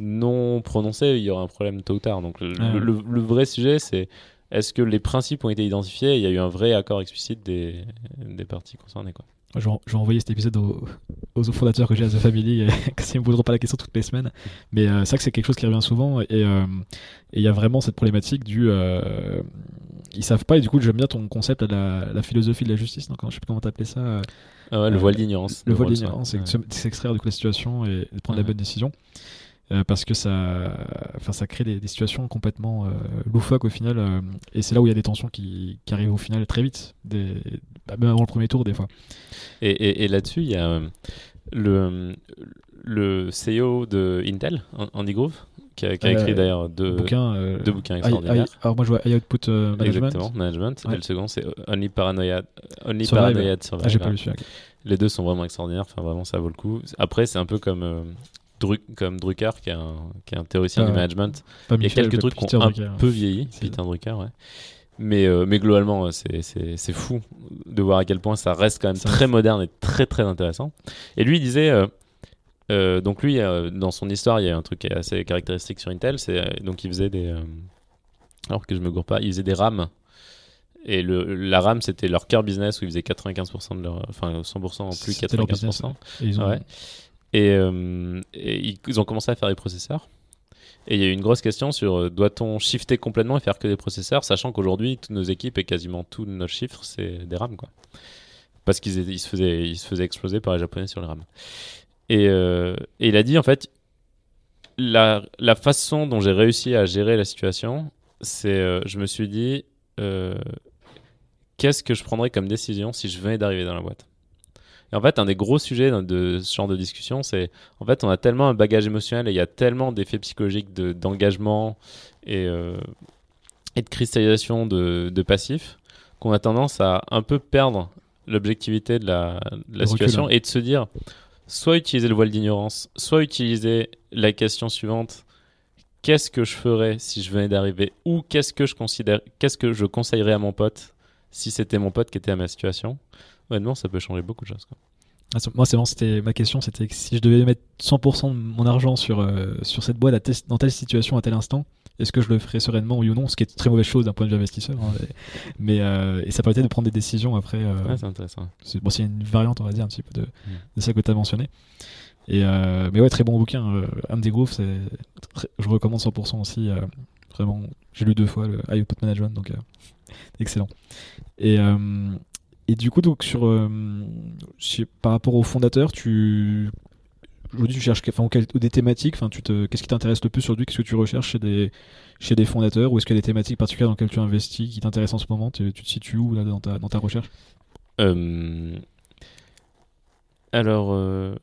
non prononcée, il y aura un problème tôt ou tard. Donc, le, Ah ouais. le- le vrai sujet, c'est est-ce que les principes ont été identifiés? Et il y a eu un vrai accord explicite des, des parties concernées quoi. Je vais, je vais envoyer cet épisode aux, aux fondateurs que j'ai à The Family, et que ça ne me poseront pas la question toutes les semaines. Mais euh, c'est vrai que c'est quelque chose qui revient souvent, et euh, et il y a vraiment cette problématique du. Euh, ils savent pas, et du coup, j'aime bien ton concept de la, la philosophie de la justice, donc, je sais plus comment t'appelais ça. euh, Ah ouais, le Euh, voile d'ignorance. Le voile d'ignorance, c'est s'extraire du coup de la situation et de prendre la Ouais. bonne décision. Euh, parce que ça, enfin, ça crée des, des situations complètement euh, loufoques au final. euh, et c'est là où il y a des tensions qui, qui arrivent au final très vite, des, bah, même avant le premier tour des fois. Et, et- et là-dessus, il y a le, le CEO de Intel, Andy Grove, qui a, qui a Euh, écrit d'ailleurs deux, bouquin. euh, deux bouquins I- extraordinaires. I- alors moi je vois I Output euh, Management. Exactement, management. Ouais. Et le second, c'est Only Paranoia, Only Survive. Paranoia Survive. Ah, j'ai pas lu celui-là. Les deux sont vraiment extraordinaires. Enfin, vraiment, ça vaut le coup. Après, c'est un peu comme, comme Drucker, qui est un, qui est un théoricien Ah, du management. Il y a quelques trucs qui ont un Drucker. peu vieilli, Peter Drucker, ouais. Mais, euh, mais globalement, c'est- fou de voir à quel point ça reste quand même Ça très reste- moderne et très très intéressant. Et lui, il disait, euh, euh, donc lui, dans son histoire, il y a un truc assez caractéristique sur Intel, c'est donc il faisait des, alors que je me gourre pas, il faisait des RAM. Et le, la RAM, c'était leur cœur business où ils faisaient 95% de leur, enfin 100% en plus C'était leur business, 95%. Et ils ont- Ouais. Et, euh, et ils- ont commencé à faire des processeurs. Et il y a eu une grosse question sur euh, doit-on shifter complètement et faire que des processeurs, sachant qu'aujourd'hui, toutes nos équipes et quasiment tous nos chiffres, c'est des RAM. Quoi. Parce qu'ils se, faisaient, ils exploser par les Japonais sur les RAM. Et, euh, et il a dit, en fait, la, la façon dont j'ai réussi à gérer la situation, c'est, je me suis dit, qu'est-ce que je prendrais comme décision si je venais d'arriver dans la boîte? Et en fait, un des gros sujets de ce genre de discussion, c'est en fait, on a tellement un bagage émotionnel et il y a tellement d'effets psychologiques de- d'engagement et, euh, et de cristallisation de, de passifs qu'on a tendance à un peu perdre l'objectivité de la, de la situation et de se dire soit utiliser le voile d'ignorance, soit utiliser la question suivante. Qu'est-ce que je ferais si je venais d'arriver ou qu'est-ce que je considère qu'est-ce que je conseillerais à mon pote si c'était mon pote qui était à ma situation? Honnêtement ça peut changer beaucoup de choses quoi. Ah, Moi, c'est vraiment, c'était ma question, c'était que si je devais mettre 100% de mon argent sur, euh, sur cette boîte à tel- dans telle situation à tel instant, est-ce que je le ferais sereinement oui ou non? Ce qui est une très mauvaise chose d'un point de vue investisseur. hein, et- mais euh, et ça permettait de prendre des décisions après. euh, Ouais, c'est intéressant. c'est bon, une variante, on va dire, un petit peu de, de ça que tu as mentionné. Et euh, mais ouais, très bon bouquin. Andy Grove, c'est très- je recommande 100% aussi. vraiment, j'ai lu deux fois le Output Management, donc excellent. Et, et du coup, donc sur, euh, sais- par rapport au fondateur, tu aujourd'hui tu cherches enfin, des thématiques. Enfin, tu te, qu'est-ce qui t'intéresse le plus aujourd'hui? Qu'est-ce que tu recherches chez des chez des fondateurs? Ou est-ce qu'il y a des thématiques particulières dans lesquelles tu investis qui t'intéressent en ce moment? Tu, tu te situes où là dans ta, dans ta recherche? Euh, Alors, euh,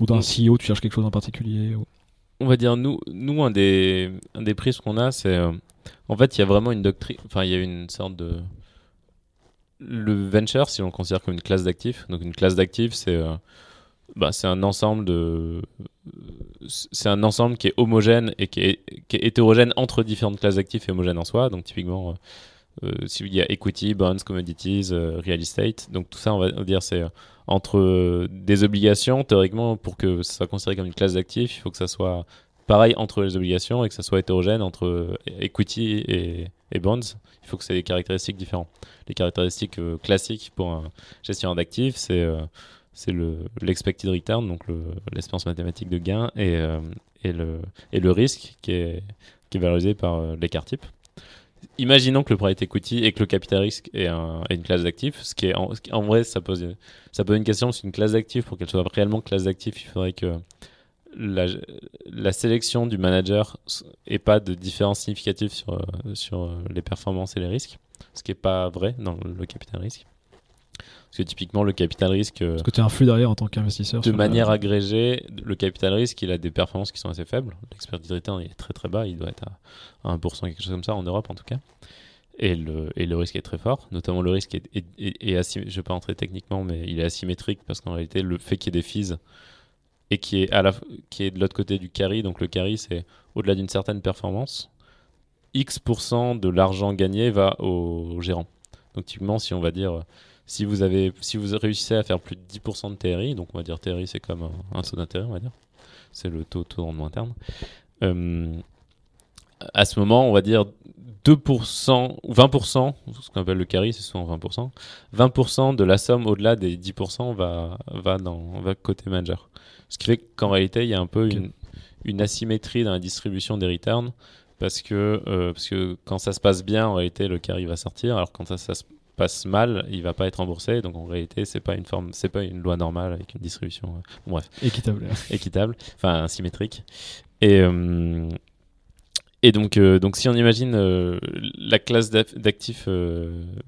ou dans un Mm. CEO tu cherches quelque chose en particulier ou- on va dire, nous, nous un, des, un des prises qu'on a, c'est. en fait, il y a vraiment une doctrine. Enfin, il y a une sorte de. Le venture, si on le considère comme une classe d'actifs, donc une classe d'actifs, c'est. euh, bah, un ensemble de. C'est un ensemble qui est homogène et qui est, hétérogène entre différentes classes d'actifs et homogène en soi. Donc, typiquement, euh, euh, s'il y a equity, bonds, commodities, euh, real estate. Donc, tout ça, on va dire, c'est euh, entre des obligations, théoriquement, pour que ça soit considéré comme une classe d'actifs, il faut que ça soit pareil entre les obligations et que ça soit hétérogène entre euh, equity et, bonds. Il faut que c'est des caractéristiques différentes. Les caractéristiques euh, classiques pour un gestionnaire d'actifs, c'est euh, l'expected return, donc le- l'espérance mathématique de gain, et, et, le, et le risque qui est, qui est valorisé par l'écart type. Imaginons que le private equity et que le capital risque est, un- est une classe d'actifs, ce qui est en, en vrai ça pose, ça pose une question, c'est une classe d'actifs, pour qu'elle soit réellement classe d'actifs, il faudrait que la, la sélection du manager ait pas de différence significative sur, euh, sur euh, les performances et les risques, ce qui n'est pas vrai dans le capital risque. Parce que typiquement, le capital risque, euh, Parce que tu as un flux derrière en tant qu'investisseur. de la- manière agrégée, le capital risque, il a des performances qui sont assez faibles. L'expertise return il est très très bas, il doit être à 1%, quelque chose comme ça, en Europe en tout cas. Et le, et le risque est très fort, notamment le risque est, est, est- est asym- je ne vais pas entrer techniquement, mais il est asymétrique parce qu'en réalité, le fait qu'il y ait des fees et qui est, de l'autre côté du carry, donc le carry, c'est au-delà d'une certaine performance, X% de l'argent gagné va au gérant. Donc typiquement, si on va dire, si vous, avez, si vous réussissez à faire plus de 10% de TRI, donc on va dire TRI c'est comme un, un taux d'intérêt, on va dire, c'est le taux, taux de rendement interne, euh, à ce moment, on va dire 2% ou 20%, ce qu'on appelle le carry, c'est souvent 20%, 20% de la somme au-delà des 10% va, va, dans, va côté manager. Ce qui fait qu'en réalité, il y a un peu une, une asymétrie dans la distribution des returns parce que, euh, parce que quand ça se passe bien, en réalité, le carry va sortir, alors quand ça, ça se passe mal, il va pas être remboursé. Donc en réalité, c'est pas une forme, c'est pas une loi normale avec une distribution, euh, bon, bref, Équitable. équitable, enfin symétrique. Et euh, et donc euh, donc si on imagine la classe d'ac- d'actifs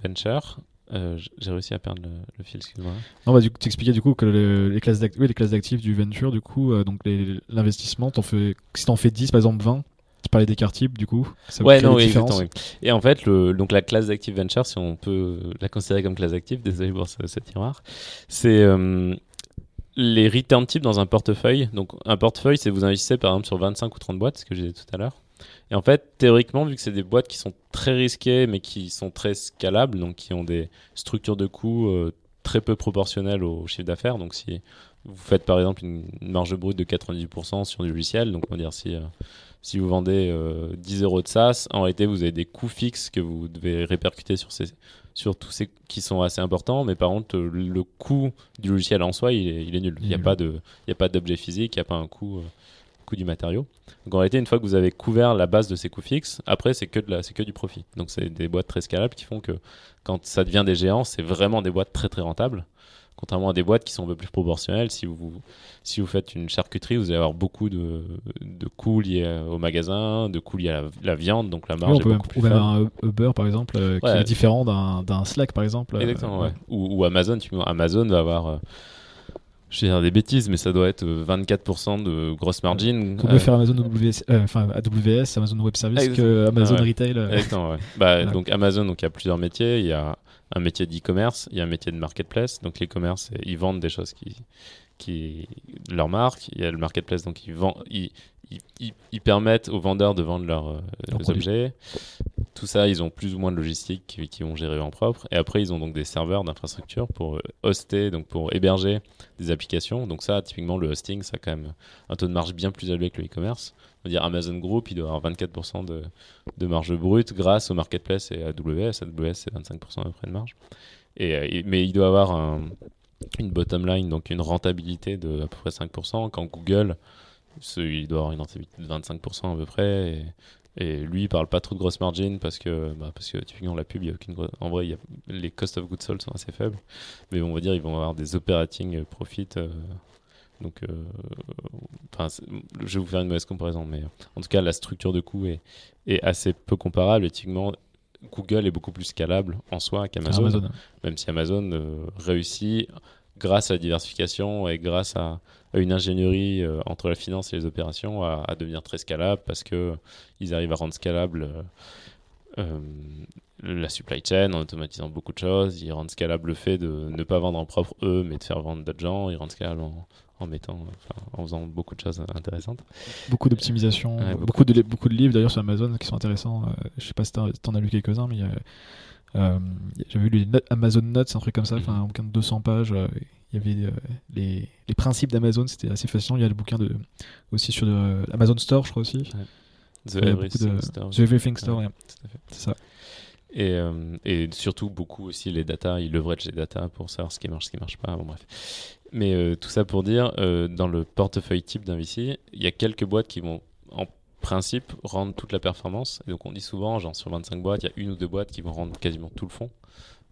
venture, euh, j'ai réussi à perdre le, le fil, excuse-moi. Non, bah, du coup, t'expliquais du coup que le- les classes d'act- oui, les classes d'actifs du venture, du coup, euh, donc l'investissement, si t'en fais 10, par exemple 20, tu parlais d'écart type, du coup, ça Ouais, non, oui, exactement, oui. Et en fait, le, donc la classe d'actifs venture, si on peut la considérer comme classe d'actifs, désolé pour ce, ce tiroir, c'est euh, les return types dans un portefeuille. Donc un portefeuille, c'est vous investissez par exemple sur 25 ou 30 boîtes, ce que j'ai dit tout à l'heure. Et en fait, théoriquement, vu que c'est des boîtes qui sont très risquées, mais qui sont très scalables, donc qui ont des structures de coûts euh, très peu proportionnelles au chiffre d'affaires, donc si vous faites par exemple une marge brute de 90% sur du logiciel, donc on va dire si, euh, si vous vendez euh, 10 euros de SaaS, en réalité vous avez des coûts fixes que vous devez répercuter sur, ces, sur tous ces qui sont assez importants, mais par contre euh, le coût du logiciel en soi il est, il est nul. Il n'y a, pas a d'objet physique, il n'y a pas un coût, euh, coût du matériau. Donc en réalité une fois que vous avez couvert la base de ces coûts fixes, après c'est que, de la- c'est que du profit. Donc c'est des boîtes très scalables qui font que quand ça devient des géants, c'est vraiment des boîtes très très rentables. Contrairement à des boîtes qui sont un peu plus proportionnelles, si vous, si vous faites une charcuterie, vous allez avoir beaucoup de, de coûts liés au magasin, de coûts liés à la, la viande, donc la Oui, marge on est peut même, beaucoup plus ou même faible. un Uber, par exemple, euh, qui est différent d'un d'un Slack, par exemple. euh, Exactement, ouais. ouais. Ou, ou Amazon, tu vois, Amazon va avoir, euh, je vais dire des bêtises, mais ça doit être euh, 24% de grosse margin. Qu'on Euh, peut faire Amazon WS, euh, enfin AWS, Amazon Web Service, Exact. que Amazon Ah ouais. Retail. euh, Exactement, ouais. Bah, Voilà. Donc Amazon, donc il y a plusieurs métiers. Il y a un métier d'e-commerce, il y a un métier de marketplace. Donc l'e-commerce, c'est- ils vendent des choses qui, qui leur marque. Il y a le marketplace, donc ils, vendent, ils, ils, ils- ils permettent aux vendeurs de vendre leurs euh, objets. Tout ça, ils ont plus ou moins de logistique qui, vont gérer en propre. Et après, ils ont donc des serveurs d'infrastructure pour euh, hoster, donc pour héberger des applications. Donc ça, typiquement, le hosting, ça a quand même un taux de marge bien plus élevé que le e-commerce. On va dire Amazon Group, il doit avoir 24% de, marge brute grâce au marketplace et AWS. AWS, c'est 25% à peu près de marge. Et, euh, mais il doit avoir un- une bottom line, donc une rentabilité de à peu près 5%. Quand Google, il doit avoir une rentabilité de 25% à peu près. Et lui, il parle pas trop de grosse margin parce que, bah, parce que typiquement, la pub, il y a aucune grosse- En vrai, il y a- les cost of goods sold sont assez faibles. Mais on va dire, ils vont avoir des operating profit. euh, donc, euh, enfin, je vais vous faire une mauvaise comparaison, mais en tout cas, la structure de coût est, est assez peu comparable. Et typiquement, Google est beaucoup plus scalable en soi qu'Amazon, Amazon. même si Amazon euh, réussit grâce à la diversification et grâce à, une ingénierie entre la finance et les opérations, à, devenir très scalable parce que ils arrivent à rendre scalable la supply chain en automatisant beaucoup de choses. Ils rendent scalable le fait de ne pas vendre en propre eux, mais de faire vendre d'autres gens. Ils rendent scalable en, en mettant, en faisant beaucoup de choses intéressantes. Beaucoup d'optimisation, beaucoup, de, beaucoup de livres d'ailleurs sur Amazon qui sont intéressants. Je euh, je sais pas si tu en as lu quelques-uns, mais euh, j'avais lu les Amazon Notes, un truc comme ça, enfin un bouquin de 200 pages. Euh, il y avait les, les, principes d'Amazon, c'était assez fascinant. Il y a le bouquin de, aussi sur Amazon Store, je crois aussi. The, Everything Store. The Everything Store, c'est ça. Et, et, surtout beaucoup aussi les data, ils leverage les data pour savoir ce qui marche, ce qui marche pas. Bon, bref. Mais euh, tout ça pour dire, euh, dans le portefeuille type d'un VC, il y a quelques boîtes qui vont, en principe, rendre toute la performance. Et donc on dit souvent, genre sur 25 boîtes, il y a une ou deux boîtes qui vont rendre quasiment tout le fond.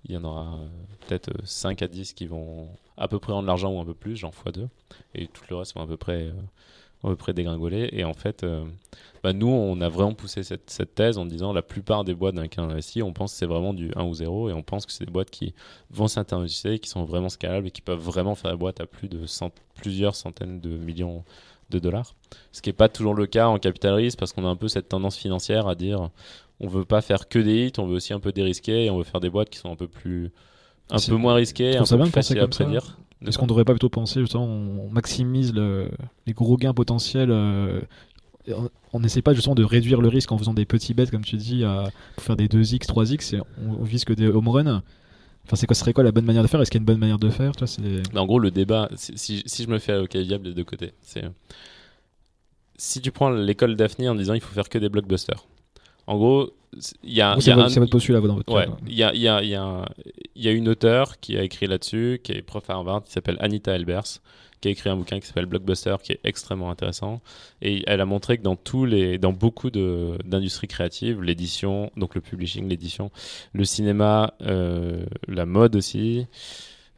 Il y en aura euh, peut-être 5 à 10 qui vont à peu près rendre l'argent ou un peu plus, genre x2. Et tout le reste vont à peu près à peu près dégringolé. Et en fait, euh, bah, nous, on a vraiment poussé cette, thèse en disant la plupart des boîtes dans lesquelles on investit, on pense que c'est vraiment du 1 ou 0 et on pense que c'est des boîtes qui vont s'internationaliser, qui sont vraiment scalables et qui peuvent vraiment faire des boîtes à plus de plusieurs centaines de millions de dollars. Ce qui n'est pas toujours le cas en capital risque parce qu'on a un peu cette tendance financière à dire on veut pas faire que des hits, on veut aussi un peu dérisquer et on veut faire des boîtes qui sont un peu plus un peu moins risquées, un peu plus faciles à prédire. Est-ce qu'on ne devrait pas plutôt penser, justement, on maximise les gros gains potentiels euh, on n'essaie pas justement de réduire le risque en faisant des petits bêtes, comme tu dis, à, pour faire des 2x, 3x, et on, vise que des home runs. Enfin, c'est quoi, serait quoi la bonne manière de faire? Est-ce qu'il y a une bonne manière de faire toi, En gros, le débat, si, je me fais avocat viable des deux côtés, c'est si tu prends l'école Daphne en disant il faut faire que des blockbusters. En gros, il y a, y a votre postulat dans votre ouais, Il y a, y, a, y, a, y a une auteure qui a écrit là-dessus, qui est prof à Harvard, qui s'appelle Anita Elbers, qui a écrit un bouquin qui s'appelle Blockbuster, qui est extrêmement intéressant. Et elle a montré que dans tous les, dans beaucoup d'industries créatives, l'édition, donc le publishing, l'édition, le cinéma, euh, la mode aussi,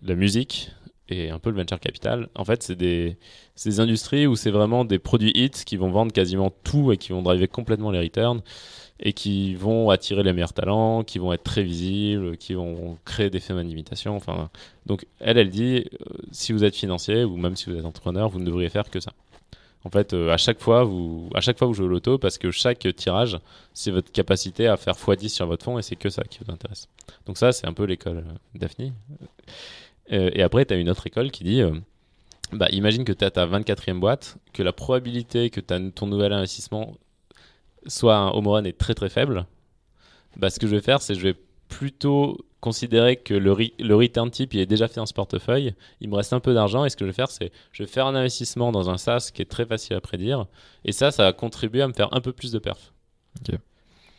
la musique et un peu le venture capital, en fait, c'est des, des industries où c'est vraiment des produits hits qui vont vendre quasiment tout et qui vont driver complètement les returns et qui vont attirer les meilleurs talents, qui vont être très visibles, qui vont créer des phénomènes d'imitation. Enfin, donc elle, elle dit, euh, si vous êtes financier ou même si vous êtes entrepreneur, vous ne devriez faire que ça. En fait, euh, à chaque fois, vous, à chaque fois vous jouez au loto, parce que chaque tirage, c'est votre capacité à faire x10 sur votre fonds, et c'est que ça qui vous intéresse. Donc ça, c'est un peu l'école euh, Daphne. et après, tu as une autre école qui dit, bah, imagine que tu as ta 24e boîte, que la probabilité que ton nouvel investissement soit un home run est très très faible, bah, ce que je vais faire, c'est je vais plutôt considérer que le, le return type il est déjà fait dans ce portefeuille, il me reste un peu d'argent et ce que je vais faire c'est je vais faire un investissement dans un SaaS qui est très facile à prédire et ça ça va contribuer à me faire un peu plus de perf.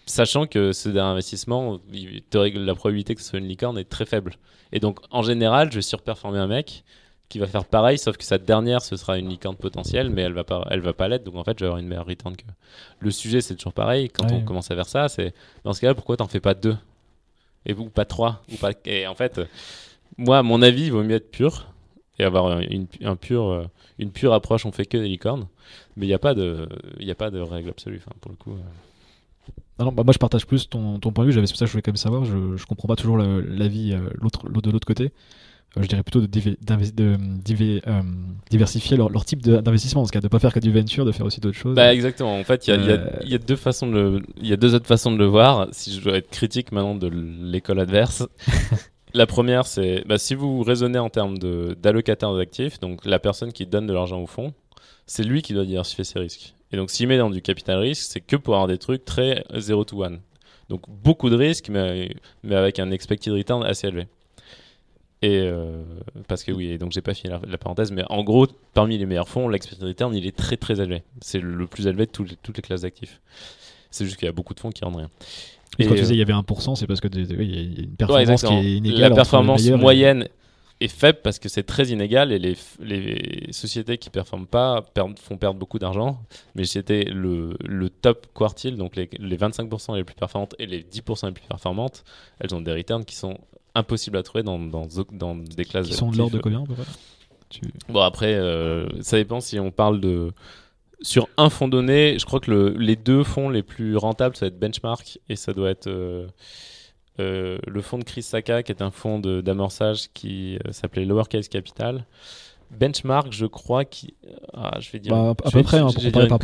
Sachant que ce dernier investissement, la probabilité que ce soit une licorne est très faible. Et donc en général, je vais surperformer un mec qui va faire pareil, sauf que sa dernière, ce sera une licorne potentielle, mais elle va pas, elle va pas l'être. Donc en fait, je vais avoir une meilleure return que. Le sujet, c'est toujours pareil. Quand on commence à faire ça, c'est dans ce cas-là, pourquoi t'en fais pas deux? Et ou pas trois ou pas. Et en fait, moi, à mon avis, il vaut mieux être pur et avoir une, un pur, euh, une pure approche. On fait que des licornes, mais il n'y a pas de, il a pas de règle absolue. Enfin, pour le coup. Euh. Non, bah, moi je partage plus ton, ton point de vue, j'avais ça que je voulais quand même savoir, je, je comprends pas toujours l'avis euh, l'autre de l'autre côté. Euh, je dirais plutôt de, de, euh, diversifier leur, type d'investissement, parce qu'il de ne pas faire que du venture, de faire aussi d'autres choses. Bah exactement. En fait, il y, y, a deux façons de, il y a deux autres façons de le voir. Si je dois être critique maintenant de l'école adverse. La première, c'est bah, si vous raisonnez en termes d'allocataire d'actifs, donc la personne qui donne de l'argent au fond, c'est lui qui doit diversifier ses risques. Et donc s'il met dans du capital risque, c'est que pour avoir des trucs très 0 to 1. Donc beaucoup de risques, mais, mais avec un expected return assez élevé. Et euh, parce que oui, donc j'ai pas fini la, parenthèse, mais en gros, parmi les meilleurs fonds, l'expected return il est très très élevé. C'est le plus élevé de toutes les classes d'actifs. C'est juste qu'il y a beaucoup de fonds qui rendent rien. Et, quand tu disais il y avait 1%, c'est parce que y a une performance qui est inégale. La performance moyenne est faible parce que c'est très inégal et les, les sociétés qui performent pas font perdre beaucoup d'argent. Mais c'était le, le top quartile, donc les, les 25% les plus performantes et les 10% les plus performantes, elles ont des returns qui sont impossible à trouver dans, dans, dans des classes. Qui sont de l'ordre de combien Bon, après, euh, ça dépend si on parle de. Sur un fonds donné, je crois que le, les deux fonds les plus rentables, ça va être Benchmark et ça doit être. Euh, le fonds de Chris Saka, qui est un fonds d'amorçage qui s'appelait Lowercase Capital. Benchmark, je crois, qui. Ah, je vais dire. Bah, à peu près, hein, pour comparer par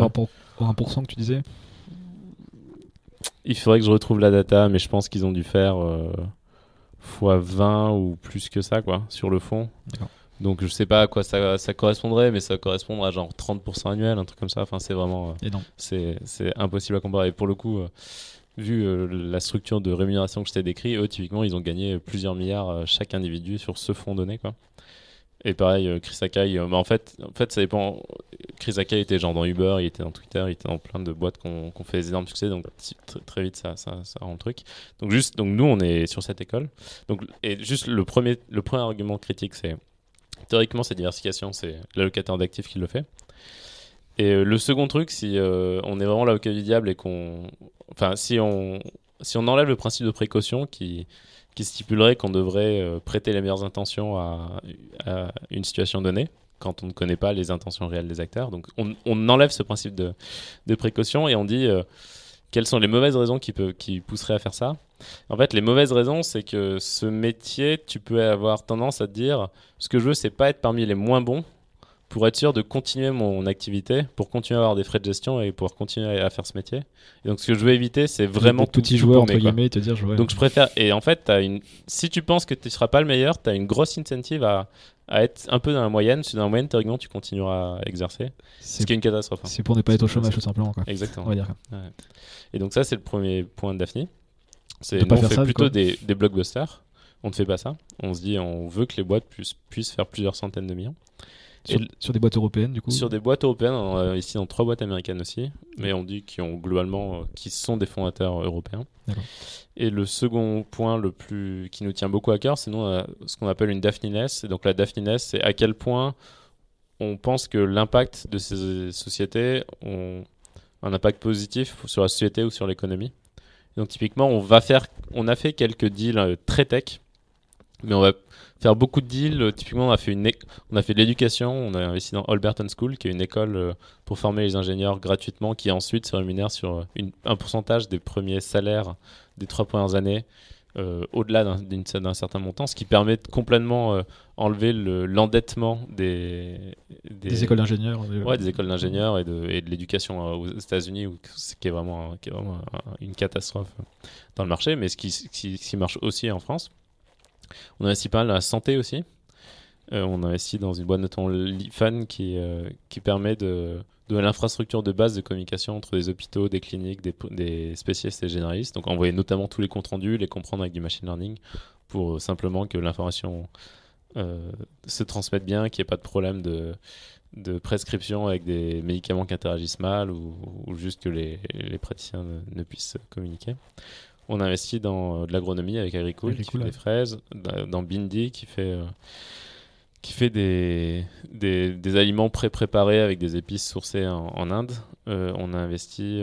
rapport à 1% que tu disais. Il faudrait que je retrouve la data, mais je pense qu'ils ont dû faire fois 20 ou plus que ça, quoi, sur le fond. Donc je sais pas à quoi ça, ça, correspondrait, mais ça correspondrait à genre 30% annuel, un truc comme ça. Enfin, c'est vraiment. Euh, c'est, c'est impossible à comparer. Et pour le coup, euh, vu euh, la structure de rémunération que je t'ai décrit, eux, typiquement, ils ont gagné plusieurs milliards chaque individu sur ce fonds donné, quoi. Et pareil, Chris Akai, bah, en, fait, en fait, ça dépend. Chris Akai était genre dans Uber, il était dans Twitter, il était dans plein de boîtes qu'on fait des énormes succès, donc très, vite ça, rend le truc. Donc, juste, donc nous, on est sur cette école. Donc, et juste le premier, le premier argument critique, c'est théoriquement, cette diversification, c'est l'allocataire d'actifs qui le fait. Et euh, le second truc, si euh, on est vraiment l'avocat du diable et qu'on. Enfin, si on, si on enlève le principe de précaution qui, qui stipulerait qu'on devrait euh, prêter les meilleures intentions à, une situation donnée, quand on ne connaît pas les intentions réelles des acteurs. Donc, on, on enlève ce principe de, de, précaution et on dit quelles sont les mauvaises raisons qui, qui pousseraient à faire ça. En fait, les mauvaises raisons, c'est que ce métier, tu peux avoir tendance à te dire ce que je veux, c'est pas être parmi les moins bons pour être sûr de continuer mon activité, pour continuer à avoir des frais de gestion et pouvoir continuer à faire ce métier. Et donc, ce que je veux éviter, c'est vraiment tout petit joueur entre guillemets, te dire Donc, je préfère. Et en fait, as une... si tu penses que tu ne seras pas le meilleur, tu as une grosse incentive à, à, être un peu dans la moyenne. Si dans la moyenne, théoriquement, tu continueras à exercer. Ce qui est une catastrophe. Hein. C'est pour ne pas être au chômage, tout simplement. Quoi. Exactement. On va dire. Et donc, ça, c'est le premier point de Daphne. C'est on fait plutôt des, des, blockbusters. On ne fait pas ça. On se dit, on veut que les boîtes puissent, puissent faire plusieurs centaines de millions. Sur, des boîtes européennes, du coup Sur des boîtes européennes, on ici dans trois boîtes américaines aussi, mais on dit qu'ils ont globalement, euh, qui sont des fondateurs européens. Et le second point le plus, qui nous tient beaucoup à cœur, c'est ce qu'on appelle une Daphniness. Et donc la Daphniness, c'est à quel point on pense que l'impact de ces sociétés ont un impact positif sur la société ou sur l'économie. Donc typiquement, on va faire, on a fait quelques deals euh, très tech, mais on va faire beaucoup de deals. Euh, typiquement, on a fait une, on a fait de l'éducation, on a investi dans Alberton School, qui est une école euh, pour former les ingénieurs gratuitement, qui ensuite se rémunère sur un pourcentage des premiers salaires des trois premières années. au-delà d'un certain montant, ce qui permet de complètement enlever l'endettement des, des, écoles d'ingénieurs. Ouais, des écoles d'ingénieurs et de, et de l'éducation aux États-Unis, qui est vraiment, qui est vraiment une catastrophe dans le marché, mais ce qui, qui, qui marche aussi en France. On investit pas mal dans la santé aussi. Euh, on investit dans une boîte notamment Lifan qui, euh, qui permet de, de l'infrastructure de base de communication entre des hôpitaux, des cliniques, des, des spécialistes et généralistes. Donc envoyer notamment tous les comptes rendus, les comprendre avec du machine learning pour simplement que l'information euh, se transmette bien, qu'il n'y ait pas de problème de, prescription avec des médicaments qui interagissent mal ou, juste que les praticiens ne, puissent communiquer. On investit dans de l'agronomie avec Agricool, qui fait des fraises, dans Bindi qui fait, euh, qui fait des, des, des aliments pré-préparés avec des épices sourcées en, Inde. Euh, on a investi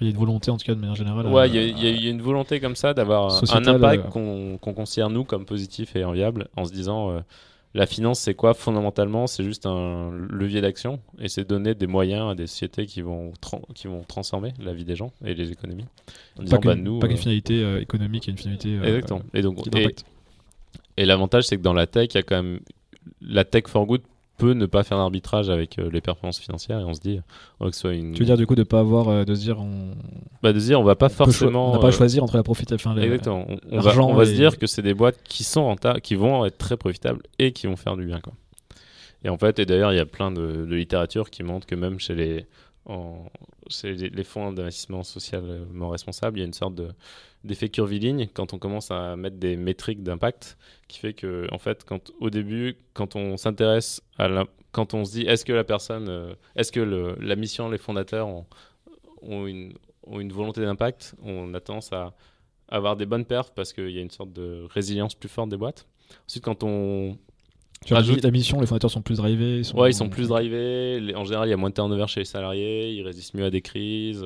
il y a une volonté, en tout cas, de manière générale. Ouais, il y, a une volonté comme ça d'avoir un impact qu'on considère, nous, comme positif et enviable, en se disant euh, la finance, c'est quoi Fondamentalement, c'est juste un levier d'action et c'est donner des moyens à des sociétés qui vont, qui vont transformer la vie des gens et les économies. En pas qu'une bah, euh, finalité euh, économique, il y a une finalité. Exactement. et donc, et l'avantage, c'est que dans la tech, il y a quand même la tech for good peut ne pas faire d'arbitrage avec euh, les performances financières et on se dit oh, que soit une tu veux dire du coup de pas avoir euh, de se dire on bah, de se dire on va pas forcément on va pas euh, choisir entre la profitabilité enfin, exactement. On, va, on va se dire que c'est des boîtes qui sont rentables qui vont être très profitables et qui vont faire du bien quoi. Et en fait et d'ailleurs il y a plein de, de littérature qui montre que même chez les en, les fonds d'investissement socialement responsables il y a une sorte de d'effet curviligne quand on commence à mettre des métriques d'impact qui fait que en fait quand au début quand on s'intéresse à la, quand on se dit est-ce que la personne euh, est-ce que la mission les fondateurs ont, ont, une, ont une volonté d'impact on a tendance à avoir des bonnes perfs parce qu'il y a une sorte de résilience plus forte des boîtes. Ensuite quand on sur la mission, les fondateurs sont plus drivés sont... Ouais, ils sont plus drivés. En général, il y a moins de turnover chez les salariés. Ils résistent mieux à des crises.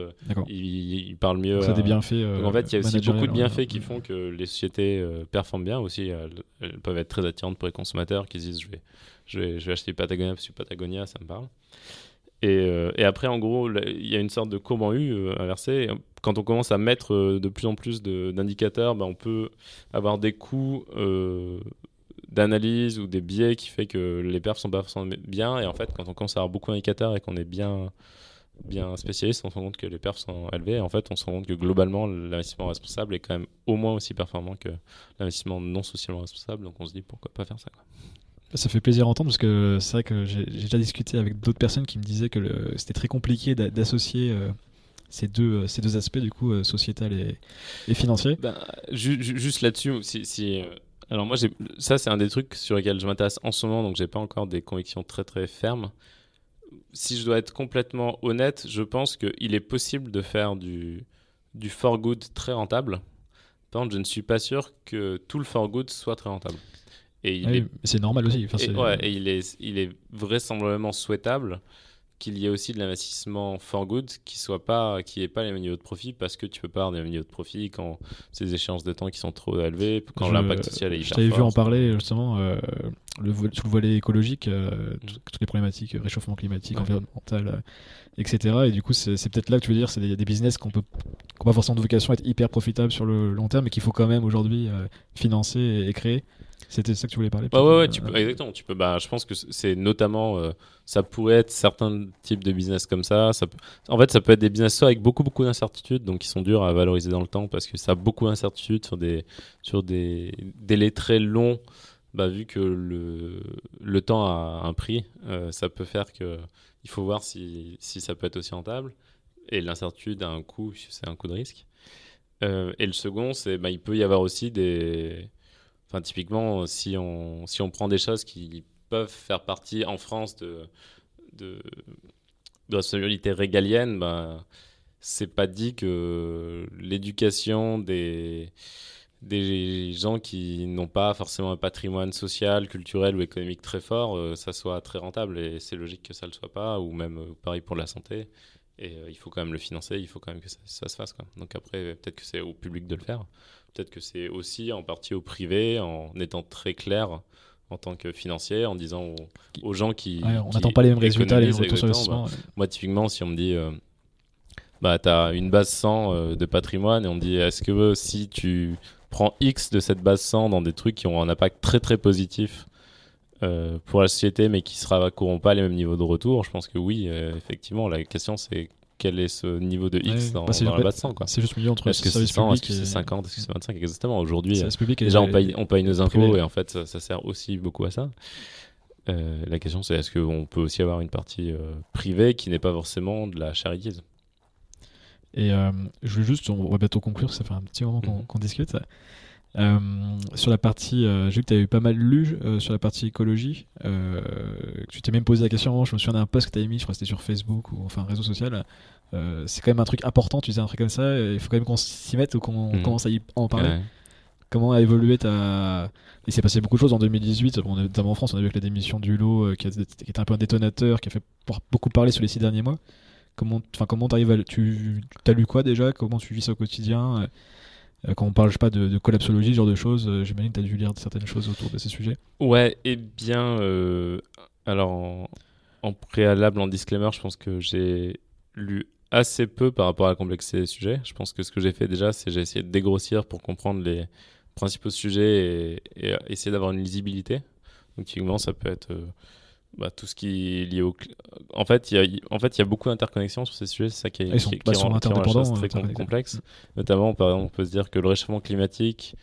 Ils, ils, parlent mieux. Ça a des bienfaits. Euh, en fait, il y a aussi beaucoup de bienfaits qui font que les sociétés euh, performent bien aussi. Elles, peuvent être très attirantes pour les consommateurs qui se disent je vais, je vais, je vais acheter Patagonia parce que Patagonia, ça me parle. Et, et, après, en gros, il y a une sorte de courbe en U inversée. Quand on commence à mettre de plus en plus d'indicateurs, ben, on peut avoir des coûts d'analyse ou des biais qui fait que les perfs sont pas forcément bien. Et en fait, quand on commence à avoir beaucoup d'indicateurs et qu'on est bien, bien spécialiste, on se rend compte que les perfs sont élevés. Et en fait, on se rend compte que globalement, l'investissement responsable est quand même au moins aussi performant que l'investissement non socialement responsable. Donc on se dit pourquoi pas faire ça. Ça fait plaisir à entendre parce que c'est vrai que j'ai déjà discuté avec d'autres personnes qui me disaient que c'était très compliqué d'associer. Euh, ces deux, ces deux aspects du coup euh, sociétal et, et financier ben, juste là-dessus si, si euh, alors moi, ça c'est un des trucs sur lesquels je m'intéresse en ce moment, donc j'ai pas encore des convictions très très fermes. Si je dois être complètement honnête, je pense qu'il est possible de faire du, du for good très rentable. Par contre, je ne suis pas sûr que tout le for good soit très rentable. Et ah c'est normal aussi. et, ouais, et il, est, il est vraisemblablement souhaitable qu'il y ait aussi de l'investissement for good qui soit pas qui ait pas les mêmes niveaux de profit parce que tu peux pas avoir des mêmes niveaux de profit quand ces échéances de temps qui sont trop élevées quand l'impact social est hyper je t'avais vu en parler justement euh, le, sur le volet écologique euh, mm. toutes les problématiques réchauffement climatique environnemental euh, etc et du coup c'est peut-être là que tu veux dire c'est des, des business qu'on peut qu'on pas forcément de vocation à être hyper profitable sur le long terme mais qu'il faut quand même aujourd'hui financer et créer c'était ça que tu voulais parler bah ouais, ouais, tu peux, exactement. Tu peux, bah, je pense que c'est notamment, euh, ça pourrait être certains types de business comme ça. ça peut, en fait, ça peut être des business soit avec beaucoup, beaucoup d'incertitudes, donc qui sont durs à valoriser dans le temps parce que ça a beaucoup d'incertitudes sur des, sur des délais très longs. Bah, vu que le, le temps a un prix, euh, ça peut faire que il faut voir si, si ça peut être aussi rentable. Et l'incertitude a un coût, c'est un coût de risque. Euh, et le second, c'est bah, il peut y avoir aussi des Enfin, typiquement, si on, si on prend des choses qui peuvent faire partie en France de, de, de la solidarité régalienne, ben, c'est pas dit que l'éducation des, des gens qui n'ont pas forcément un patrimoine social, culturel ou économique très fort, euh, ça soit très rentable. Et c'est logique que ça ne le soit pas, ou même euh, pareil pour la santé. Et euh, il faut quand même le financer, il faut quand même que ça, ça se fasse. Quoi. Donc après, peut-être que c'est au public de le faire. Peut-être que c'est aussi en partie au privé, en étant très clair en tant que financier, en disant aux, gens qui. on n'attend pas les mêmes résultats, les retours bah, Moi, typiquement, si on me dit. Euh, bah, tu as une base 100 euh, de patrimoine et on me dit est-ce que si tu prends X de cette base 100 dans des trucs qui ont un impact très très positif euh, pour la société mais qui ne courront pas les mêmes niveaux de retour, je pense que oui, effectivement, la question c'est quel est ce niveau de X dans, bah, la base 100 C'est juste milieu entre est-ce que c'est 100, est-ce que c'est 50, est-ce que c'est 25 exactement Aujourd'hui, déjà on paye, on paye nos impôts et en fait ça, sert aussi beaucoup à ça. Euh, la question c'est est-ce qu'on peut aussi avoir une partie euh, privée qui n'est pas forcément de la charité? Et euh, je veux juste, on va bientôt conclure, ça fait un petit moment qu'on mhm. discute. Euh, sur la partie, euh, j'ai vu que tu eu pas mal lu euh, sur la partie écologie. tu t'es même posé la question, je me souviens d'un post que tu avais mis, je crois que c'était sur Facebook ou enfin réseau social. c'est quand même un truc important, tu disais un truc comme ça, il faut quand même qu'on s'y mette ou qu'on mhm. commence à y en parler. Comment a évolué ta. Il s'est passé beaucoup de choses en 2018, notamment en France, on a vu que la démission du lot qui, était un peu un détonateur, qui a fait beaucoup parler sur les six derniers mois. Comment tu comment arrives à. Tu as lu quoi déjà? Comment tu vis ça au quotidien? euh, quand on parle pas de, collapsologie, ce genre de choses, euh, j'imagine que tu as dû lire certaines choses autour de ces sujets. Ouais, et eh bien, euh, alors en, préalable, en disclaimer, je pense que j'ai lu assez peu par rapport à la complexité des sujets. Je pense que ce que j'ai fait déjà, c'est j'ai essayé de dégrossir pour comprendre les principaux sujets et, essayer d'avoir une lisibilité. Donc, typiquement, ça peut être bah, tout ce qui est lié au. En fait, il y a, en fait, il y a beaucoup d'interconnexions sur ces sujets. C'est ça qui, est, Ils sont, qui, qui rend, la chose très complexe. Notamment, par exemple, on peut se dire que le réchauffement climatique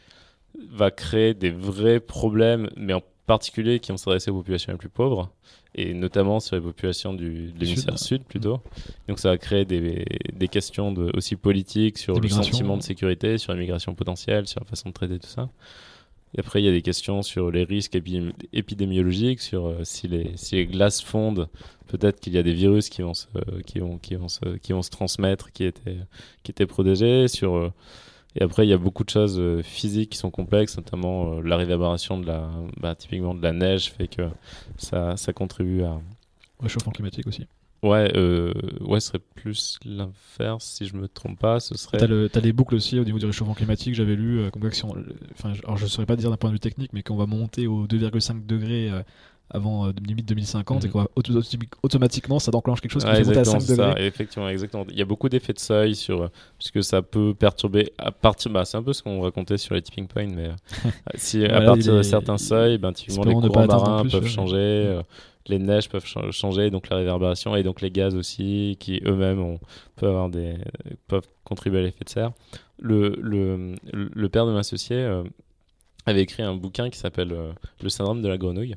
va créer des vrais problèmes, mais en particulier qui vont s'adresser aux populations les plus pauvres, et notamment sur les populations du, de l'hémisphère sud, plutôt. Donc ça va créer des, des questions de, aussi politiques sur le sentiment de sécurité, sur l'immigration potentielle, sur la façon de traiter tout ça. Et après, il y a des questions sur les risques épidémiologiques, sur euh, si, les, si les glaces fondent, peut-être qu'il y a des virus qui vont se, qui vont, qui vont qui vont se transmettre, qui étaient, qui étaient protégés. Sur, euh, et après, il y a beaucoup de choses euh, physiques qui sont complexes, notamment la réverbération de la, bah, typiquement de la neige fait que ça, ça contribue à. Réchauffement climatique aussi. Ouais, euh, ouais, ce serait plus l'inverse si je me trompe pas. Ce serait. T'as, les boucles aussi au niveau du réchauffement climatique. J'avais lu euh, comme quoi, enfin, alors je saurais pas dire d'un point de vue technique, mais qu'on va monter au 2,5 degrés euh, avant limite 2050 et mhm. quoi automatiquement ça enclenche quelque chose qui ouais, fait à 5 degrés. effectivement, exactement. Il y a beaucoup d'effets de seuil sur puisque ça peut perturber à partir bah, c'est un peu ce qu'on racontait sur les tipping points mais si à partir de certains seuils ben typiquement les courants marins peuvent changer les neiges peuvent changer, donc la réverbération et donc les gaz aussi, qui eux-mêmes peuvent, peuvent contribuer à l'effet de serre. Le, le, le père de mon associé euh, avait écrit un bouquin qui s'appelle euh, Le syndrome de la grenouille.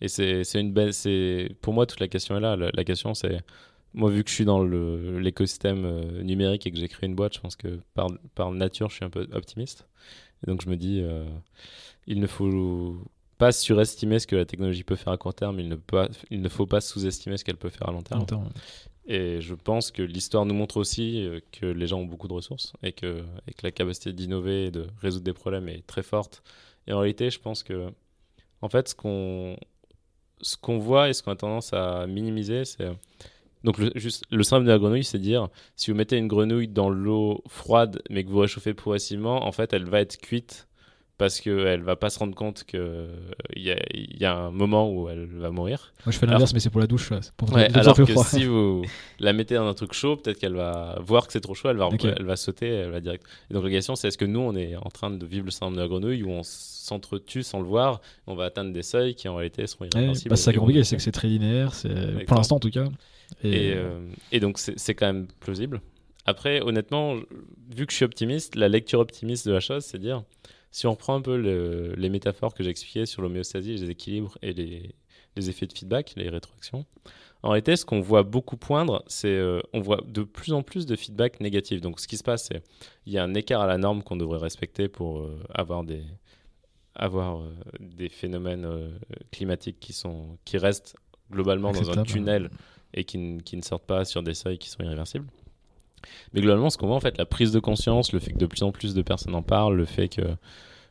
Et c'est une belle. Pour moi, toute la question est là. La, question, c'est. Moi, vu que je suis dans l'écosystème euh, numérique et que j'ai créé une boîte, je pense que par, par nature, je suis un peu optimiste. Et donc, je me dis, il ne faut pas surestimer ce que la technologie peut faire à court terme, il ne, pas, il ne faut pas sous-estimer ce qu'elle peut faire à long terme. Et je pense que l'histoire nous montre aussi euh, que les gens ont beaucoup de ressources et que, et que la capacité d'innover et de résoudre des problèmes est très forte. Et en réalité, je pense que, en fait, ce qu'on ce qu'on voit et ce qu'on a tendance à minimiser, c'est donc le, juste, le syndrome de la grenouille, c'est dire si vous mettez une grenouille dans l'eau froide mais que vous réchauffez progressivement, en fait, elle va être cuite parce qu'elle va pas se rendre compte qu'il y, a, y a un moment où elle va mourir. Moi je fais l'inverse, mais c'est pour la douche. Pour ouais, alors que si vous la mettez dans un truc chaud, peut-être qu'elle va voir que c'est trop chaud, elle va, elle va sauter, elle va direct. Et donc la question c'est est-ce que nous on est en train de vivre le syndrome de la grenouille où on s'entretue sans le voir, on va atteindre des seuils qui en réalité seront irréversibles? bah, c'est compliqué, c'est que c'est très linéaire, pour l'instant en tout cas. Et, et, euh, et donc c'est quand même plausible. Après, honnêtement, vu que je suis optimiste, la lecture optimiste de la chose, c'est dire si on reprend un peu les métaphores que j'expliquais sur l'homéostasie, les équilibres et les, effets de feedback, les rétroactions, en réalité, ce qu'on voit beaucoup poindre, c'est euh, on voit de plus en plus de feedback négatif. Donc, ce qui se passe, c'est il y a un écart à la norme qu'on devrait respecter pour euh, avoir des avoir euh, des phénomènes climatiques qui sont qui restent globalement dans un tunnel et qui, qui, ne sortent pas sur des seuils qui sont irréversibles. Mais globalement, ce qu'on voit en fait, la prise de conscience, le fait que de plus en plus de personnes en parlent, le fait que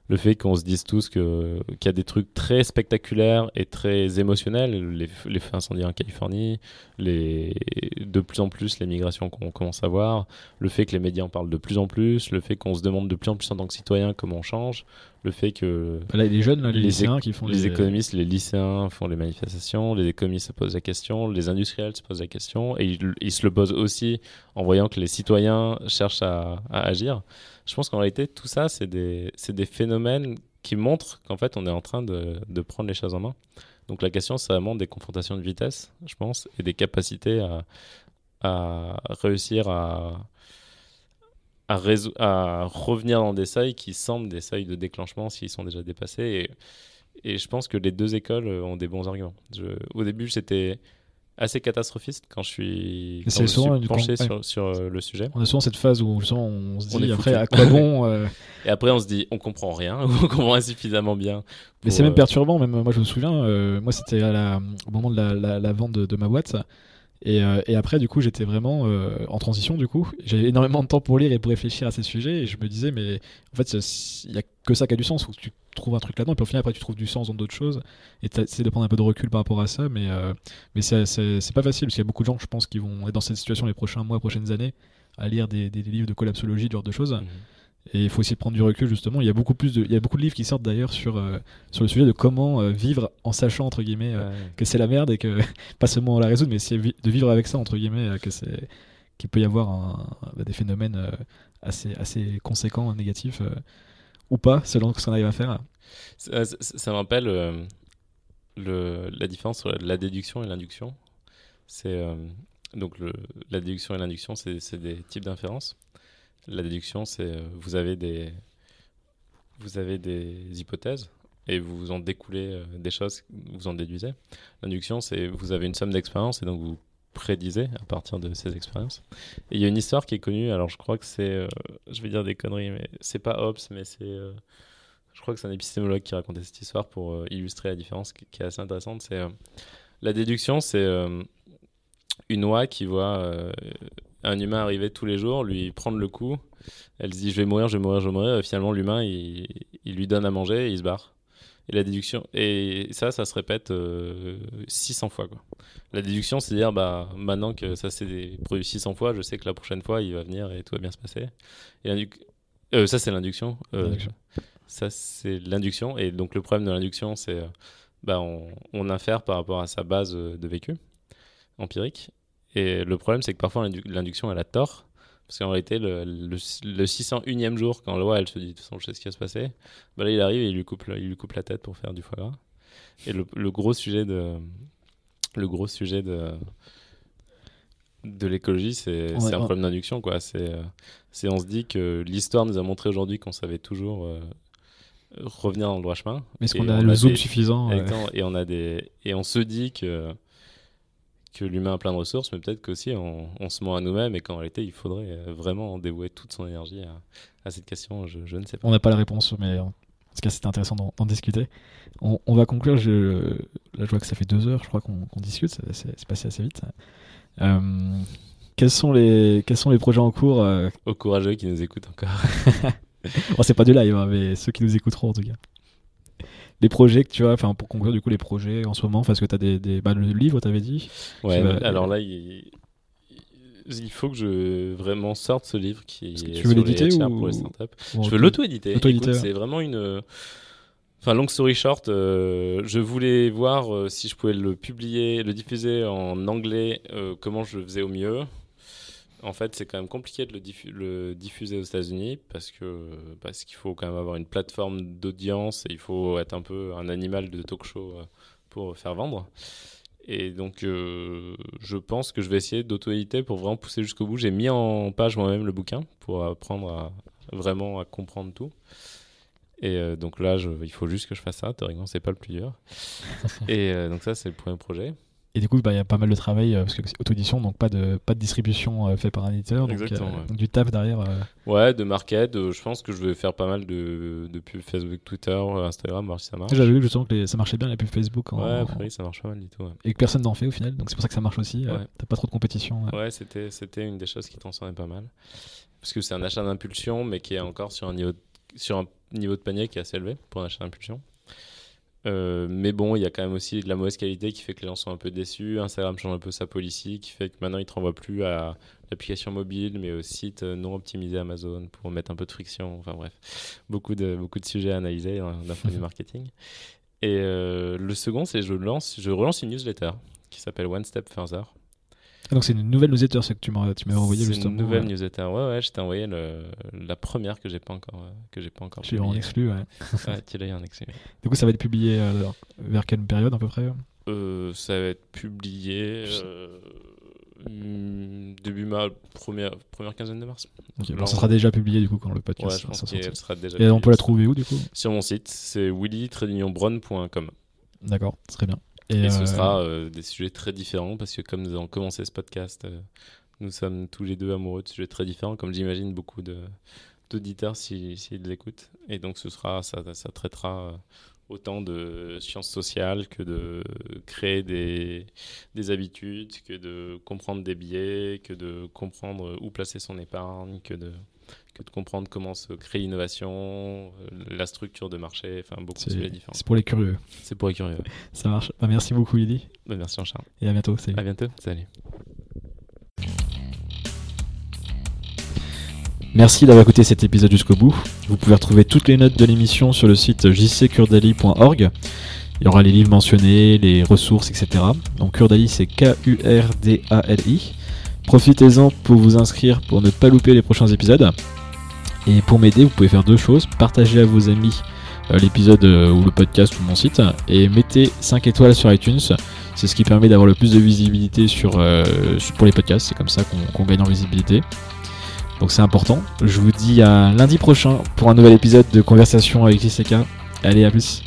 le fait qu'on se dise tous qu'il y a des trucs très spectaculaires et très émotionnels, les, les feux incendies en Californie, les, de plus en plus les migrations qu'on commence à voir, le fait que les médias en parlent de plus en plus, le fait qu'on se demande de plus en plus en tant que citoyen comment on change, le fait que là, les jeunes, les, lycéens qui font les, les économistes, les lycéens font les manifestations, les économistes se posent la question, les industriels se posent la question, et ils, se le posent aussi en voyant que les citoyens cherchent à, agir. Je pense qu'en réalité, tout ça, c'est des, des, phénomènes qui montrent qu'en fait, on est en train de, de, prendre les choses en main. Donc la question, c'est vraiment des confrontations de vitesse, je pense, et des capacités à, à réussir à à, à, revenir dans des seuils qui semblent des seuils de déclenchement s'ils sont déjà dépassés. Et, et, je pense que les deux écoles euh, ont des bons arguments. au début, c'était assez catastrophiste quand je suis, quand je suis penché sur, sur euh, le sujet. On a souvent cette phase où on se dit après à quoi bon euh, Et après on se dit on comprend rien ou on comprend insuffisamment bien. Mais c'est même perturbant, même moi je me souviens, moi c'était au moment de la, la, vente de, de, ma boîte, euh, et, après, du coup, j'étais vraiment euh, en transition, du coup. J'avais énormément de temps pour lire et pour réfléchir à ces sujets. Et je me disais, mais en fait, il n'y a que ça qui a du sens. Faut que tu trouves un truc là-dedans. Et puis au final, après, tu trouves du sens dans d'autres choses. Et tu de prendre un peu de recul par rapport à ça. Mais, euh, mais c'est pas facile. Parce qu'il y a beaucoup de gens, je pense, qui vont être dans cette situation les prochains mois, prochaines années, à lire des, livres de collapsologie, ce genre de choses. Mmh. Et il faut aussi prendre du recul justement. Il y a beaucoup plus de, il y a beaucoup de livres qui sortent d'ailleurs sur euh, sur le sujet de comment euh, vivre en sachant entre guillemets euh, que c'est la merde et que pas seulement la résoudre, mais de vivre avec ça entre guillemets que c'est qu'il peut y avoir un, bah, des phénomènes assez assez conséquents négatifs ou pas selon ce qu'on arrive à faire. Ça, ça, me rappelle le, la différence entre la déduction et l'induction. C'est donc le, la déduction et l'induction, c'est des types d'inférences. La déduction, c'est euh, vous avez des vous avez des hypothèses et vous en découlez euh, des choses, vous en déduisez. L'induction, c'est vous avez une somme d'expériences et donc vous prédisez à partir de ces expériences. Il y a une histoire qui est connue, alors je crois que c'est, euh, je vais dire des conneries, mais c'est pas Hobbes, mais c'est, je crois que c'est un épistémologue qui racontait cette histoire pour illustrer la différence qui, qui, est assez intéressante. C'est la déduction, c'est une oie qui voit un humain arriver tous les jours, lui prendre le coup. Elle se dit je vais mourir, je vais mourir, je vais mourir. Et finalement, l'humain, il, lui donne à manger et il se barre. Et la déduction, et ça, ça se répète 600 euh, fois. Quoi. La déduction, c'est dire bah, maintenant que ça s'est produit 600 fois, je sais que la prochaine fois, il va venir et tout va bien se passer. Et euh, ça, c'est l'induction. Euh, ça, c'est l'induction. Et donc, le problème de l'induction, c'est bah, on, on, infère par rapport à sa base de vécu empirique. Et le problème, c'est que parfois l'induction, elle a tort. Parce qu'en réalité, le, le, 601e jour, quand Loi, elle se dit, de toute façon, je sais ce qui va se passer, bah là, il arrive et il lui coupe, il lui coupe la tête pour faire du foie gras. Et le, le gros sujet de, le gros sujet de, de l'écologie, c'est un problème d'induction. quoi. C'est on se dit que l'histoire nous a montré aujourd'hui qu'on savait toujours euh, revenir dans le droit chemin. Mais est-ce qu'on a le zoom suffisant et, on a des, et on se dit que que l'humain a plein de ressources, mais peut-être qu'aussi on, on, se ment à nous-mêmes et qu'en réalité il faudrait euh, vraiment dévouer toute son énergie à, cette question. Je, ne sais pas. On n'a pas la réponse, mais en tout cas c'était intéressant d'en discuter. On, va conclure. Je, là je vois que ça fait deux heures, je crois qu'on discute, c'est passé assez vite. Euh, quels, sont les, quels sont les projets en cours euh Aux courageux qui nous écoutent encore. bon, c'est pas du live, hein, mais ceux qui nous écouteront en tout cas les projets que tu as, enfin pour conclure du coup les projets en ce moment, parce que tu as des, des bah, le livre, t'avais dit. Ouais, alors là, il, il, faut que je vraiment sorte ce livre qui est tu veux l'éditer ou... pour les startups. je veux l'auto-éditer. c'est vraiment une. Enfin, long story short, euh, je voulais voir euh, si je pouvais le publier, le diffuser en anglais, euh, comment je le faisais au mieux en fait, c'est quand même compliqué de le, diffuser aux États-Unis parce que parce qu'il faut quand même avoir une plateforme d'audience et il faut être un peu un animal de talk show euh, pour faire vendre. Et donc, euh, je pense que je vais essayer d'auto-éditer pour vraiment pousser jusqu'au bout. J'ai mis en page moi-même le bouquin pour apprendre à, vraiment à comprendre tout. Et euh, donc là, il faut juste que je fasse ça. Théoriquement, c'est pas le plus dur. et donc ça, c'est le premier projet. Et du coup, bah, il y a pas mal de travail, euh, parce que c'est auto-édition, donc pas de, pas de distribution euh, fait par un éditeur. Donc, euh, du taf derrière. Ouais, de market. je pense que je vais faire pas mal de, de pubs Facebook, Twitter, Instagram, voir si ça marche. J'avais vu justement que ça marchait bien les pubs Facebook. En, ouais, oui, ça marche pas mal du tout. Et que personne n'en fait au final, donc c'est pour ça que ça marche aussi. T'as pas trop de compétition. Ouais, c'était, c'était une des choses qui transcendait pas mal. Parce que c'est un achat d'impulsion, mais qui est encore sur un niveau sur un niveau de panier qui est assez élevé pour un achat d'impulsion. Euh, mais bon, il y a quand même aussi de la mauvaise qualité qui fait que les gens sont un peu déçus. Instagram change un peu sa policy, qui fait que maintenant il ne te renvoie plus à l'application mobile, mais au site non optimisé Amazon pour mettre un peu de friction. Enfin bref, beaucoup de, beaucoup de sujets à analyser hein, d'un point de vue marketing. Et euh, le second, c'est je lance, je relance une newsletter qui s'appelle One Step Further. Ah, donc c'est une nouvelle newsletter ce que tu m'as envoyé justement. Une nouvelle newsletter. Ouais ouais, je t'ai envoyé le, la première que j'ai pas encore que j'ai pas encore. Tu l'as en exclu ouais. ouais, tu l'as en exclu. Du coup, ça va être publié euh, vers quelle période à peu près euh, Ça va être publié euh, début mars, première première quinzaine de mars. ça sera déjà publié du coup quand le podcast ouais, je pense sera, sera déjà. Et on peut la trouver où du coup? Sur mon site, c'est willy-bron.com. D'accord, très bien. Et, ce euh, sera euh, des sujets très différents parce que comme nous avons commencé ce podcast, euh, nous sommes tous les deux amoureux de sujets très différents, comme j'imagine beaucoup d'auditeurs s'ils si, l'écoutent. Et donc ce sera, ça, ça traitera autant de sciences sociales que de créer des, des, habitudes, que de comprendre des biais, que de comprendre où placer son épargne, que de que de comprendre comment se crée l'innovation, euh, la structure de marché, enfin beaucoup de sujets différents. C'est pour les curieux. C'est pour les curieux. Ça marche. Bah, merci beaucoup, Lily. Bah, merci, Charles. Et à bientôt. Salut. À bientôt. Salut. Merci d'avoir écouté cet épisode jusqu'au bout. Vous pouvez retrouver toutes les notes de l'émission sur le site jccurdali.org. Il y aura les livres mentionnés, les ressources, etc. Donc Kurdali, c'est K-U-R-D-A-L-I. Profitez-en pour vous inscrire pour ne pas louper les prochains épisodes. Et pour m'aider, vous pouvez faire deux choses. Partagez à vos amis euh, l'épisode euh, ou le podcast ou mon site et mettez 5 étoiles sur iTunes. C'est ce qui permet d'avoir le plus de visibilité euh, pour les podcasts. C'est comme ça qu'on gagne en visibilité. Donc c'est important. Je vous dis à lundi prochain pour un nouvel épisode de Conversation avec JCK. Allez, à plus.